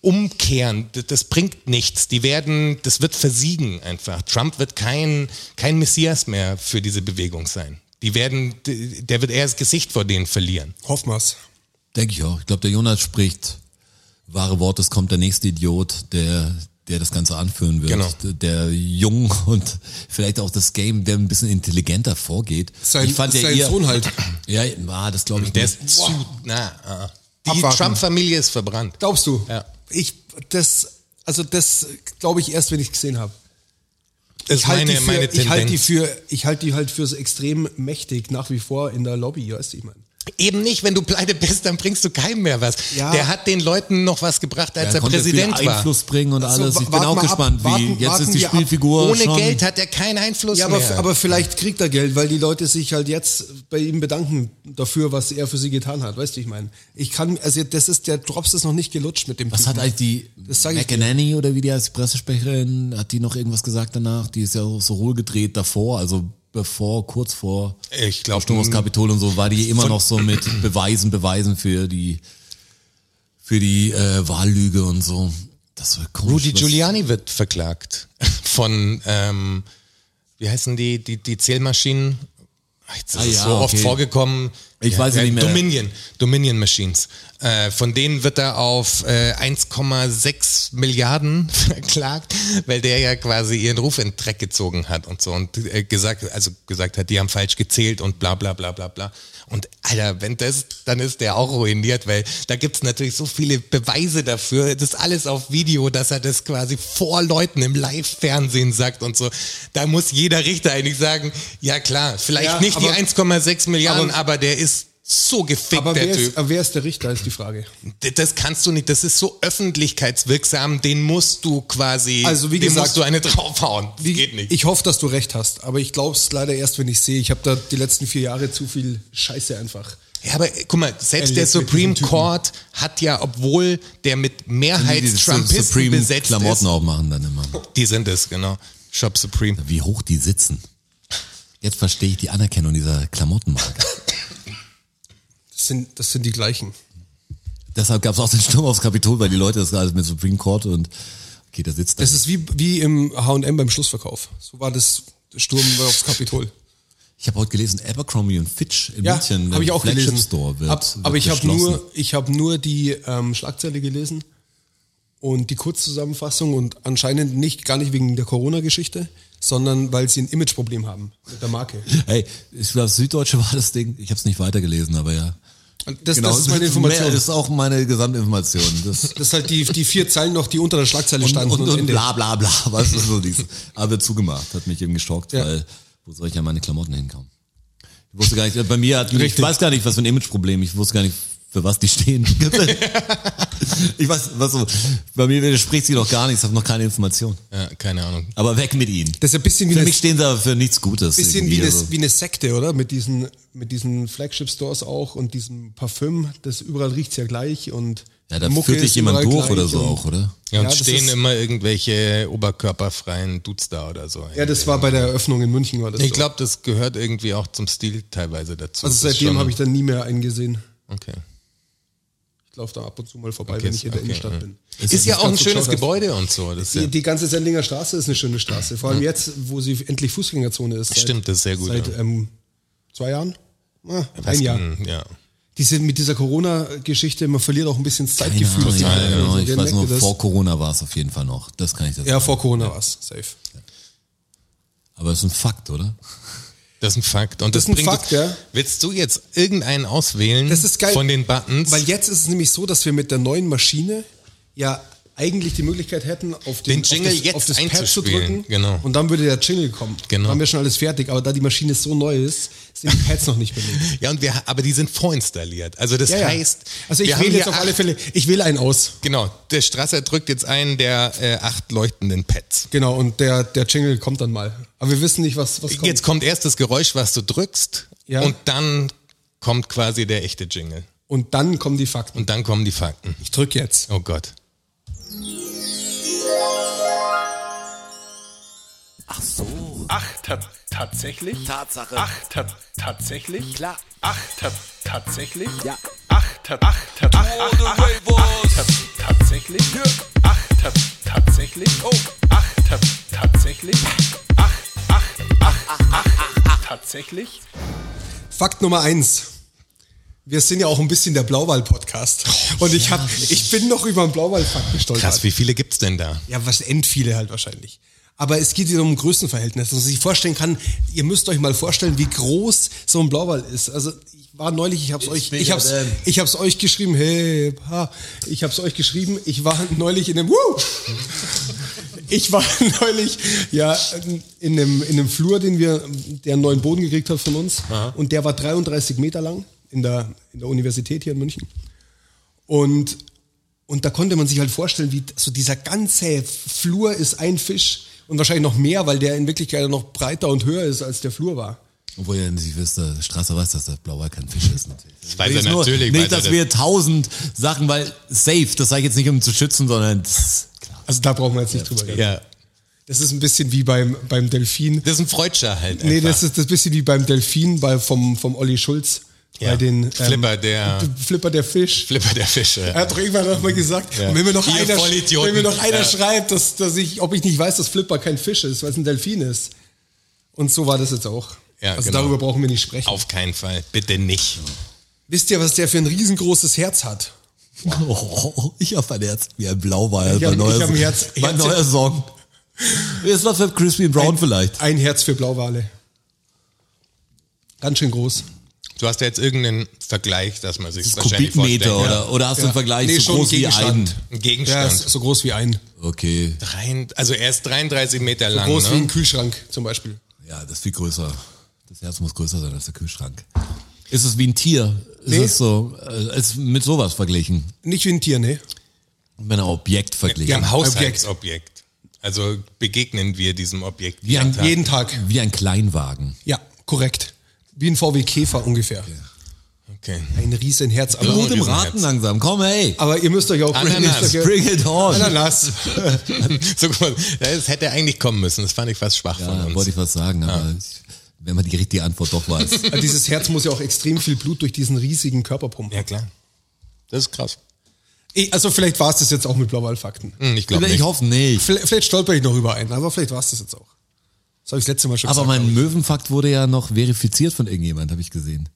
C: umkehren, das bringt nichts. Die werden, das wird versiegen einfach. Trump wird kein, kein Messias mehr für diese Bewegung sein. Die werden, der wird eher das Gesicht vor denen verlieren.
B: Hoffen wir's.
D: Denke ich auch. Ich glaube, der Jonas spricht wahre Worte. Es kommt der nächste Idiot, der der das Ganze anführen wird.
C: Genau.
D: Der jung und vielleicht auch das Game, der ein bisschen intelligenter vorgeht.
B: Sein-
D: ich fand ja
B: sein
D: eher,
B: Sohn halt.
D: Ja, ah, das glaube ich
C: Der
D: nicht.
C: ist zu, na, ah. Die. Trump-Familie ist verbrannt.
B: Glaubst du?
C: Ja.
B: Ich, das, also das glaube ich erst, wenn ich gesehen habe.
C: Das ist meine,
B: die für, ich halte die für, ich halte die halt für so extrem mächtig nach wie vor in der Lobby, weißt du, ich meine.
C: Eben nicht, wenn du pleite bist, dann bringst du keinem mehr was.
B: Ja.
C: Der hat den Leuten noch was gebracht, als
D: Er
C: er
D: konnte
C: Präsident
D: viel
C: war.
D: Einfluss bringen und
B: Also,
D: alles. Ich
B: wa-
D: bin
B: warten
D: auch
B: wir ab,
D: gespannt, wie
B: warten-
D: jetzt
B: warten
D: ist die. Spielfigur
C: Ohne
D: schon.
C: Geld hat er keinen Einfluss
B: Ja, aber,
C: mehr.
B: aber vielleicht kriegt er Geld, weil die Leute sich halt jetzt bei ihm bedanken dafür, was er für sie getan hat. Weißt du, ich meine. Ich kann, also das ist, der Drops ist noch nicht gelutscht mit dem
D: Was hat
B: Typen.
D: eigentlich die
B: Das sag ich dir.
D: McEnany oder wie die heißt, die Pressesprecherin, hat die noch irgendwas gesagt danach? Die ist ja auch so hohl gedreht davor, also bevor, kurz vor
C: Ich glaub,
D: Sturm aufs Kapitol und so, war die immer noch so mit [clears throat] Beweisen, Beweisen für die für die äh, Wahllüge und so. Das war komisch.
C: Rudy Giuliani wird verklagt von, ähm, wie heißen die, die, die Zählmaschinen? Jetzt ist
D: Ah, ja,
C: so oft
D: okay.
C: vorgekommen.
D: Ich weiß nicht mehr.
C: Dominion, Dominion Machines. Äh, von denen wird er auf äh, 1,6 Milliarden [laughs] verklagt, weil der ja quasi ihren Ruf in den Dreck gezogen hat und so und äh, gesagt, also gesagt hat, die haben falsch gezählt und bla bla bla bla bla. Und Alter, wenn das, dann ist der auch ruiniert, weil da gibt's natürlich so viele Beweise dafür. Das ist alles auf Video, dass er das quasi vor Leuten im Live-Fernsehen sagt und so. Da muss jeder Richter eigentlich sagen, ja klar, vielleicht
B: Ja,
C: nicht die
B: aber-
C: 1,6 Milliarden,
B: aber-
C: aber, der ist so gefickt,
B: aber
C: der
B: wer,
C: Typ.
B: ist, aber wer ist der Richter, ist die Frage.
C: Das kannst du nicht, das ist so öffentlichkeitswirksam, den musst du quasi,
B: Also, wie
C: dem
B: gesagt,
C: musst du eine draufhauen. Das
B: Wie-
C: geht nicht.
B: Ich hoffe, dass du recht hast, aber ich glaube es leider erst, wenn ich sehe. Ich habe da die letzten vier Jahre zu viel Scheiße einfach.
C: ja, aber äh, guck mal, selbst der Supreme. Court hat ja, obwohl der mit Mehrheitstrumpisten
D: Supreme
C: besetzt
D: Klamotten
C: ist,
D: auch machen dann immer.
C: die sind es, genau. Shop Supreme.
D: Wie hoch die sitzen. Jetzt verstehe ich die Anerkennung dieser Klamottenmarke. [laughs]
B: Das sind, das sind die gleichen.
D: Deshalb gab es auch den Sturm aufs Kapitol, weil die Leute das alles mit Supreme Court und okay, da sitzt
B: Das
D: da.
B: ist wie, wie im H&M beim Schlussverkauf. So war das Sturm aufs Kapitol.
D: Ich habe heute gelesen, Abercrombie und Fitch in
B: Ja,
D: München,
B: habe ich auch gelesen.
D: Store wird,
B: Hab,
D: wird
B: aber ich habe nur, ich habe nur die ähm, Schlagzeile gelesen und die Kurzzusammenfassung und anscheinend nicht gar nicht wegen der Corona-Geschichte, sondern weil sie ein Imageproblem haben mit der Marke.
D: Hey, ich glaube, Süddeutsche war das Ding. Ich habe es nicht weitergelesen, aber ja.
B: Das, das ist meine Information.
D: Mehr, das ist auch meine Gesamtinformation. Das, [laughs]
B: Das ist halt die, die vier Zeilen noch, die unter der Schlagzeile
D: und,
B: standen.
D: und, und
B: Ende.
D: bla bla bla. [laughs] Was ist so dieses? Aber zugemacht, hat mich eben geschockt,
B: Ja.
D: weil wo soll ich ja meine Klamotten hinkommen? Ich wusste gar nicht, bei mir hat, ich
B: Richtig.
D: weiß gar nicht, was für ein Imageproblem, ich wusste gar nicht, für was die stehen. [laughs] ich weiß, was so, bei mir widerspricht sie noch gar nichts, ich habe noch keine Information.
C: Ja, keine Ahnung.
D: Aber weg mit ihnen.
B: Das ist ein bisschen wie
D: Für
B: eine,
D: mich stehen sie aber für nichts Gutes.
B: bisschen wie eine,
D: also.
B: wie eine Sekte, oder? Mit diesen, mit diesen Flagship-Stores auch und diesem Parfüm, das überall riecht's ja gleich und
D: Ja, da
B: Mucke
D: führt dich jemand durch oder so auch, oder?
C: Ja, und
B: Ja,
C: stehen
B: ist-
C: immer irgendwelche oberkörperfreien Dudes da oder so.
B: Ja, das war bei der Eröffnung in München, war das
C: ich
B: so.
C: glaube, das gehört irgendwie auch zum Stil teilweise dazu.
B: Also seitdem habe ich dann nie mehr einen gesehen.
C: Okay.
B: Ich laufe da ab und zu mal vorbei,
C: Okay,
B: wenn ich in der
C: okay,
B: Innenstadt
C: ja.
B: bin.
C: Ist, ja
B: das
C: auch ein schönes. Gebäude und so. Das ist ja,
B: Die, die ganze Sendlinger Straße ist eine schöne Straße. Vor allem jetzt, wo sie endlich Fußgängerzone ist. Seit,
C: Stimmt, das ist sehr gut,
B: Seit
C: ja.
B: ähm, zwei Jahren? Ah,
C: was-
B: ein Jahr.
C: Ja.
B: Diese, mit dieser Corona-Geschichte, man verliert auch ein bisschen das Zeitgefühl.
D: Ahnung, ja,
B: Also,
D: genau. Ich
B: wer
D: weiß nur,
B: das?
D: vor Corona war es auf jeden Fall noch. Das kann ich dazu
B: Ja,
D: sagen.
B: vor Corona war es. Safe.
D: Aber es ist ein Fakt, oder?
C: Das ist ein Fakt. Und das,
B: Das ist ein
C: bringt
B: Fakt, ja.
C: Willst du jetzt irgendeinen auswählen
B: Das ist geil.
C: von den Buttons?
B: Weil jetzt ist es nämlich so, dass wir mit der neuen Maschine ja eigentlich die Möglichkeit hätten, auf den,
C: Den Jingle
B: auf das,
C: jetzt
B: auf das Pad zu drücken.
C: genau.
B: Und dann würde der Jingle kommen.
C: Genau.
B: Dann haben wir schon alles fertig. Aber da die Maschine so neu ist, sind die Pads noch nicht belegt. [laughs]
C: ja, und wir, aber die sind vorinstalliert. Also das
B: Ja, ja.
C: heißt,
B: also ich wähle jetzt auf alle Fälle, ich wähle einen aus.
C: Genau, der Strasser drückt jetzt einen der äh, acht leuchtenden Pads.
B: Genau, und der, der Jingle kommt dann mal. Aber wir wissen nicht, was, was kommt.
C: Jetzt kommt erst das Geräusch, was du drückst,
B: Ja.
C: und dann kommt quasi der echte Jingle.
B: Und dann kommen die Fakten.
C: Und dann kommen die Fakten.
B: Ich drücke jetzt.
C: Oh Gott.
E: Ach, ta tatsächlich?
A: Tatsache.
E: Ach, ta tatsächlich?
A: Klar.
E: Ach, ta tatsächlich?
A: Ja.
E: Ach, ta ach, ta ach, ach, ach, ach, ta tatsächlich? Ach, ta tatsächlich? Oh. Ach, ta tatsächlich? Ach, ach, ach, ach, ach, ach, tatsächlich?
B: Fakt Nummer eins. Wir sind ja auch ein bisschen der Blauwal-Podcast. Und ich hab, ich bin noch über den Blauwal-Fakt gestolpert.
C: Krass, wie viele gibt's denn da?
B: Ja, was end viele halt wahrscheinlich. Aber es geht hier um ein Größenverhältnis. dass man sich vorstellen kann, ihr müsst euch mal vorstellen, wie groß so ein Blauwal ist. Also ich war neulich, ich hab's euch, ich hab's, ich hab's euch geschrieben, hey, ha, ich hab's euch geschrieben, ich war [laughs] neulich in einem, Woo! ich war [laughs] neulich, ja, in einem, in einem Flur, den wir, der einen neuen Boden gekriegt hat von uns. Und der war 33 Meter lang in der, in der Universität hier in München. Und, und da konnte man sich halt vorstellen, wie so dieser ganze Flur ist ein Fisch und wahrscheinlich noch mehr, weil der in Wirklichkeit noch breiter und höher ist, als der Flur war.
D: Obwohl ja nicht wisst, der Strasser weiß, dass der Blauwal kein Fisch ist. Natürlich.
C: Das weiß er
D: nur-
C: natürlich. weiß
D: Nicht, dass wir tausend Sachen, weil safe, das sage ich jetzt nicht, um zu schützen, sondern das ist klar.
B: Also da brauchen wir jetzt nicht drüber reden.
C: Ja,
B: Das ist ein bisschen wie beim, beim Delfin.
C: das ist ein Freudscher halt.
B: Nee, das ist das bisschen wie beim Delfin bei, vom, vom Olli Schulz.
C: Ja.
B: Bei den, ähm,
C: Flipper der-
B: Flipper der Fisch.
C: Flipper der Fische.
B: Er hat doch irgendwann noch mal gesagt,
C: Ja.
B: und wenn mir noch
C: Ihr
B: einer, wenn mir noch einer
C: Ja.
B: schreibt, dass, dass ich, ob ich nicht weiß, dass Flipper kein Fisch ist, weil es ein Delfin ist. Und so war das jetzt auch.
C: Ja,
B: also
C: genau.
B: darüber brauchen wir nicht sprechen.
C: Auf keinen Fall. Bitte nicht.
B: Wisst ihr, was der für ein riesengroßes Herz hat?
D: Oh, [laughs] ich hab ein Herz wie ein Blauwal.
B: Ich
D: mein
B: hab-
D: neuer,
B: ich hab ein Herz-
D: mein
B: Herz-
D: neuer Song. Ist was für Crispy Brown
B: ein,
D: vielleicht.
B: Ein Herz für Blauwale. Ganz schön groß.
C: Du hast ja jetzt irgendeinen Vergleich, dass man sich
D: Das
C: wahrscheinlich
D: Kubikmeter
C: vorstellen kann.
D: oder, oder hast du einen Vergleich
B: Nee,
D: so
B: schon
D: groß wie ein?
B: Gegenstand.
C: Ein
B: Ja,
C: Gegenstand.
B: ist so groß wie ein.
D: Okay.
C: Drein- also er ist 33 Meter lang.
B: Groß wie
C: ne?
B: ein Kühlschrank zum Beispiel.
D: Ja, das ist viel größer. Das Herz muss größer sein als der Kühlschrank. Ist es wie ein Tier? Ist
B: Nee.
D: es so, äh, ist mit sowas verglichen?
B: Nicht wie ein Tier, ne?
D: Mit einem Objekt verglichen?
B: Ja,
C: Ein Haushaltsobjekt. Also begegnen wir diesem Objekt
D: Wie ein,
C: Tag.
B: Jeden Tag.
D: wie ein Kleinwagen.
B: Ja, korrekt. Wie ein VW Käfer ungefähr.
C: Okay.
B: Ein riesen Herz. Aber,
D: Gut im Raten
C: Herz.
D: langsam. Komm, hey.
B: aber ihr müsst euch auch
C: Ananas.
D: Bring it on.
B: Ananas. [laughs]
C: so, guck mal, das hätte eigentlich kommen müssen. Das fand ich fast schwach von
D: Ja,
C: uns.
D: wollte ich was sagen, aber ich, wenn man die richtige Antwort doch weiß.
B: Also [laughs] Dieses Herz muss ja auch extrem viel Blut durch diesen riesigen Körper pumpen.
C: ja, klar. Das ist krass.
B: Ich- Also vielleicht war es das jetzt auch mit Blauwallfakten.
C: Hm, Ich glaube
D: ich
C: nicht.
D: hoffe nicht.
B: Vielleicht, vielleicht stolper ich noch über einen, aber vielleicht war es das jetzt auch. Das habe ich das letzte Mal schon
D: Aber
B: gesagt.
D: mein Möwenfakt wurde ja noch verifiziert von irgendjemand, habe ich gesehen.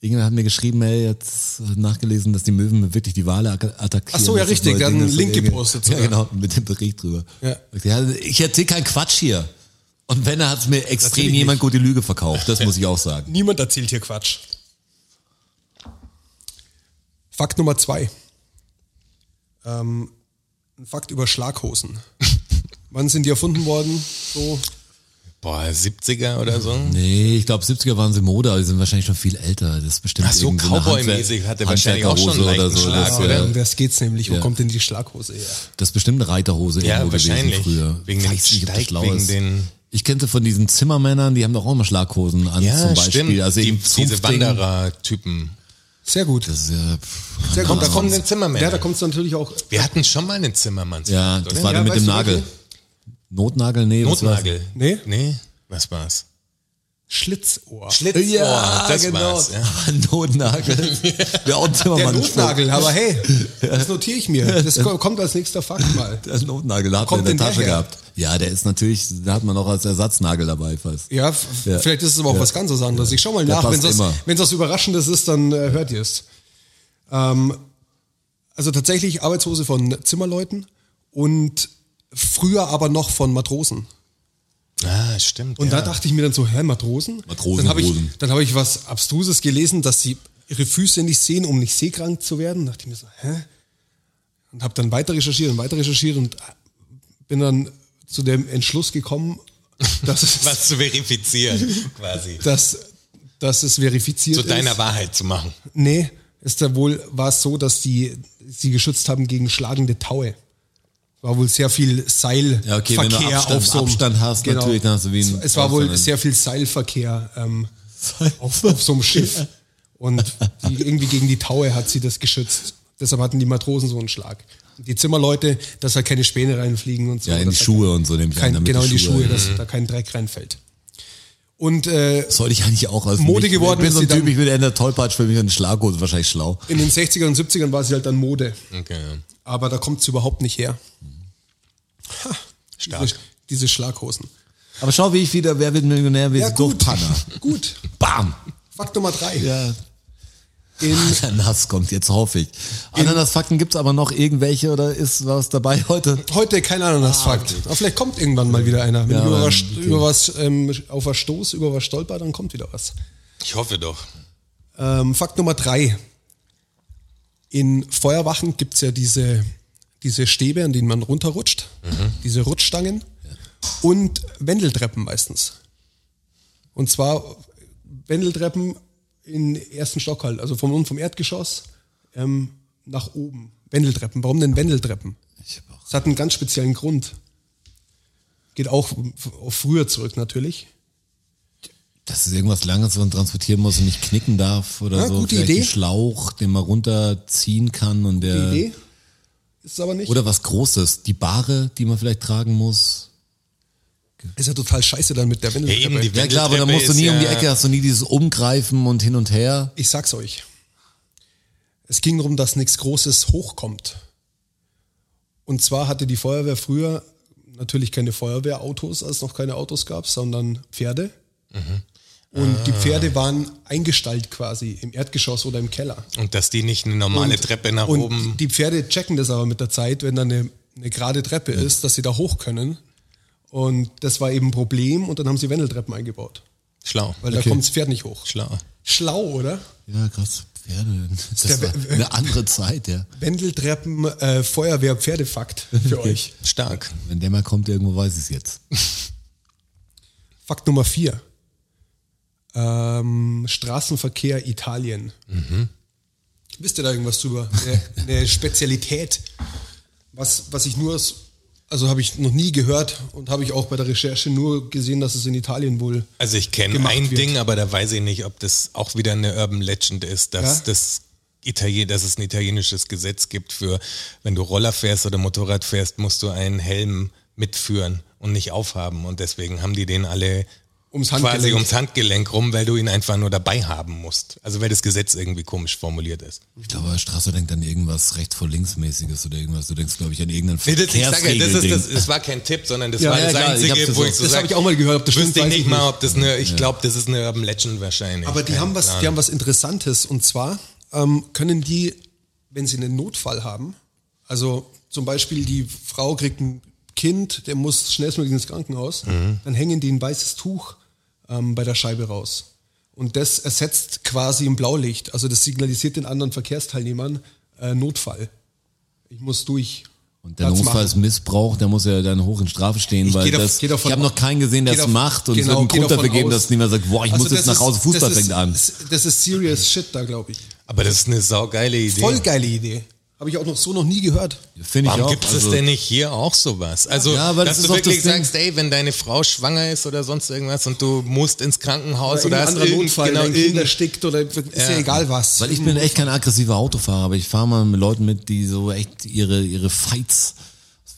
D: Irgendjemand hat mir geschrieben, hey, jetzt nachgelesen, dass die Möwen wirklich die Wale atta- attackieren.
B: Ach so, ja, richtig, der hat einen Link gepostet [laughs]
D: Ja,
B: sogar.
D: genau, mit dem Bericht drüber.
B: Ja.
D: Ja, ich erzähle keinen Quatsch hier. Und wenn, er hat mir extrem jemand gute Lüge verkauft, das muss ich auch sagen. [laughs]
B: Niemand erzählt hier Quatsch. Fakt Nummer zwei. Ähm, ein Fakt über Schlaghosen. [laughs] Wann sind die erfunden worden? So
C: Boah, 70er oder so?
D: Nee, ich glaube 70er waren sie Mode, aber die sind wahrscheinlich schon viel älter. Das ist bestimmt
C: Ach so, Cowboy-mäßig hatte wahrscheinlich auch schon einen
D: Handwerkerhose
C: leichten Schlag,
D: Das,
C: oder?
B: Um das geht's nämlich. Wo
D: Ja.
B: kommt denn die Schlaghose her?
D: Das ist bestimmt eine Reiterhose
C: Ja,
D: irgendwo
C: wahrscheinlich.
D: gewesen früher.
C: Wegen dem
D: Weiß nicht,
C: Steig, wegen
D: ist.
C: den-
D: Ich kennte von diesen Zimmermännern, die haben doch auch immer Schlaghosen an
C: Ja,
D: zum Beispiel.
C: stimmt.
D: Also
C: die, diese. Wanderer-Typen.
B: Sehr gut.
D: Das ist ja, pff,
B: Sehr
C: Kommt,
B: gut.
C: da kommen den Zimmermänner.
B: Ja, da kommt es natürlich auch.
C: Wir hatten schon mal einen Zimmermann.
D: ja, das war
B: Ja,
D: der mit dem
B: du
D: Nagel. Notnagel? Nee?
C: Notnagel.
B: Nee?
C: Nee, was war's?
B: Schlitzohr.
C: Schlitzohr,
D: Ja,
C: das
D: genau.
C: war's. Ja.
D: Notnagel. [laughs]
B: Der
D: Zimmermann.
B: Notnagel, aber hey, das notiere ich mir. Das ko- kommt als nächster Fakt mal. [laughs]
D: Der Notnagel hat er
B: Kommt
D: in der
B: der
D: Tasche
B: her?
D: gehabt. Ja, der ist natürlich, da hat man auch als Ersatznagel dabei fast.
B: Ja,
D: Ja.
B: vielleicht ist es aber auch
D: Ja.
B: was ganz anderes. Ich schau mal
D: Der
B: nach, wenn es was, was Überraschendes ist, dann äh, hört ihr es. Ähm, also tatsächlich Arbeitshose von Zimmerleuten und früher aber noch von Matrosen.
C: Ah, stimmt.
B: Und
C: ja.
B: da dachte ich mir dann so, hä, Matrosen?
D: Matrosenhosen.
B: Dann habe ich, dann habe ich was Abstruses gelesen, dass sie ihre Füße nicht sehen, um nicht seekrank zu werden. Da dachte ich mir so, hä? Und habe dann weiter recherchiert und weiter recherchiert und bin dann zu dem Entschluss gekommen, [laughs] dass es,
C: was zu verifizieren, quasi.
B: dass, dass es verifiziert
C: Zu deiner
B: ist.
C: Wahrheit zu machen.
B: Nee, ist da wohl, war es so, dass die sie geschützt haben gegen schlagende Taue. War wohl sehr viel Seilverkehr
D: Ja, okay, wenn du Abstand-
B: auf so einem-
D: Abstand hast, natürlich, dann hast du wie ein-
B: Es war wohl
D: einen-
B: sehr viel Seilverkehr ähm, auf, auf so einem Schiff. Und die, irgendwie gegen die Taue hat sie das geschützt. Deshalb hatten die Matrosen so einen Schlag. Und die Zimmerleute, dass da keine Späne reinfliegen und so.
D: Ja, in die Schuhe und so,
B: kein, Genau
D: die
B: in die
D: Schuhe-
B: Schuhe, dass da kein Dreck reinfällt. Und äh,
D: Sollte ich eigentlich auch als
B: Mode
D: ich
B: geworden
D: bin
B: ist
D: so ein Typ, ich bin eher der Tollpatsch, für mich eine Schlaghose wahrscheinlich schlau.
B: in den 60ern und 70ern war sie halt dann Mode.
C: Okay.
B: Aber da kommt es überhaupt nicht her. Ha,
C: Stark.
B: Diese, diese Schlaghosen.
D: Aber schau, wie ich wieder Wer wird Millionär
B: Ja,
D: wird durch
B: gut.
D: Panna.
B: Gut.
D: Bam!
B: Fakt Nummer drei.
D: Ja.
B: In [laughs]
D: Ananas kommt jetzt hoffe ich. Ananasfakten gibt's aber noch irgendwelche oder ist was dabei heute?
B: heute kein Ananasfakt. Aber vielleicht kommt irgendwann mal wieder einer. Wenn
D: Ja,
B: ich über was,
D: okay.
B: über was ähm, auf was stoß, über was stolper, dann kommt wieder was.
C: Ich hoffe doch.
B: Ähm, Fakt Nummer drei. In Feuerwachen gibt's ja diese, diese Stäbe, an denen man runterrutscht. Diese Rutschstangen. Und Wendeltreppen meistens. Und zwar Wendeltreppen in ersten Stock halt, also vom, vom Erdgeschoss ähm, nach oben. Wendeltreppen. Warum denn Wendeltreppen? Das hat einen ganz speziellen Grund. Geht auch auf früher zurück natürlich.
D: Das ist irgendwas Langes, was man transportieren muss und nicht knicken darf oder
B: Ja,
D: so.
B: gute
D: Vielleicht
B: Idee.
D: ein Schlauch, den man runterziehen kann und
B: Die
D: der.
B: Idee ist es aber nicht.
D: Oder was Großes. Die Bahre, die man vielleicht tragen muss.
B: Ist ja total scheiße dann mit der
C: Ja, eben, die
D: Ja klar, aber da musst du nie
C: ist
D: um die
C: ja-
D: Ecke, hast du nie dieses Umgreifen und hin und her.
B: Ich sag's euch. Es ging darum, dass nichts Großes hochkommt. Und zwar hatte die Feuerwehr früher natürlich keine Feuerwehrautos, als es noch keine Autos gab, sondern Pferde. Und die Pferde waren eingestallt quasi im Erdgeschoss oder im Keller.
C: Und dass die nicht eine normale
B: und,
C: Treppe nach
B: und
C: oben.
B: Die Pferde checken das aber mit der Zeit, wenn da eine, eine gerade Treppe ist, dass sie da hoch können. Und das war eben ein Problem und dann haben sie Wendeltreppen eingebaut.
C: Schlau.
B: Weil da kommt das Pferd nicht hoch.
C: Schlau.
B: Schlau, oder?
D: Ja, krass. Pferde. Das
B: der
D: war eine andere Zeit, ja.
B: Wendeltreppen, äh, Feuerwehr, Pferdefakt für [laughs] euch.
C: Stark.
D: Wenn der mal kommt, irgendwo weiß ich es jetzt. [laughs]
B: Fakt Nummer vier. Ähm, Straßenverkehr Italien. Wisst ihr da irgendwas drüber? Eine, eine Spezialität, was, was ich nur, aus- also habe ich noch nie gehört und habe ich auch bei der Recherche nur gesehen, dass es in Italien wohl.
C: Also ich kenne ein
B: wird.
C: Ding, aber da weiß ich nicht, ob das auch wieder eine Urban Legend ist, dass,
B: Ja?
C: das Italien, dass es ein italienisches Gesetz gibt für, wenn du Roller fährst oder Motorrad fährst, musst du einen Helm mitführen und nicht aufhaben. Und deswegen haben die den alle
B: Ums
C: quasi
B: Handgelenk.
C: ums Handgelenk rum, weil du ihn einfach nur dabei haben musst. Also weil das Gesetz irgendwie komisch formuliert ist.
D: Ich glaube, Straße denkt an irgendwas rechts vor links mäßiges oder irgendwas. Du denkst, glaube ich, an irgendeinen
C: Nee, das, ich sage, ja, das, ist, das, das war kein Tipp, sondern das
B: Ja,
C: war
B: ja,
C: das
D: ich
C: Einzige,
D: das
C: wo ich so
B: das
C: sag,
B: hab ich auch mal gehört, ob das
C: wüsste
B: stimmt,
C: ich nicht
B: ich
C: mal, ob das eine, ich glaube, das ist eine Urban Legend wahrscheinlich.
B: Aber die
C: Kein
B: haben was,
C: Plan.
B: die haben was Interessantes und zwar ähm, können die, wenn sie einen Notfall haben, also zum Beispiel die Frau kriegt ein Kind, der muss schnellstmöglich ins Krankenhaus, dann hängen die ein weißes Tuch ähm, bei der Scheibe raus. Und das ersetzt quasi ein Blaulicht. Also das signalisiert den anderen Verkehrsteilnehmern äh, Notfall. Ich muss durch.
D: Und der. Notfallsmissbrauch, der muss ja dann hoch in Strafe stehen,
B: Ich
D: weil das,
B: davon
D: ich habe noch keinen gesehen, der es macht und es
B: genau,
D: wird einen Grund dafür geben,
B: aus.
D: dass niemand sagt, boah, ich
B: Also
D: muss jetzt nach Hause, Fußball
B: ist,
D: fängt an.
B: Das ist serious shit da, glaube ich.
C: Aber das ist eine saugeile Idee.
B: Voll geile Idee. Habe ich auch noch so noch nie gehört.
D: Finde ich
C: Warum
D: auch.
C: gibt es
D: also,
C: denn nicht hier auch sowas? Also,
D: Ja,
C: dass
D: ist
C: du wirklich
D: das
C: sagst, ey, wenn deine Frau schwanger ist oder sonst irgendwas und du musst ins Krankenhaus
B: Oder
C: oder,
B: ein
C: hast
B: Notfall,
C: genau, irgend,
B: erstickt oder ist ja,
C: Ja.
B: egal was.
D: Weil ich bin echt kein aggressiver Autofahrer, aber ich fahre mal mit Leuten mit, die so echt ihre, ihre Fights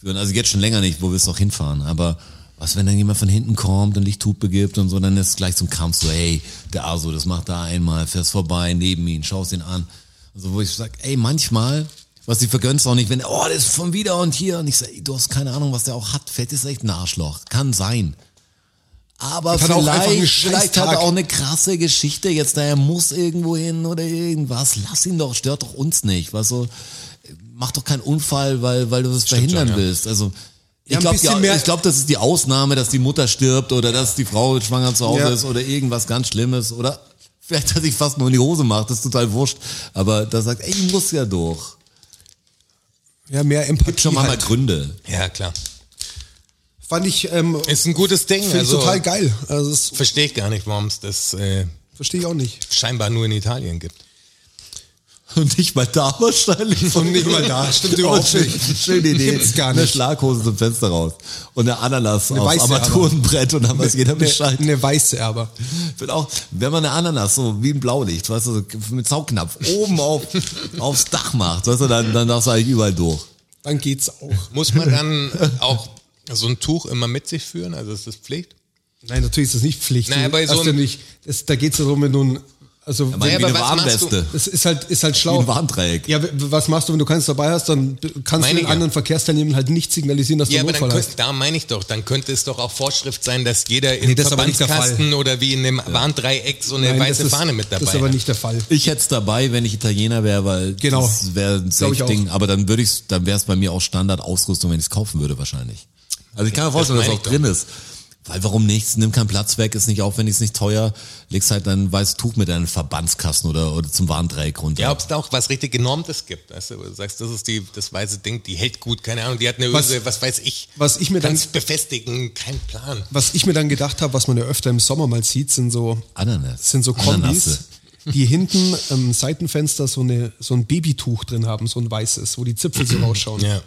D: führen. Also jetzt schon länger nicht, wo wir es noch hinfahren. Aber was, wenn dann jemand von hinten kommt und Lichthupe gibt und so, dann ist gleich so ein Kampf so, ey, der Aso, das macht da einmal, fährst vorbei, neben ihn, schaust ihn an. Also wo ich sag, ey, manchmal, was die vergönnst auch nicht, wenn, oh, das ist von wieder und hier. Und ich sag, ey, du hast keine Ahnung, was der auch hat. Fett ist echt ein Arschloch. Kann sein. Aber vielleicht, vielleicht hat er auch eine krasse Geschichte jetzt, da er muss irgendwo hin oder irgendwas. Lass ihn doch, stört doch uns nicht. Was so, mach doch keinen Unfall, weil, weil du es verhindern
C: schon, ja.
D: willst. Also, ich
B: Ja,
D: glaube,
B: mehr-
D: ich glaub, das ist die Ausnahme, dass die Mutter stirbt oder dass die Frau schwanger zu Hause
B: Ja.
D: ist oder irgendwas ganz Schlimmes oder vielleicht, dass ich fast nur in die Hose mache, das ist total wurscht. Aber da sagt, ey, ich muss ja durch.
B: Ja, mehr Empathie.
D: Gibt schon mal, mal
B: halt.
D: Gründe.
C: ja klar.
B: Fand ich, ähm,
C: Ist ein gutes Ding.
B: finde ich
C: Also,
B: total geil. Also
C: verstehe ich gar nicht, warum es das äh,
B: verstehe ich auch nicht.
C: scheinbar nur in Italien gibt.
D: Und nicht mal da wahrscheinlich. [laughs]
B: Und nicht mal da, stimmt überhaupt
D: schön,
B: nicht.
D: Schöne Idee.
B: Gibt's gar
D: Eine
B: nicht.
D: Schlaghose zum Fenster raus. Und eine Ananas
B: Eine
D: auf
B: weiße
D: Armaturenbrett und dann weiß jeder Bescheid.
B: Eine, eine weiße aber.
D: Wird auch, wenn man eine Ananas so wie ein Blaulicht, weißt du, so mit Saugnapf oben auf, aufs Dach macht, weißt du, dann, dann darfst du eigentlich überall durch.
B: Dann geht's auch.
C: Muss man dann auch so ein Tuch immer mit sich führen? Also ist das Pflicht?
B: Nein, natürlich ist das nicht Pflicht.
C: Nein, aber so
B: ja
C: ein-
B: nicht, das, da geht's ja darum, wenn du ein Also
D: Ja,
B: wenn,
D: wie
C: aber
D: eine
C: was machst du?
D: Warnweste.
B: das ist halt, ist halt
D: Wie
B: schlau.
D: ein Warndreieck.
B: Ja, was machst du, wenn du keins dabei hast, dann kannst
C: Meine
B: du den
C: ja.
B: anderen Verkehrsteilnehmern halt nicht signalisieren, dass du
C: Ja,
B: einen
C: aber dann
B: Notfall
C: könnte,
B: hast.
C: da meine ich doch, dann könnte es doch auch Vorschrift sein, dass jeder im
B: Nee, das der
C: Verbandskasten oder wie in einem Warndreieck so eine
B: Nein,
C: weiße
B: ist,
C: Fahne mit dabei
B: Das ist aber nicht der Fall.
D: Ich hätte es dabei, wenn ich Italiener wäre, weil
B: Genau.
D: das wäre ein Safe-Ding. Aber dann würde ich dann wäre es bei mir auch Standardausrüstung, wenn ich es kaufen würde wahrscheinlich. Also ich kann mir vorstellen, dass
C: meine
D: es auch drin ist. Weil warum nicht? Nimm keinen Platz weg, ist nicht aufwendig, ist nicht teuer. Legst halt ein weißes Tuch mit deinem Verbandskasten oder, oder zum Warndreieck runter.
C: Ja, ob es da auch was richtig Genormtes gibt. Weißt du, wo du sagst, das ist die, das weiße Ding, die hält gut, keine Ahnung, die hat eine
B: Was-
C: Öse, was weiß ich.
B: was ich mir dann-
C: Kannst befestigen, kein Plan.
B: Was ich mir dann gedacht habe, was man ja öfter im Sommer mal sieht, sind so,
D: Ananas.
B: sind so Kombis,
D: Ananasse.
B: die hinten am Seitenfenster so, eine, so ein Babytuch drin haben, so ein weißes, wo die Zipfel so [clears throat] rausschauen.
C: Ja.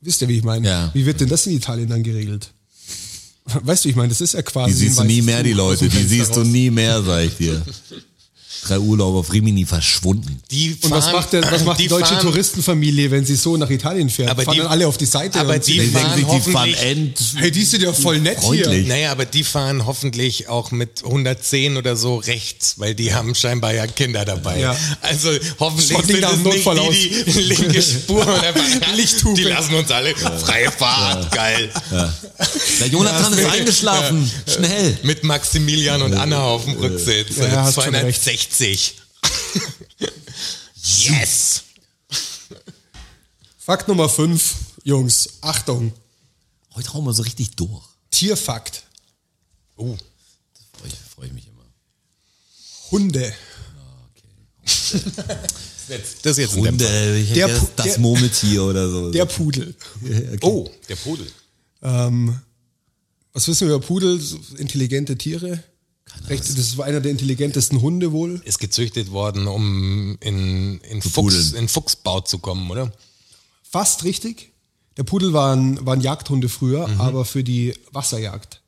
B: Wisst ihr, wie ich meine?
D: Ja.
B: Wie wird denn das in Italien dann geregelt? Weißt du, ich meine, das ist ja quasi.
D: Die siehst du nie mehr, die Leute. Die siehst du nie mehr, sag ich dir. [laughs] Drei Urlauber auf Rimini verschwunden.
C: Die
B: Und was
C: fahren-
B: macht, der, was macht die, deutsche
C: fahren-
B: Touristenfamilie, wenn sie so nach Italien fährt?
C: Aber
B: fahren
C: die-
B: dann alle auf die Seite
C: aber
B: und
C: die
B: sie-
C: fahren
D: denken sich, die fahren
C: hoffentlich-
D: end.
B: Hey, die sind ja voll nett
D: Freundlich.
B: hier.
C: Naja, aber die fahren hoffentlich auch mit 110 oder so rechts, weil die haben scheinbar ja Kinder dabei.
B: Ja.
C: Also hoffentlich sind es nicht die, die linke Spur [laughs]
B: Lichthupe.
C: Die lassen uns alle freie Fahrt, geil.
D: Der Jonathan ist eingeschlafen. Schnell.
C: Mit Maximilian und Anna auf dem Rücksitz.
B: Ja, hast schon recht.
C: 260. yes!
B: Fakt Nummer 5, Jungs, Achtung,
D: Heute hauen wir so richtig durch.
B: Tierfakt.
C: Oh,
D: Freue ich, freu ich mich immer.
B: Hunde. [laughs]
C: das ist jetzt ein Dämpfer.
D: Hunde, ich hätte
B: Der Pu-
D: das
B: der-
D: Murmeltier oder so.
B: Der Pudel.
C: Oh, der Pudel.
B: Ähm, was wissen wir über Pudel? So Intelligente Tiere? Recht, das ist einer der intelligentesten Hunde wohl.
C: Ist gezüchtet worden, um in, in, Fuchs,
D: pudeln.
C: in Fuchsbau zu kommen, oder?
B: Fast richtig. Der Pudel waren, waren Jagdhunde früher, aber für die Wasserjagd.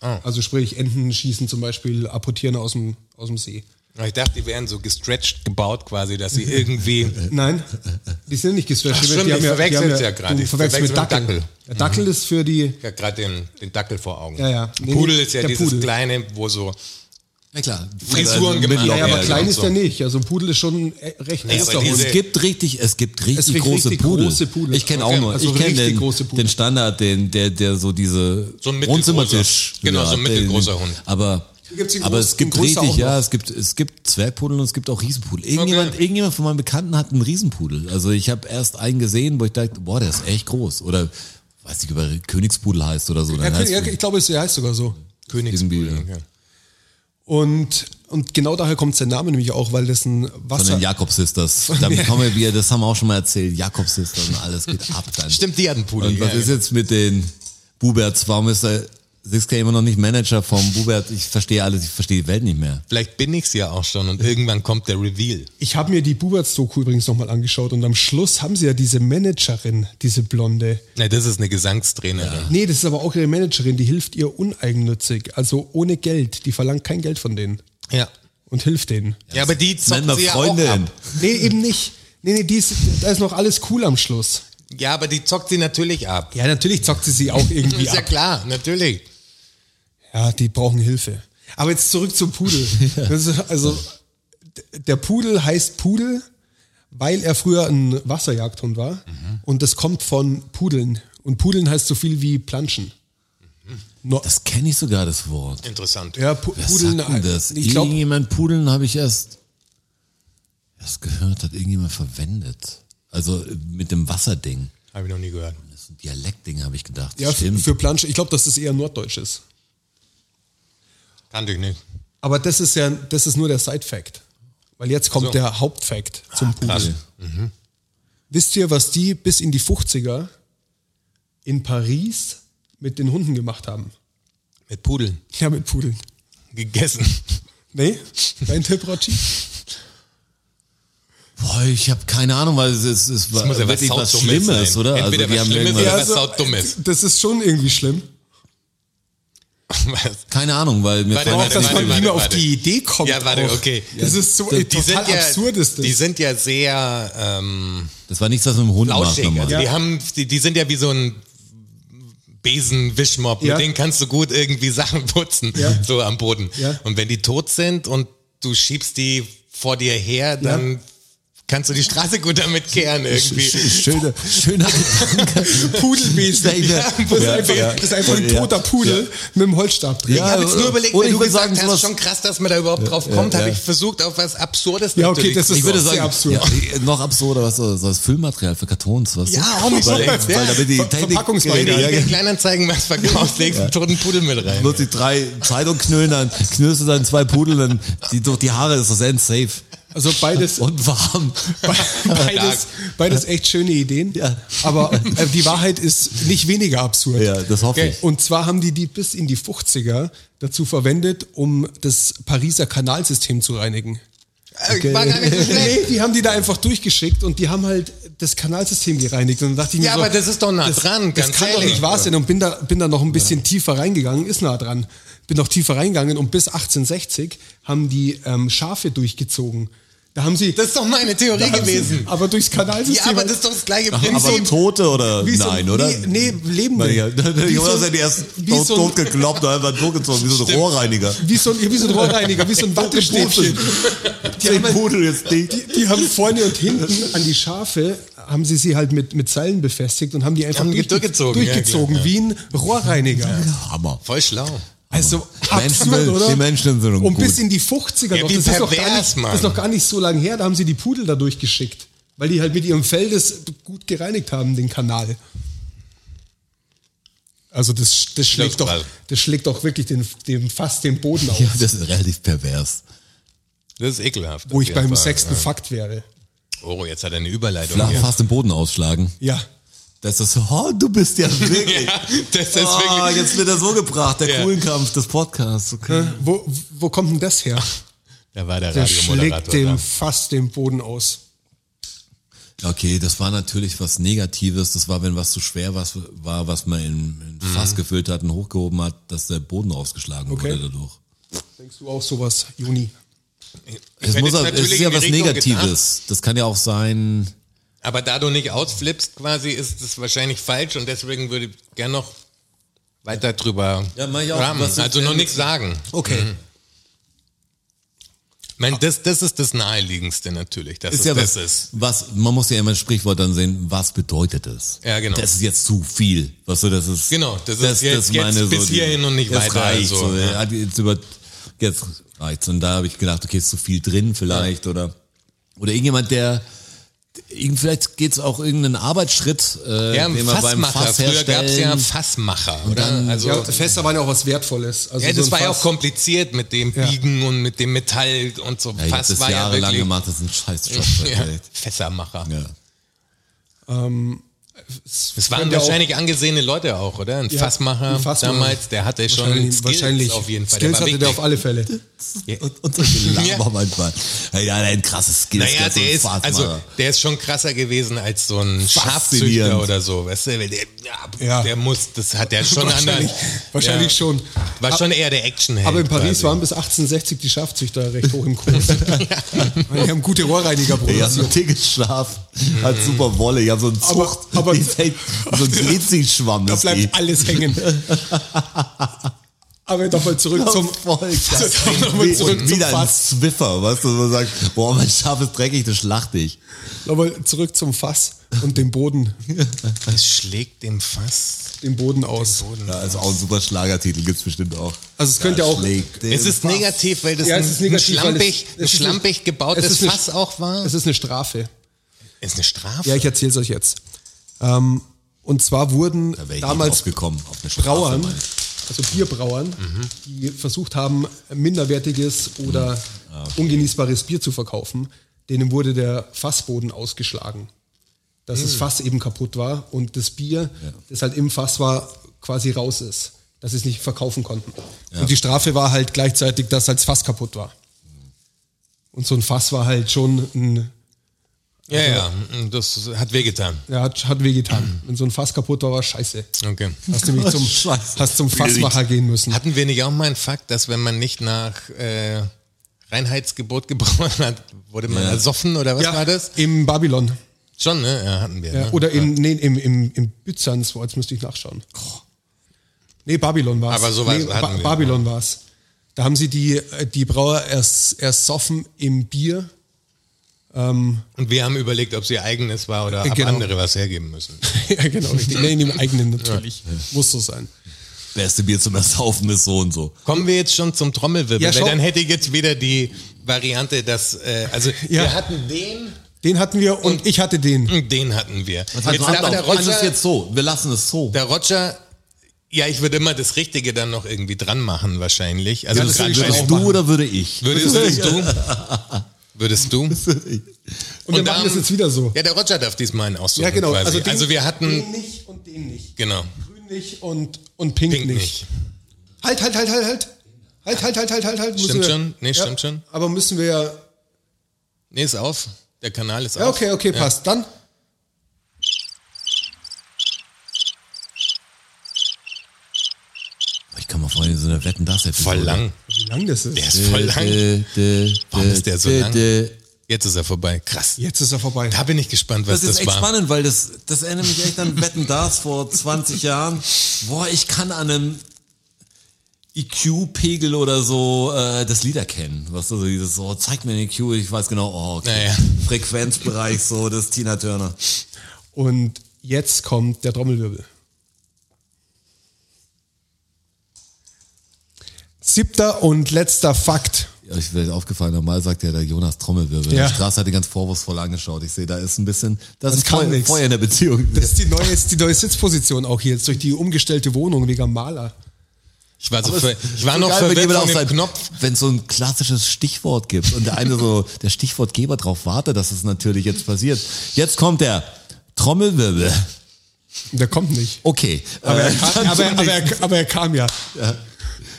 C: Ah.
B: Also sprich, Enten schießen zum Beispiel, apportieren aus dem, aus dem See.
C: Ich dachte, die wären so gestretched gebaut quasi, dass sie [laughs] irgendwie...
B: Nein, die sind nicht gestretched.
C: Ach, stimmt,
B: die
C: ich verwechsel's ja gerade.
B: Du
C: Ich
B: verwechselst mit Dackel.
C: mit Dackel.
B: Der Dackel ist für die,
C: Ja, gerade den, den Dackel vor Augen.
B: Ja, ja. Nee,
C: Pudel ist ja
B: der
C: dieses
B: Pudel.
C: kleine, wo so...
D: Ja klar.
C: Frisuren gemacht.
D: Mittelloch-
B: ja, aber
C: ja,
B: klein ist
C: so.
B: der nicht. Also ein Pudel ist schon äh, recht
C: Nee,
B: großer
C: aber
B: Hund.
C: diese-
D: Es gibt richtig, es gibt richtig
B: gibt
D: große
B: richtig
D: Pudel.
B: große Pudel.
D: Ich kenne
C: Okay.
D: auch nur,
B: Also
D: ich kenne
B: richtig
D: den,
B: große Pudel.
D: den Standard, den, der, der so diese
C: So ein mittelgroßer.
D: Wohnzimmertisch.
C: Genau, so ein
D: den-
C: mittelgroßer Hund.
D: Aber, aber
B: groß-
D: es gibt richtig,
B: auch
D: ja, es gibt, es gibt Zwergpudel und es gibt auch Riesenpudel. Irgendjemand,
C: Okay.
D: irgendjemand von meinen Bekannten hat einen Riesenpudel. Also ich habe erst einen gesehen, wo ich dachte, boah, der ist echt groß. Oder weiß nicht, ob er Königspudel heißt oder so.
B: Ja,
D: Dann heißt
B: ja, ich glaube, es heißt sogar so.
D: Königspudel.
C: Okay.
B: Und, und genau daher kommt sein Name nämlich auch, weil das ein
D: Von
B: Wasser...
D: den Jakob Sisters. Damit kommen wir, das haben wir auch schon mal erzählt. Jakob Sisters und alles geht ab dann.
C: Stimmt, die hatten Pudel.
D: Und was
C: ja,
D: ist jetzt mit den Buberts? Warum ist der 6K immer noch nicht Manager vom Bubert? Ich verstehe alles, ich verstehe die Welt nicht mehr.
C: Vielleicht bin ich's ja auch schon und irgendwann kommt der Reveal.
B: Ich habe mir die Buberts-Doku übrigens nochmal angeschaut und am Schluss haben sie ja diese Managerin, diese Blonde.
C: Na, das ist eine Gesangstrainerin.
B: Nee, das ist aber auch ihre Managerin, die hilft ihr uneigennützig, also ohne Geld. Die verlangt kein Geld von denen
C: Ja.
B: und hilft denen.
C: Ja, aber die zocken sie ja
D: Freundin.
C: auch ab.
B: Nee, eben nicht. Nee, nee, die ist, da ist noch alles cool am Schluss.
C: Ja, aber die zockt sie natürlich ab.
B: Ja, natürlich zockt sie sie auch irgendwie [laughs]
C: Ist ja
B: ab.
C: klar, natürlich.
B: Ja, die brauchen Hilfe. Aber jetzt zurück zum Pudel. [laughs] Ist, also, der Pudel heißt Pudel, weil er früher ein Wasserjagdhund war. Und das kommt von Pudeln. Und Pudeln heißt so viel wie Planschen. No,
D: Das kenne ich sogar, das Wort.
C: Interessant.
B: ja, Pu
D: Wer
B: Pudeln.
D: sagt denn das?
B: Ich glaube,
D: Irgendjemand Pudeln habe ich erst, erst gehört, hat irgendjemand verwendet. Also mit dem Wasserding.
C: Habe ich noch nie gehört.
D: Das ist ein Dialektding, habe ich gedacht.
B: ja, für,
D: Stimmt.
B: für Planschen. Ich glaube, dass das eher Norddeutsch ist.
C: Kannte ich nicht.
B: Aber das ist ja, das ist nur der Side-Fact. Weil jetzt kommt
C: So.
B: der Hauptfact zum Pudel.
C: Krass.
B: Wisst ihr, was die bis in die 50er in Paris mit den Hunden gemacht haben?
C: Mit Pudeln.
B: Ja, mit Pudeln.
C: Gegessen.
B: Nee? Dein Tipp, Rotschi?
D: Boah, ich habe keine Ahnung, weil es, es, es war
C: muss ja was
D: wirklich was Schlimmes,
C: sein.
D: oder?
C: Entweder was
D: die haben
C: Schlimmes oder was Saudummes.
B: Das ist schon irgendwie schlimm.
C: Was? [laughs]
D: keine Ahnung, weil mir
C: Warte, warte,
B: dass
C: warte,
B: man
C: warte,
B: nicht mehr auf
C: warte.
B: die Idee kommt.
C: Ja, warte,
B: auch.
C: okay.
B: Das ist so
C: Die
B: total
C: sind ja,
B: absurd ist das.
C: Die sind ja sehr ähm,
D: das war nichts, was mit dem Hund macht.
C: lauschig.
D: normal.
C: Also die haben, die, die sind ja wie so ein Besenwischmopp.
B: Ja.
C: Mit denen kannst du gut irgendwie [laughs] Sachen putzen,
B: Ja.
C: so am Boden.
B: Ja.
C: Und wenn die tot sind und du schiebst die vor dir her, dann kannst du die Straße gut damit kehren irgendwie.
D: Schöner, schöner Gedanke. [laughs]
B: Pudelwesen.
D: Ja,
B: Das ist einfach,
D: ja.
B: das ist einfach ein
D: Ja.
B: toter Pudel mit dem Holzstab drin.
C: Ich habe jetzt nur überlegt,
D: ich
C: du gesagt
D: sagen,
C: hast,
D: sowas-
C: schon krass, dass man da überhaupt drauf kommt,
D: ja.
C: habe ich versucht, auf was Absurdes
B: Ja, okay, das
C: zu
B: ist
D: Ich würde
B: Sehr
D: sagen,
B: absurd.
D: Ja, noch absurder, was so, so das Füllmaterial für Kartons, was?
C: Ja, auch nicht
D: weil,
C: schlecht,
D: Weil
C: ja.
D: damit die
B: Ver-
D: Technik,
B: Verpackungsmaterial,
C: Wenn du
B: Ja, ja.
C: Kleinanzeigen was verkaufst, legst du einen toten Pudel mit rein.
D: Nutzt die drei Zeitung knüllen, dann knüllst du dann zwei Pudel, dann die, durch die Haare ist das end safe.
B: Also beides, [laughs]
D: Und warm. [laughs]
B: beides, beides echt schöne Ideen.
D: Ja.
B: Aber äh, die Wahrheit ist nicht weniger absurd.
D: Ja, das hoffe ich.
B: Und zwar haben die die bis in die 50er dazu verwendet, um das Pariser Kanalsystem zu reinigen.
C: Äh, War gar nicht so schlecht.
B: Nee, [laughs] die haben die da einfach durchgeschickt und die haben halt das Kanalsystem gereinigt. Und dann dachte ich mir
C: Ja,
B: so,
C: aber das ist doch nah
B: das,
C: dran,
B: Das kann doch
C: ehrlich.
B: nicht wahr sein. Und bin da, bin da noch ein bisschen tiefer reingegangen, ist nah dran. Bin noch tiefer reingegangen und bis 1860 haben die ähm, Schafe durchgezogen. Da haben sie.
C: Das ist doch meine Theorie
B: da haben sie-
C: gewesen.
B: aber durchs Kanalsystem.
C: Ja, aber das ist doch das gleiche
D: Aber
C: Prinzip.
D: Tote oder
B: Wie so-
D: nein, oder?
B: Nee, nee lebende.
D: Weil ja, [laughs]
B: so-
D: Jonas hat die erst tot,
B: so
D: tot gekloppt und einfach durchgezogen, wie so ein Rohrreiniger.
B: Wie so, ein- wie so ein Rohrreiniger, wie so ein [laughs] Wattestäbchen. Die haben, halt,
D: Pudel jetzt dicht.
B: die, die haben vorne und hinten an die Schafe, haben sie sie halt mit, mit Seilen befestigt und haben die einfach
C: Haben die
B: durch,
C: durchgezogen, ja,
B: durchgezogen
C: klar,
B: wie ein Rohrreiniger.
D: Hammer.
C: Voll schlau.
B: Also
D: Menschen-
B: absurd, oder?
D: die Menschen sind
B: Und
D: gut.
B: bis in die 50er
C: Ja,
B: noch. Das ist, noch gar nicht,
C: Mann.
B: das ist noch gar nicht so lange her, da haben sie die Pudel da durchgeschickt. Weil die halt mit ihrem Fell das gut gereinigt haben, den Kanal. Also das, das, schlägt, doch, das schlägt doch wirklich den, dem, fast den Boden auf.
D: Ja, das ist relativ pervers.
C: Das ist ekelhaft.
B: wo ich beim
C: Fall.
B: sechsten Fakt wäre.
C: Oh, jetzt hat er eine Überleitung.
D: Flach
C: hier.
D: fast den Boden ausschlagen.
B: Ja.
D: Das ist, oh, du bist ja [laughs] wirklich.
C: Ja, das ist
D: oh,
C: wirklich.
D: jetzt wird er so gebracht, der
C: Ja.
D: coolen Kampf des Podcasts. Okay.
B: Wo, wo kommt denn das her?
C: Da war der
B: Der schlägt dem fast den Boden aus.
D: Okay, das war natürlich was Negatives. Das war, wenn was zu schwer was, war, was man in, in Fass gefüllt hat und hochgehoben hat, dass der Boden ausgeschlagen
B: Okay.
D: wurde dadurch.
B: Denkst du auch sowas, Juni?
D: Es, muss, es ist ja was Negatives. Das kann ja auch sein.
C: Aber da du nicht ausflippst, quasi, ist das wahrscheinlich falsch und deswegen würde ich gern noch weiter drüber
D: Ja, mach ich auch.
C: rahmen. Also noch nichts sagen.
D: Okay.
C: Ich meine, das, das ist das Naheliegendste natürlich, dass
D: Ist
C: es
D: ja
C: das
D: was,
C: ist.
D: was, man muss ja immer ein Sprichwort dann sehen, was bedeutet das?
C: Ja, genau.
D: Das ist jetzt zu viel. Was so, das ist,
C: Genau, das ist jetzt- jetzt bis hierhin und nicht weiter,
D: Reicht,
C: also,
D: so,
C: ja.
D: ja. Jetzt über, jetzt reicht's. Und da habe ich gedacht, okay, ist zu viel drin vielleicht oder, oder irgendjemand, der, vielleicht geht's auch irgendeinen Arbeitsschritt, äh,
C: Ja,
D: den man beim
C: Fassmacher.
D: Fass
C: Früher gab es ja. Fassmacher, oder? also,
B: Ja,
C: ja,
B: Fässer waren ja auch was Wertvolles. Also so
C: das
B: ein
C: war ja auch kompliziert mit dem
B: Ja.
C: Biegen und mit dem Metall und so.
D: Ja, ich
C: Fass
D: das
C: war ja
D: jahrelang
C: wirklich,
D: gemacht, das ist ein scheiß Job. [laughs]
C: Ja. Fässermacher.
D: Ja.
C: Das waren
B: könnte auch-
C: wahrscheinlich angesehene Leute auch, oder? Ein
B: Ja,
C: Fassmacher
B: ein Fassmacher.
C: damals, der hatte schon
B: Wahrscheinlich,
C: Skills
B: wahrscheinlich
C: auf jeden Fall.
B: Skills
C: der
B: hatte der auf alle Fälle. [laughs]
D: Und, und solche [laughs] Laber
C: Ja.
D: manchmal. Ja, ja, der hat ein krasses Skills.
C: Naja,
D: ein
C: der ist, also, der ist schon krasser gewesen als so ein Schafzüchter oder so, weißt du? Der, ja,
B: Ja.
C: der muss, das hat der schon an der,
B: Wahrscheinlich, wahrscheinlich
C: ja,
B: schon.
C: War schon eher der Actionheld.
B: Aber in Paris
C: quasi.
B: waren bis 1860 die Schafzüchter recht hoch im Kurs. [laughs] die haben gute Rohrreiniger
D: Ja, so ein
B: produziert.
D: dickes Schaf hat super Wolle. Habe so einen
B: Aber-
D: Zucht,
B: aber-
D: die ist echt so [laughs] ein Glitzischwamm.
B: Da bleibt
D: die.
B: alles hängen. Aber nochmal zurück zum,
D: Voll [laughs] geil.
B: nochmal
D: Wie-
B: zurück
D: und
B: zum
D: wieder ein
B: Fass.
D: Zwiffer, weißt du, wo man sagt, boah, mein Schaf ist dreckig, das schlacht ich.
B: Nochmal zurück zum Fass und dem Boden,
C: Es schlägt dem Fass.
B: dem Boden aus.
D: Ja, ist auch ein super Schlagertitel, gibt's bestimmt auch.
B: Also es könnte auch,
D: Schlägt den
C: Es ist
D: Fass.
C: negativ, weil das
B: Ja,
C: ein,
B: es ist negativ,
C: ein
B: weil es-
C: schlampig,
B: es
C: ein
B: ist eine-
C: schlampig gebautes
B: es ist eine-
C: Fass auch war.
B: es ist eine Strafe.
C: Ist eine Strafe.
B: Ja, ich erzähle es euch jetzt. Ähm, und zwar wurden
D: Da
B: damals
D: damals gekommen auf eine Strafe,
B: Brauern, also Bierbrauern,
C: Mhm.
B: die versucht haben, minderwertiges oder
C: Ah,
B: ungenießbares Bier zu verkaufen, denen wurde der Fassboden ausgeschlagen. Dass
C: Mhm.
B: das Fass eben kaputt war und das Bier, das halt im Fass war, quasi raus ist. Dass sie es nicht verkaufen konnten. Und die Strafe war halt gleichzeitig, dass halt das Fass kaputt war. Und so ein Fass war halt schon ein,
C: ja, ja, das hat wehgetan.
B: ja, hat, hat wehgetan. Wenn so ein Fass kaputt war, war scheiße.
C: Okay.
B: Hast nämlich [laughs] zum,
D: Scheiße.
B: hast zum Fassmacher gehen müssen.
C: Hatten wir nicht auch mal einen Fakt, dass wenn man nicht nach äh, Reinheitsgebot [laughs] gebrochen hat, wurde man
D: Ja.
C: ersoffen oder was war das?
B: Im Babylon.
C: Schon, ne? Ja, hatten wir.
B: Ja,
C: ne?
B: oder in, nee, im, im, im Byzanz, wo, jetzt müsste ich nachschauen. Nee, Babylon war es.
C: Aber sowas
B: nee,
C: hatten wir.
B: Babylon war es. Da haben sie die, äh, die Brauer erst, erst soffen im Bier.
C: Und wir haben überlegt, ob sie eigenes war oder
B: Genau.
C: andere was hergeben müssen. [laughs]
B: ja, genau, richtig. Nee, in dem eigenen natürlich. Muss so sein.
D: Beste Bier zum Ersaufen ist so und so.
C: Kommen wir jetzt schon zum Trommelwirbel,
B: Ja,
C: weil dann hätte ich jetzt wieder die Variante, dass, äh, also
B: Ja.
C: wir hatten den
B: Den hatten wir und ich hatte den.
C: und den hatten wir.
D: Also
C: Jetzt darf der Roger,
D: jetzt so. Wir lassen es so.
C: der Roger, ja, ich würde immer das Richtige dann noch irgendwie dran machen wahrscheinlich. Also
B: schon
C: den-
B: auch
D: du
B: machen.
D: oder würde ich?
C: würdest, würdest du? [laughs] [laughs] Würdest du?
B: Und, wir
C: Und
B: machen das jetzt wieder so.
C: Ja, der Roger darf diesmal einen aussuchen
B: Ja, genau.
C: quasi.
B: Also,
C: Also,
B: den,
C: wir hatten,
B: den nicht und den nicht.
C: genau,
B: Grün nicht und, und pink,
C: Pink
B: nicht.
C: nicht.
B: Halt, halt, halt, halt, halt. Halt, halt, halt, halt, halt, halt.
C: Stimmt
B: wir,
C: schon? Nee, stimmt schon.
B: Aber müssen wir ja.
C: Nee, ist auf. Der Kanal ist
B: Ja,
C: auf.
B: okay, okay, passt. Dann.
D: Ich kann mal Wetten, das
C: Voll lang.
B: Wie lang das ist.
C: Der ist voll lang.
D: Warum
C: ist der so lang? Jetzt ist er vorbei. Krass.
B: Jetzt ist er vorbei.
C: Da bin ich gespannt, was
D: Das
C: das,
D: ist echt
C: war.
D: spannend, weil das, das erinnert mich echt an Wetten das vor 20 Jahren. Boah, ich kann an einem EQ-Pegel oder so äh, das Lied erkennen. Was du so dieses, so, zeig mir den EQ, ich weiß genau, oh, okay.
C: Naja.
D: Frequenzbereich, so, das ist Tina Turner.
B: Und jetzt kommt der Trommelwirbel. Siebter und letzter Fakt.
D: Ja, ich bin aufgefallen, normal sagt ja der Jonas Trommelwirbel.
B: Ja.
D: Die Straße hat ihn ganz vorwurfsvoll angeschaut. Ich sehe, da ist ein bisschen, das,
B: Das
D: ist
B: kann
D: Feuer,
B: nix.
D: Feuer in der Beziehung.
B: Das ist die neue, ist die neue Sitzposition auch hier, jetzt durch die umgestellte Wohnung wegen Maler.
C: Ich war, so
D: ist
C: ich war
D: so
C: noch
D: geil, wenn
C: verwirrt
D: jemand
C: von
D: auf
C: dem Knopf.
D: Wenn es so ein klassisches Stichwort gibt und der eine so, [laughs] der Stichwortgeber drauf wartet, dass es natürlich jetzt passiert. Jetzt kommt der Trommelwirbel.
B: Der kommt nicht.
D: Okay.
B: Aber,
D: Äh,
B: er, kam,
D: dann
B: aber, er, aber, er, aber er kam ja.
D: ja,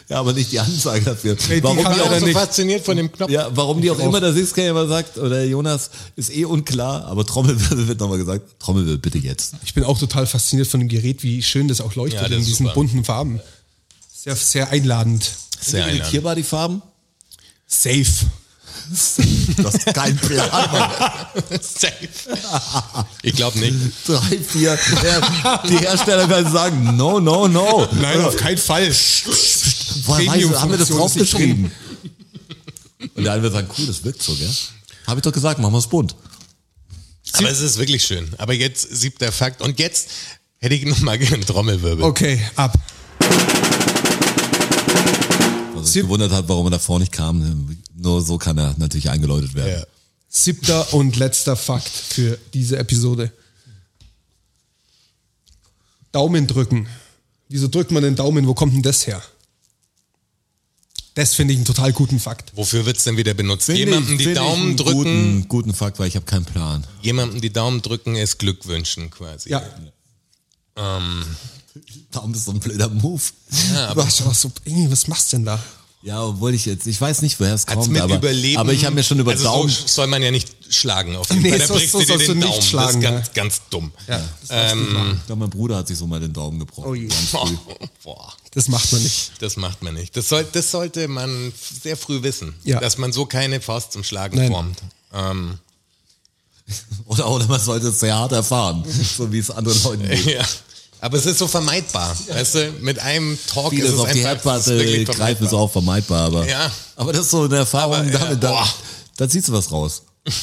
D: aber nicht die Ansage dafür.
B: Nee, die
D: warum, die
B: leider
D: auch,
C: so
B: nicht.
C: fasziniert von dem Knopf.
D: ja, warum die auch immer der Sixcan immer sagt, oder Jonas, ist eh unklar, aber Trommelwirbel [laughs] wird nochmal gesagt. Trommelwirbel bitte jetzt.
B: Ich bin auch total fasziniert von dem Gerät, wie schön das auch leuchtet
C: Ja, das
B: in diesen
C: super.
B: bunten Farben. Sehr, sehr einladend.
C: Sehr einladend.
D: Irritierbar die Farben?
B: Safe. [laughs]
D: Das ist kein Plan. Mann.
C: Safe. Ich glaube nicht.
D: Drei, vier. Die Hersteller werden sagen, no, no, no.
B: Nein, auf keinen Fall.
D: Woher ich, haben wir das draufgeschrieben? Und der eine wird sagen, cool, das wirkt so, gell? Habe ich doch gesagt, machen wir es bunt.
C: Aber es ist wirklich schön. Aber jetzt siebter Fakt. Und jetzt hätte ich noch mal gerne einen Trommelwirbel.
B: Okay, ab.
D: Was sich
B: Sieb-
D: gewundert hat, warum er davor nicht kam. Nur so kann er natürlich eingeläutet werden.
C: Ja.
B: Siebter und letzter Fakt für diese Episode. Daumen drücken. Wieso drückt man den Daumen? Wo kommt denn das her? Das finde ich einen total guten Fakt.
C: Wofür wird's denn wieder benutzt?
D: Finde
C: jemandem
D: ich-
C: die Daumen drücken,
D: Guten, guten Fakt, weil ich habe keinen Plan.
C: jemandem die Daumen drücken ist Glück wünschen quasi.
B: Ja,
D: Daumen ist so ein blöder Move.
B: was, was, ey, was machst du denn da?
D: Ja, obwohl ich jetzt, ich weiß nicht, woher es kommt,
C: mit
D: aber,
C: Überleben.
D: aber ich habe mir schon über
C: also
D: Daumen.
C: So soll man ja nicht schlagen auf jeden
B: Nee,
C: Fall. Da
B: so-
C: brichst
B: so
C: du dir
B: sollst
C: den
B: du nicht
C: Daumen.
B: schlagen,
C: das ist ganz,
B: ja.
C: ganz dumm.
B: Ja,
C: Ähm,
D: ja, mein Bruder hat sich so mal den Daumen gebrochen.
B: Oh je.
D: Ganz früh. [laughs]
C: boah,
B: Das macht man nicht.
C: das macht man nicht. Das, soll, das sollte man sehr früh wissen,
B: Ja.
C: dass man so keine Faust zum Schlagen
B: Nein.
C: formt. Ähm, [laughs]
D: Oder, oder man sollte es sehr hart erfahren, [laughs] so wie es anderen Leuten geht.
C: ja. Aber es ist so vermeidbar. Weißt du, mit einem Talk ist
D: Vieles
C: es
D: auf die
C: einfach es ist
D: Herdplatte greifen ist auch vermeidbar, aber,
C: Ja.
D: aber das ist so eine Erfahrung,
C: Aber, ja,
D: damit, da,
C: boah.
D: da ziehst du was raus. [laughs]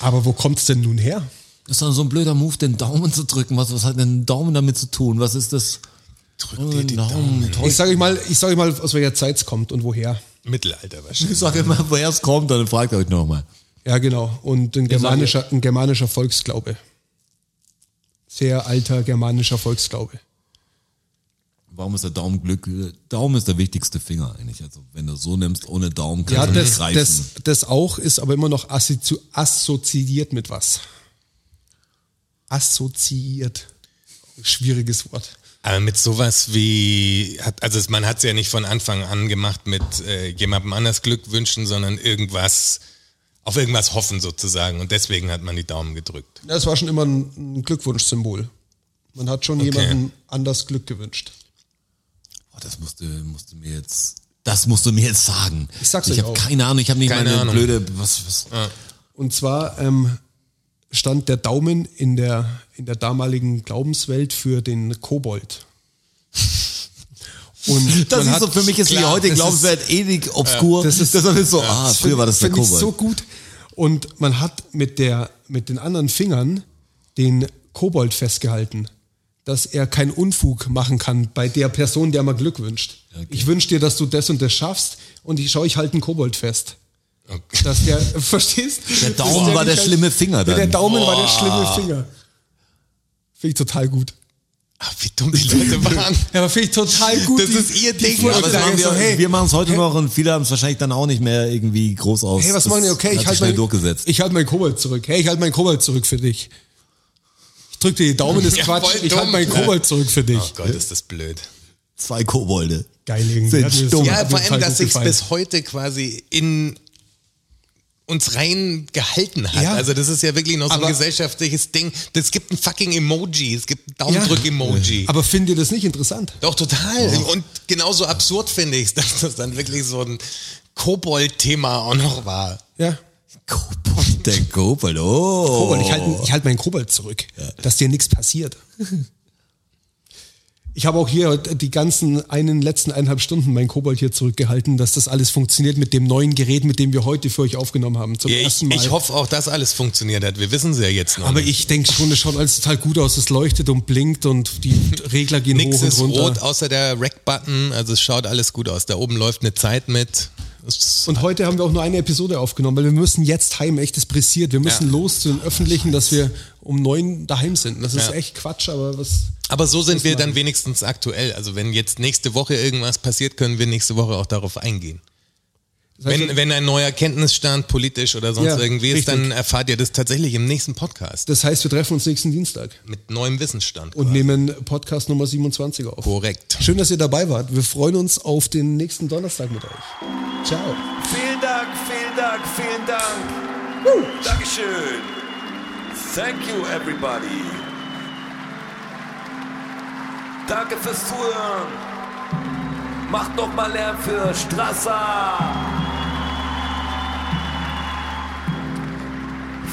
B: Aber wo kommt's denn nun her?
D: Das ist dann so ein blöder Move, den Daumen zu drücken. Was, was hat denn ein Daumen damit zu tun? Was ist das?
C: Drück
D: Oh,
C: dir die
D: Daumen.
C: Daumen.
B: Ich sage euch mal, ich sage euch mal, aus welcher Zeit es kommt und woher.
C: Mittelalter [laughs] wahrscheinlich.
D: Ich sage immer, woher es kommt, dann fragt ihr euch nochmal.
B: Ja, genau. Und ein germanischer, ein germanischer Volksglaube. Sehr alter germanischer Volksglaube.
D: Warum ist der Daumen Glück? Daumen ist der wichtigste Finger eigentlich. Also wenn du so nimmst, ohne Daumen kannst
B: Ja,
D: du nicht
B: das,
D: greifen.
B: das, das auch ist aber immer noch assozi assoziiert mit was. Assoziiert. Schwieriges Wort.
C: Aber mit sowas wie, hat, also man hat es ja nicht von Anfang an gemacht mit äh, jemandem anders Glück wünschen, sondern irgendwas, auf irgendwas hoffen sozusagen. Und deswegen hat man die Daumen gedrückt.
B: Das war schon immer ein, ein Glückwunschsymbol. Man hat schon jemandem anders Glück gewünscht.
D: Oh, das musst du, musst du mir jetzt, das musst du mir jetzt sagen.
B: Ich sag's
D: Ich
B: euch
D: habe
B: auch.
D: keine Ahnung, ich habe nicht
C: Keine
D: meine
C: Ahnung.
D: blöde, was, was,
B: Und zwar ähm, stand der Daumen in der, in der damaligen Glaubenswelt für den Kobold. [laughs] Und
D: Das ist so, für mich ist die
B: Klar,
D: heute
B: das
D: Glaubenswert ewig obskur.
B: das ist-
D: Deshalb ist so, ah, früher war das der
B: Finde ich
D: Kobold.
B: so gut. Und man hat mit, der, mit den anderen Fingern den Kobold festgehalten, dass er keinen Unfug machen kann bei der Person, der man Glück wünscht. Ich wünsche dir, dass du das und das schaffst und ich schaue, ich halte einen Kobold fest. Dass der, [laughs] verstehst?
D: Der Daumen war der schlimme Finger
B: Ja, der
D: dann.
B: Daumen war der schlimme Finger. Finde ich total gut.
C: Ach, wie dumm die Leute [laughs] waren.
B: Ja, aber finde ich total gut.
C: Das
B: die-
C: ist ihr Ding,
B: Vorstellung.
D: Aber das machen wir,
B: so, hey,
D: wir machen es heute noch und viele haben es wahrscheinlich dann auch nicht mehr irgendwie groß aus.
B: Hey, was
D: Das
B: machen die? Okay, ich halte mein,
D: durchgesetzt.
B: Ich halte meinen Kobold zurück. Hey, ich halte meinen Kobold zurück für dich. Ich drück dir die Daumen, ist [laughs]
C: Ja,
B: Quatsch. Ich halte
C: dumm.
B: meinen Kobold zurück für dich.
C: Oh Gott, ist das blöd.
D: Zwei Kobolde.
B: Geil irgendwie.
D: Sind
B: das
D: stumm.
B: so-
C: Ja, vor allem, dass sich
B: gefallen.
C: bis heute quasi in uns rein gehalten hat.
B: Ja.
C: Also das ist ja wirklich noch so ein
B: Aber-
C: gesellschaftliches Ding. Es gibt ein fucking Emoji, es gibt ein Daumendrück-Emoji.
B: Aber findet ihr das nicht interessant?
C: Doch, total. Und genauso absurd finde ich es, [laughs] dass das dann wirklich so ein Kobold-Thema auch noch war.
B: Ja.
D: Kobold, der Kobold, oh.
B: Kobold, ich halte ich halt meinen Kobold zurück, dass dir nichts passiert. [laughs] Ich habe auch hier die ganzen einen letzten eineinhalb Stunden meinen Kobold hier zurückgehalten, dass das alles funktioniert mit dem neuen Gerät, mit dem wir heute für euch aufgenommen haben. Zum
C: Ja, ich,
B: ersten Mal.
C: ich hoffe auch, dass alles funktioniert hat. Wir wissen es ja jetzt noch.
B: Aber
C: nicht.
B: ich denke schon, es schaut alles total gut aus. Es leuchtet und blinkt und die Regler gehen
C: Nix
B: hoch und
C: ist
B: runter.
C: rot, außer der Rack-Button. Also es schaut alles gut aus. Da oben läuft eine Zeit mit.
B: Und heute haben wir auch nur eine Episode aufgenommen, weil wir müssen jetzt heim, echt, das pressiert. Wir müssen
C: Ja.
B: los zu den Öffentlichen, dass wir um neun daheim sind. Das ist
C: Ja.
B: echt Quatsch, aber was...
C: Aber so sind wir dann wenigstens aktuell. Also wenn jetzt nächste Woche irgendwas passiert, können wir nächste Woche auch darauf eingehen.
B: Das heißt,
C: Wenn, wenn ein neuer Kenntnisstand politisch oder sonst
B: Ja,
C: irgendwie ist,
B: richtig.
C: dann erfahrt ihr das tatsächlich im nächsten Podcast.
B: das heißt, wir treffen uns nächsten Dienstag
C: Mit neuem Wissensstand.
B: und nehmen Podcast Nummer 27 auf.
C: Korrekt.
B: Schön, dass ihr dabei wart. Wir freuen uns auf den nächsten Donnerstag mit euch. Ciao.
A: Vielen Dank, vielen Dank, vielen Dank. Dankeschön. Thank you, everybody. Danke fürs Zuhören. Macht noch mal Lärm für Strasser.